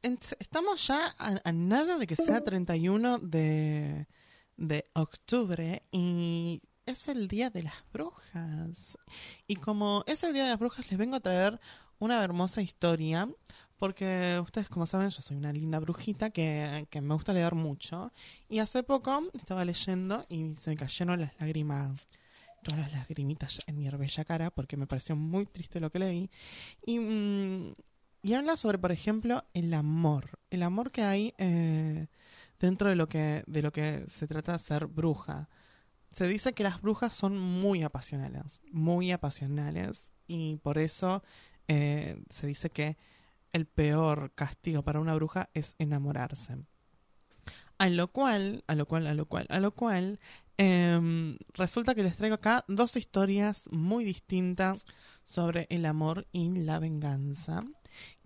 E: Ent- estamos ya a, a nada de que sea 31 de, de octubre y es el Día de las Brujas. Y como es el Día de las Brujas, les vengo a traer una hermosa historia. Porque ustedes, como saben, yo soy una linda brujita que, que me gusta leer mucho. Y hace poco estaba leyendo y se me cayeron las lágrimas, todas las lagrimitas en mi bella cara, porque me pareció muy triste lo que leí. Y, mm, y habla sobre, por ejemplo, el amor. El amor que hay eh, dentro de lo que, de lo que se trata de ser bruja. Se dice que las brujas son muy apasionales, muy apasionales, y por eso eh, se dice que el peor castigo para una bruja es enamorarse. A lo cual, a lo cual, a lo cual, a lo cual, em, resulta que les traigo acá dos historias muy distintas sobre el amor y la venganza,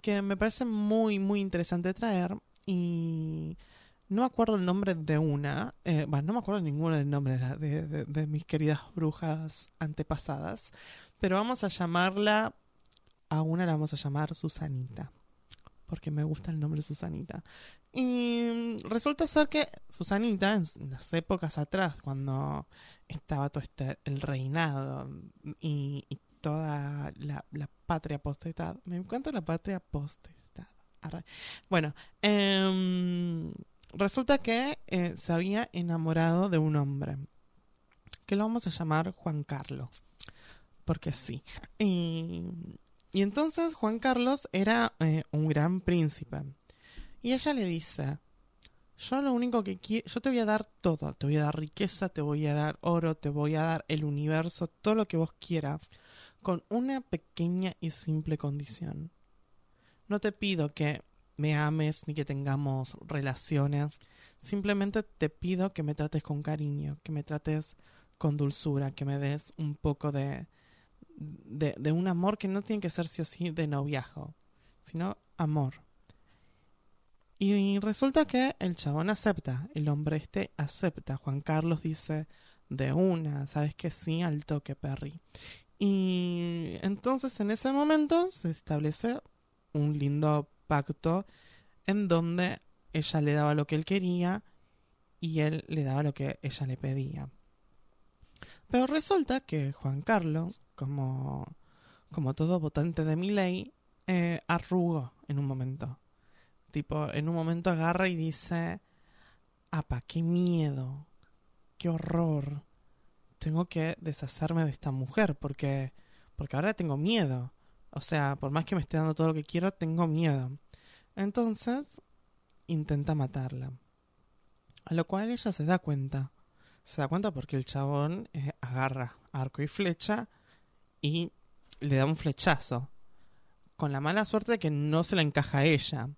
E: que me parece muy, muy interesante traer y no me acuerdo el nombre de una, eh, bueno, no me acuerdo ninguno del nombre de- de- de mis queridas brujas antepasadas, pero vamos a llamarla, a una la vamos a llamar Susanita, porque me gusta el nombre Susanita. Y resulta ser que Susanita, en las épocas atrás, cuando estaba todo este, el reinado y, toda la, la patria postestad, me encanta la patria postestad. Arre. Bueno, em, resulta que eh, se había enamorado de un hombre, que lo vamos a llamar Juan Carlos, porque sí. Y, y entonces Juan Carlos era eh, un gran príncipe. Y ella le dice, yo lo único que quiero, yo te voy a dar todo, te voy a dar riqueza, te voy a dar oro, te voy a dar el universo, todo lo que vos quieras, con una pequeña y simple condición. No te pido que me ames ni que tengamos relaciones, simplemente te pido que me trates con cariño, que me trates con dulzura, que me des un poco de, de, de un amor que no tiene que ser sí o sí de noviajo, sino amor. Y resulta que el chabón acepta, el hombre este acepta. Juan Carlos dice de una, sabes que sí, al toque, Perry. Y entonces en ese momento se establece un lindo pacto en donde ella le daba lo que él quería y él le daba lo que ella le pedía. Pero resulta que Juan Carlos, como, como todo votante de mi ley, eh, arrugó en un momento. Tipo, en un momento agarra y dice, apa, qué miedo, qué horror. Tengo que deshacerme de esta mujer porque, porque ahora tengo miedo. O sea, por más que me esté dando todo lo que quiero, tengo miedo. Entonces, intenta matarla. A lo cual ella se da cuenta. Se da cuenta porque el chabón eh, agarra arco y flecha y le da un flechazo. Con la mala suerte de que no se la encaja a ella.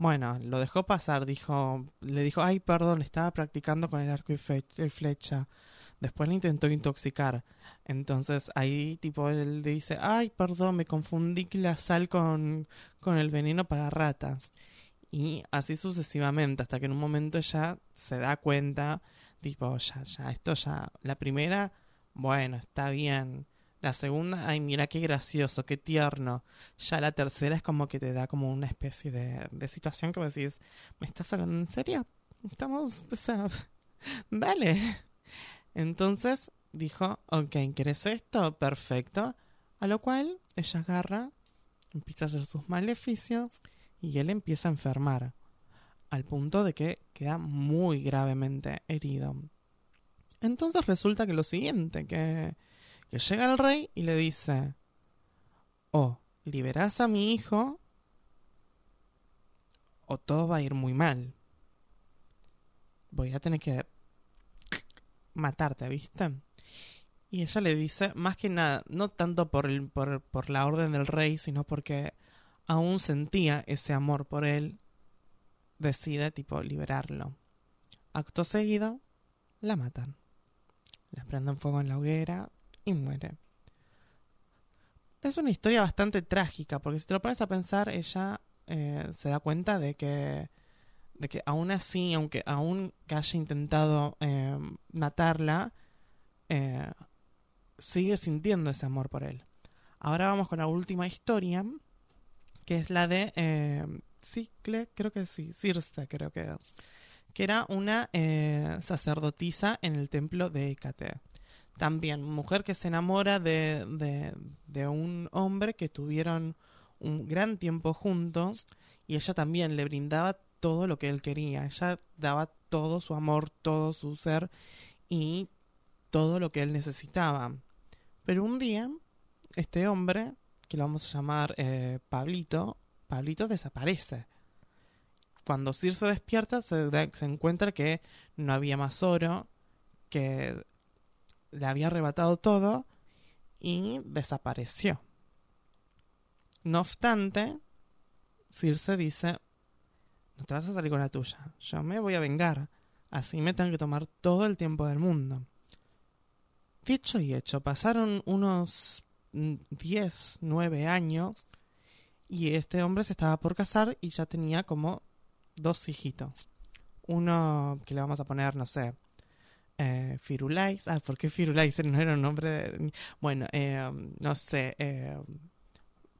E: Bueno, lo dejó pasar, dijo, le dijo, ay, perdón, estaba practicando con el arco y flecha. Después le intentó intoxicar. Entonces ahí tipo él dice, ay, perdón, me confundí la sal con, con el veneno para ratas. Y así sucesivamente, hasta que en un momento ella se da cuenta, tipo, ya, ya, esto ya, la primera, bueno, está bien. La segunda, ay, mira qué gracioso, qué tierno. Ya la tercera es como que te da como una especie de, de situación que vos decís, ¿me estás hablando en serio? Estamos, o sea, dale. Entonces dijo, ok, ¿querés esto? Perfecto. A lo cual ella agarra, empieza a hacer sus maleficios y él empieza a enfermar. Al punto de que queda muy gravemente herido. Entonces resulta que lo siguiente, que, que llega el rey y le dice, o liberás a mi hijo o todo va a ir muy mal. Voy a tener que matarte, ¿viste? Y ella le dice, más que nada, no tanto por, el, por, por la orden del rey, sino porque aún sentía ese amor por él, decide, tipo, liberarlo. Acto seguido, la matan. La prenden fuego en la hoguera muere. Es una historia bastante trágica, porque si te lo pones a pensar, ella eh, se da cuenta de que, de que aún así, aunque aún que haya intentado eh, matarla, eh, sigue sintiendo ese amor por él. Ahora vamos con la última historia, que es la de Cicle, creo que sí, Circe, creo que es, que era una eh, sacerdotisa en el templo de Hécate. También, mujer que se enamora de, de, un hombre que tuvieron un gran tiempo juntos y ella también le brindaba todo lo que él quería. Ella daba todo su amor, todo su ser y todo lo que él necesitaba. Pero un día, este hombre, que lo vamos a llamar eh, Pablito, Pablito desaparece. Cuando Circe despierta, se, da- se encuentra que no había más oro, que le había arrebatado todo y desapareció. No obstante, Circe dice, no te vas a salir con la tuya, yo me voy a vengar, así me tengo que tomar todo el tiempo del mundo. Dicho y hecho, pasaron unos mm, 10, 9 años y este hombre se estaba por casar y ya tenía como dos hijitos. Uno que le vamos a poner, no sé, eh, Firulais. Ah, ¿por qué Firulais? No era un nombre de... Bueno, eh, no sé, eh,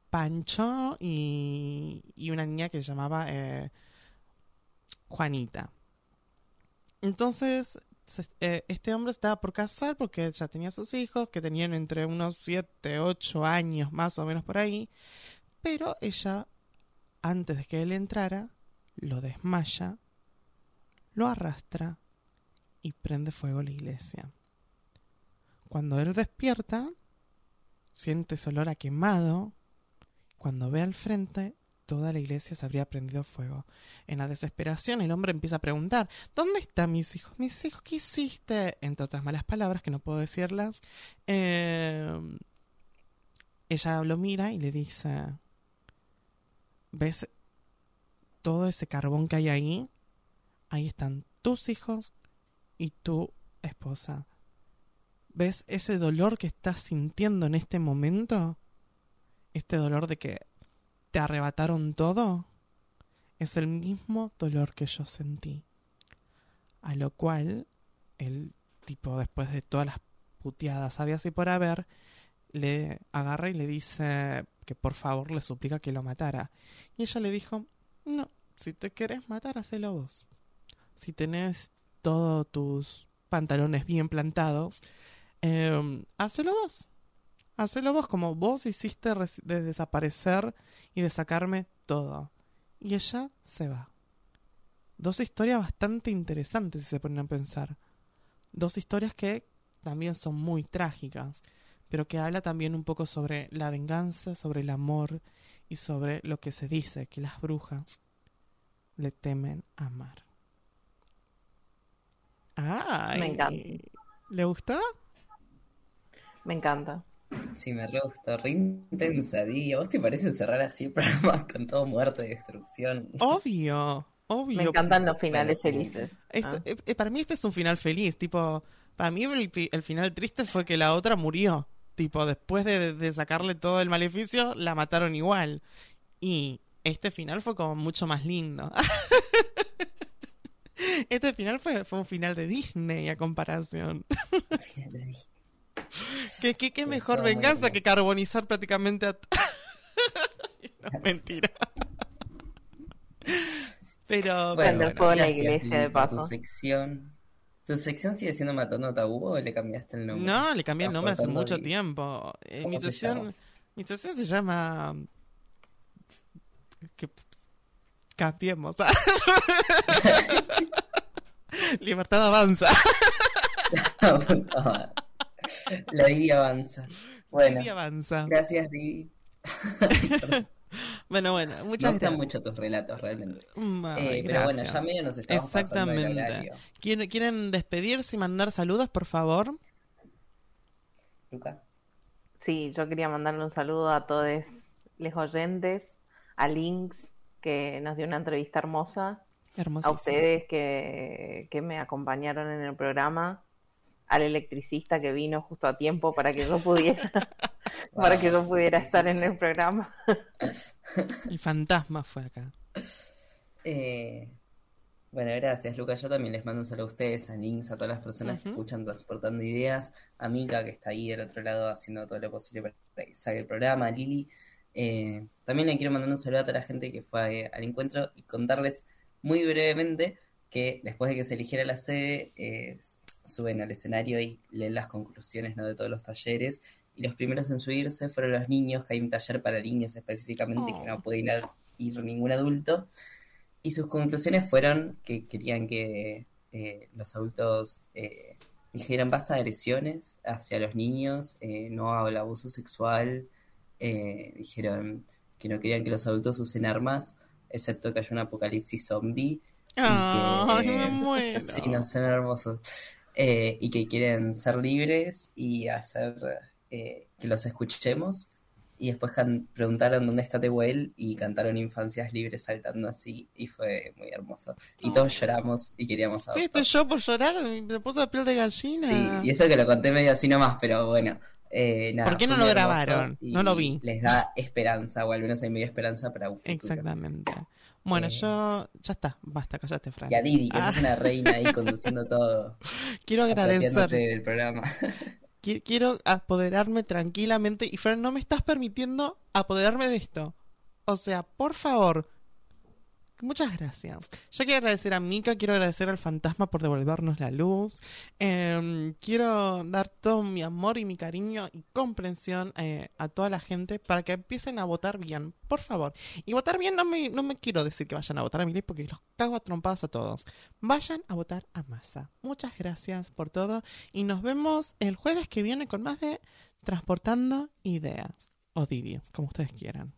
E: Pancho y, y una niña que se llamaba Juanita. Entonces, este hombre estaba por casar porque ya tenía sus hijos, que tenían entre unos 7, 8 años más o menos por ahí, pero ella, antes de que él entrara, lo desmaya, lo arrastra y prende fuego la iglesia. Cuando él despierta, siente ese olor a quemado. Cuando ve al frente, toda la iglesia se habría prendido fuego. En la desesperación, el hombre empieza a preguntar: ¿Dónde están mis hijos? Mis hijos, ¿qué hiciste? Entre otras malas palabras que no puedo decirlas. Eh, ella lo mira y le dice: ¿Ves todo ese carbón que hay ahí? Ahí están tus hijos y tu esposa. ¿Ves ese dolor que estás sintiendo en este momento? Este dolor de que te arrebataron todo. Es el mismo dolor que yo sentí. A lo cual, el tipo, después de todas las puteadas había así por haber, le agarra y le dice que por favor le suplica que lo matara. Y ella le dijo, no, si te querés matar, hacelo vos. Si tenés todos tus pantalones bien plantados, eh, vos. Hacelo vos como vos hiciste de desaparecer y de sacarme todo. Y ella se va. Dos historias bastante interesantes si se ponen a pensar. Dos historias que también son muy trágicas, pero que habla también un poco sobre la venganza, sobre el amor y sobre lo que se dice que las brujas le temen amar. Ay,
G: Me encanta.
E: ¿Le gustó?
G: Me encanta.
F: Sí, me re gustó, re intensa, Di. ¿A vos te parece cerrar así el programa con todo muerte y destrucción?
E: Obvio, obvio.
G: Me encantan los finales
F: Bueno,
G: felices.
E: Esto-
G: Ah.
E: eh, para mí este es un final feliz, tipo, para mí el, el final triste fue que la otra murió, tipo, después de, de sacarle todo el maleficio, la mataron igual. Y este final fue como mucho más lindo. este final fue, fue un final de Disney a comparación. ¿Qué, qué, qué mejor venganza que carbonizar prácticamente a... no, mentira. Pero,
G: Bueno, fuego en la iglesia, de
F: por Tu
G: paso.
F: sección. ¿Tu sección sigue siendo Matando Tabú o le cambiaste el nombre?
E: No, le cambié el nombre hace mucho tiempo. Eh,
F: ¿Cómo
E: mi,
F: se
E: sesión,
F: llama?
E: mi sesión se llama... Que... Cambiemos. Libertad avanza.
F: La Didi avanza. Bueno,
E: Didi avanza.
F: gracias, Didi.
E: Bueno, bueno,
F: Me
E: muchas
F: gustan
E: gracias.
F: mucho tus relatos, realmente.
E: Mm, ay,
F: Eh, pero bueno, ya medio nos estamos pasando
E: Exactamente.
F: horario.
E: ¿Quieren, ¿Quieren despedirse y mandar saludos, por favor?
F: Luca.
G: Sí, yo quería mandarle un saludo a todos los oyentes, a Links, que nos dio una entrevista hermosa, a ustedes que, que me acompañaron en el programa, al electricista que vino justo a tiempo para que yo pudiera, para que yo pudiera estar en el programa.
E: El fantasma fue acá.
F: Eh, bueno, gracias, Lucas. Yo también les mando un saludo a ustedes, a Links, a todas las personas que
E: Ujú.
F: escuchan Transportando Ideas, a Mika, que está ahí del otro lado haciendo todo lo posible para que salga el programa, a Lili, Eh, también le quiero mandar un saludo a toda la gente que fue eh, al encuentro y contarles muy brevemente que después de que se eligiera la sede, eh, suben al escenario y leen las conclusiones ¿no? de todos los talleres. Y los primeros en subirse fueron los niños, que hay un taller para niños específicamente, que no puede ir, a- ir ningún adulto. Y sus conclusiones fueron que querían que eh, los adultos eh, dijeran basta de agresiones hacia los niños, no al abuso sexual, eh, dijeron que no querían que los adultos usen armas, excepto que haya un apocalipsis zombie. y
E: Ay,
F: que-
E: me muero.
F: Sí, no, son hermosos. Eh, y que quieren ser libres y hacer eh, que los escuchemos. Y después preguntaron dónde está Tehuel y cantaron Infancias Libres saltando así y fue muy hermoso. Y todos lloramos y queríamos
E: Sí,
F: adoptar.
E: estoy yo por llorar, me puso la piel de gallina.
F: Sí, y eso que lo conté medio así nomás, pero bueno. Eh, nada,
E: ¿Por qué no lo grabaron? No lo vi.
F: Les da esperanza, o al menos hay media esperanza para un futuro.
E: Exactamente. Bueno,
F: Eh,
E: yo... Ya está, basta, callate, Fran.
F: Y a Didi, que
E: Ah.
F: es una reina ahí conduciendo todo.
E: Quiero agradecer.
F: del programa.
E: Qui- Quiero apoderarme tranquilamente y Fran, no me estás permitiendo apoderarme de esto. O sea, por favor. Muchas gracias. Yo quiero agradecer a Mika, quiero agradecer al fantasma por devolvernos la luz. Em, quiero dar todo mi amor y mi cariño y comprensión eh, a toda la gente para que empiecen a votar bien, por favor. Y votar bien no me, no me quiero decir que vayan a votar a mi ley porque los cago a trompadas a todos. Vayan a votar a masa. Muchas gracias por todo y nos vemos el jueves que viene con más de Transportando Ideas o Divios, como ustedes quieran.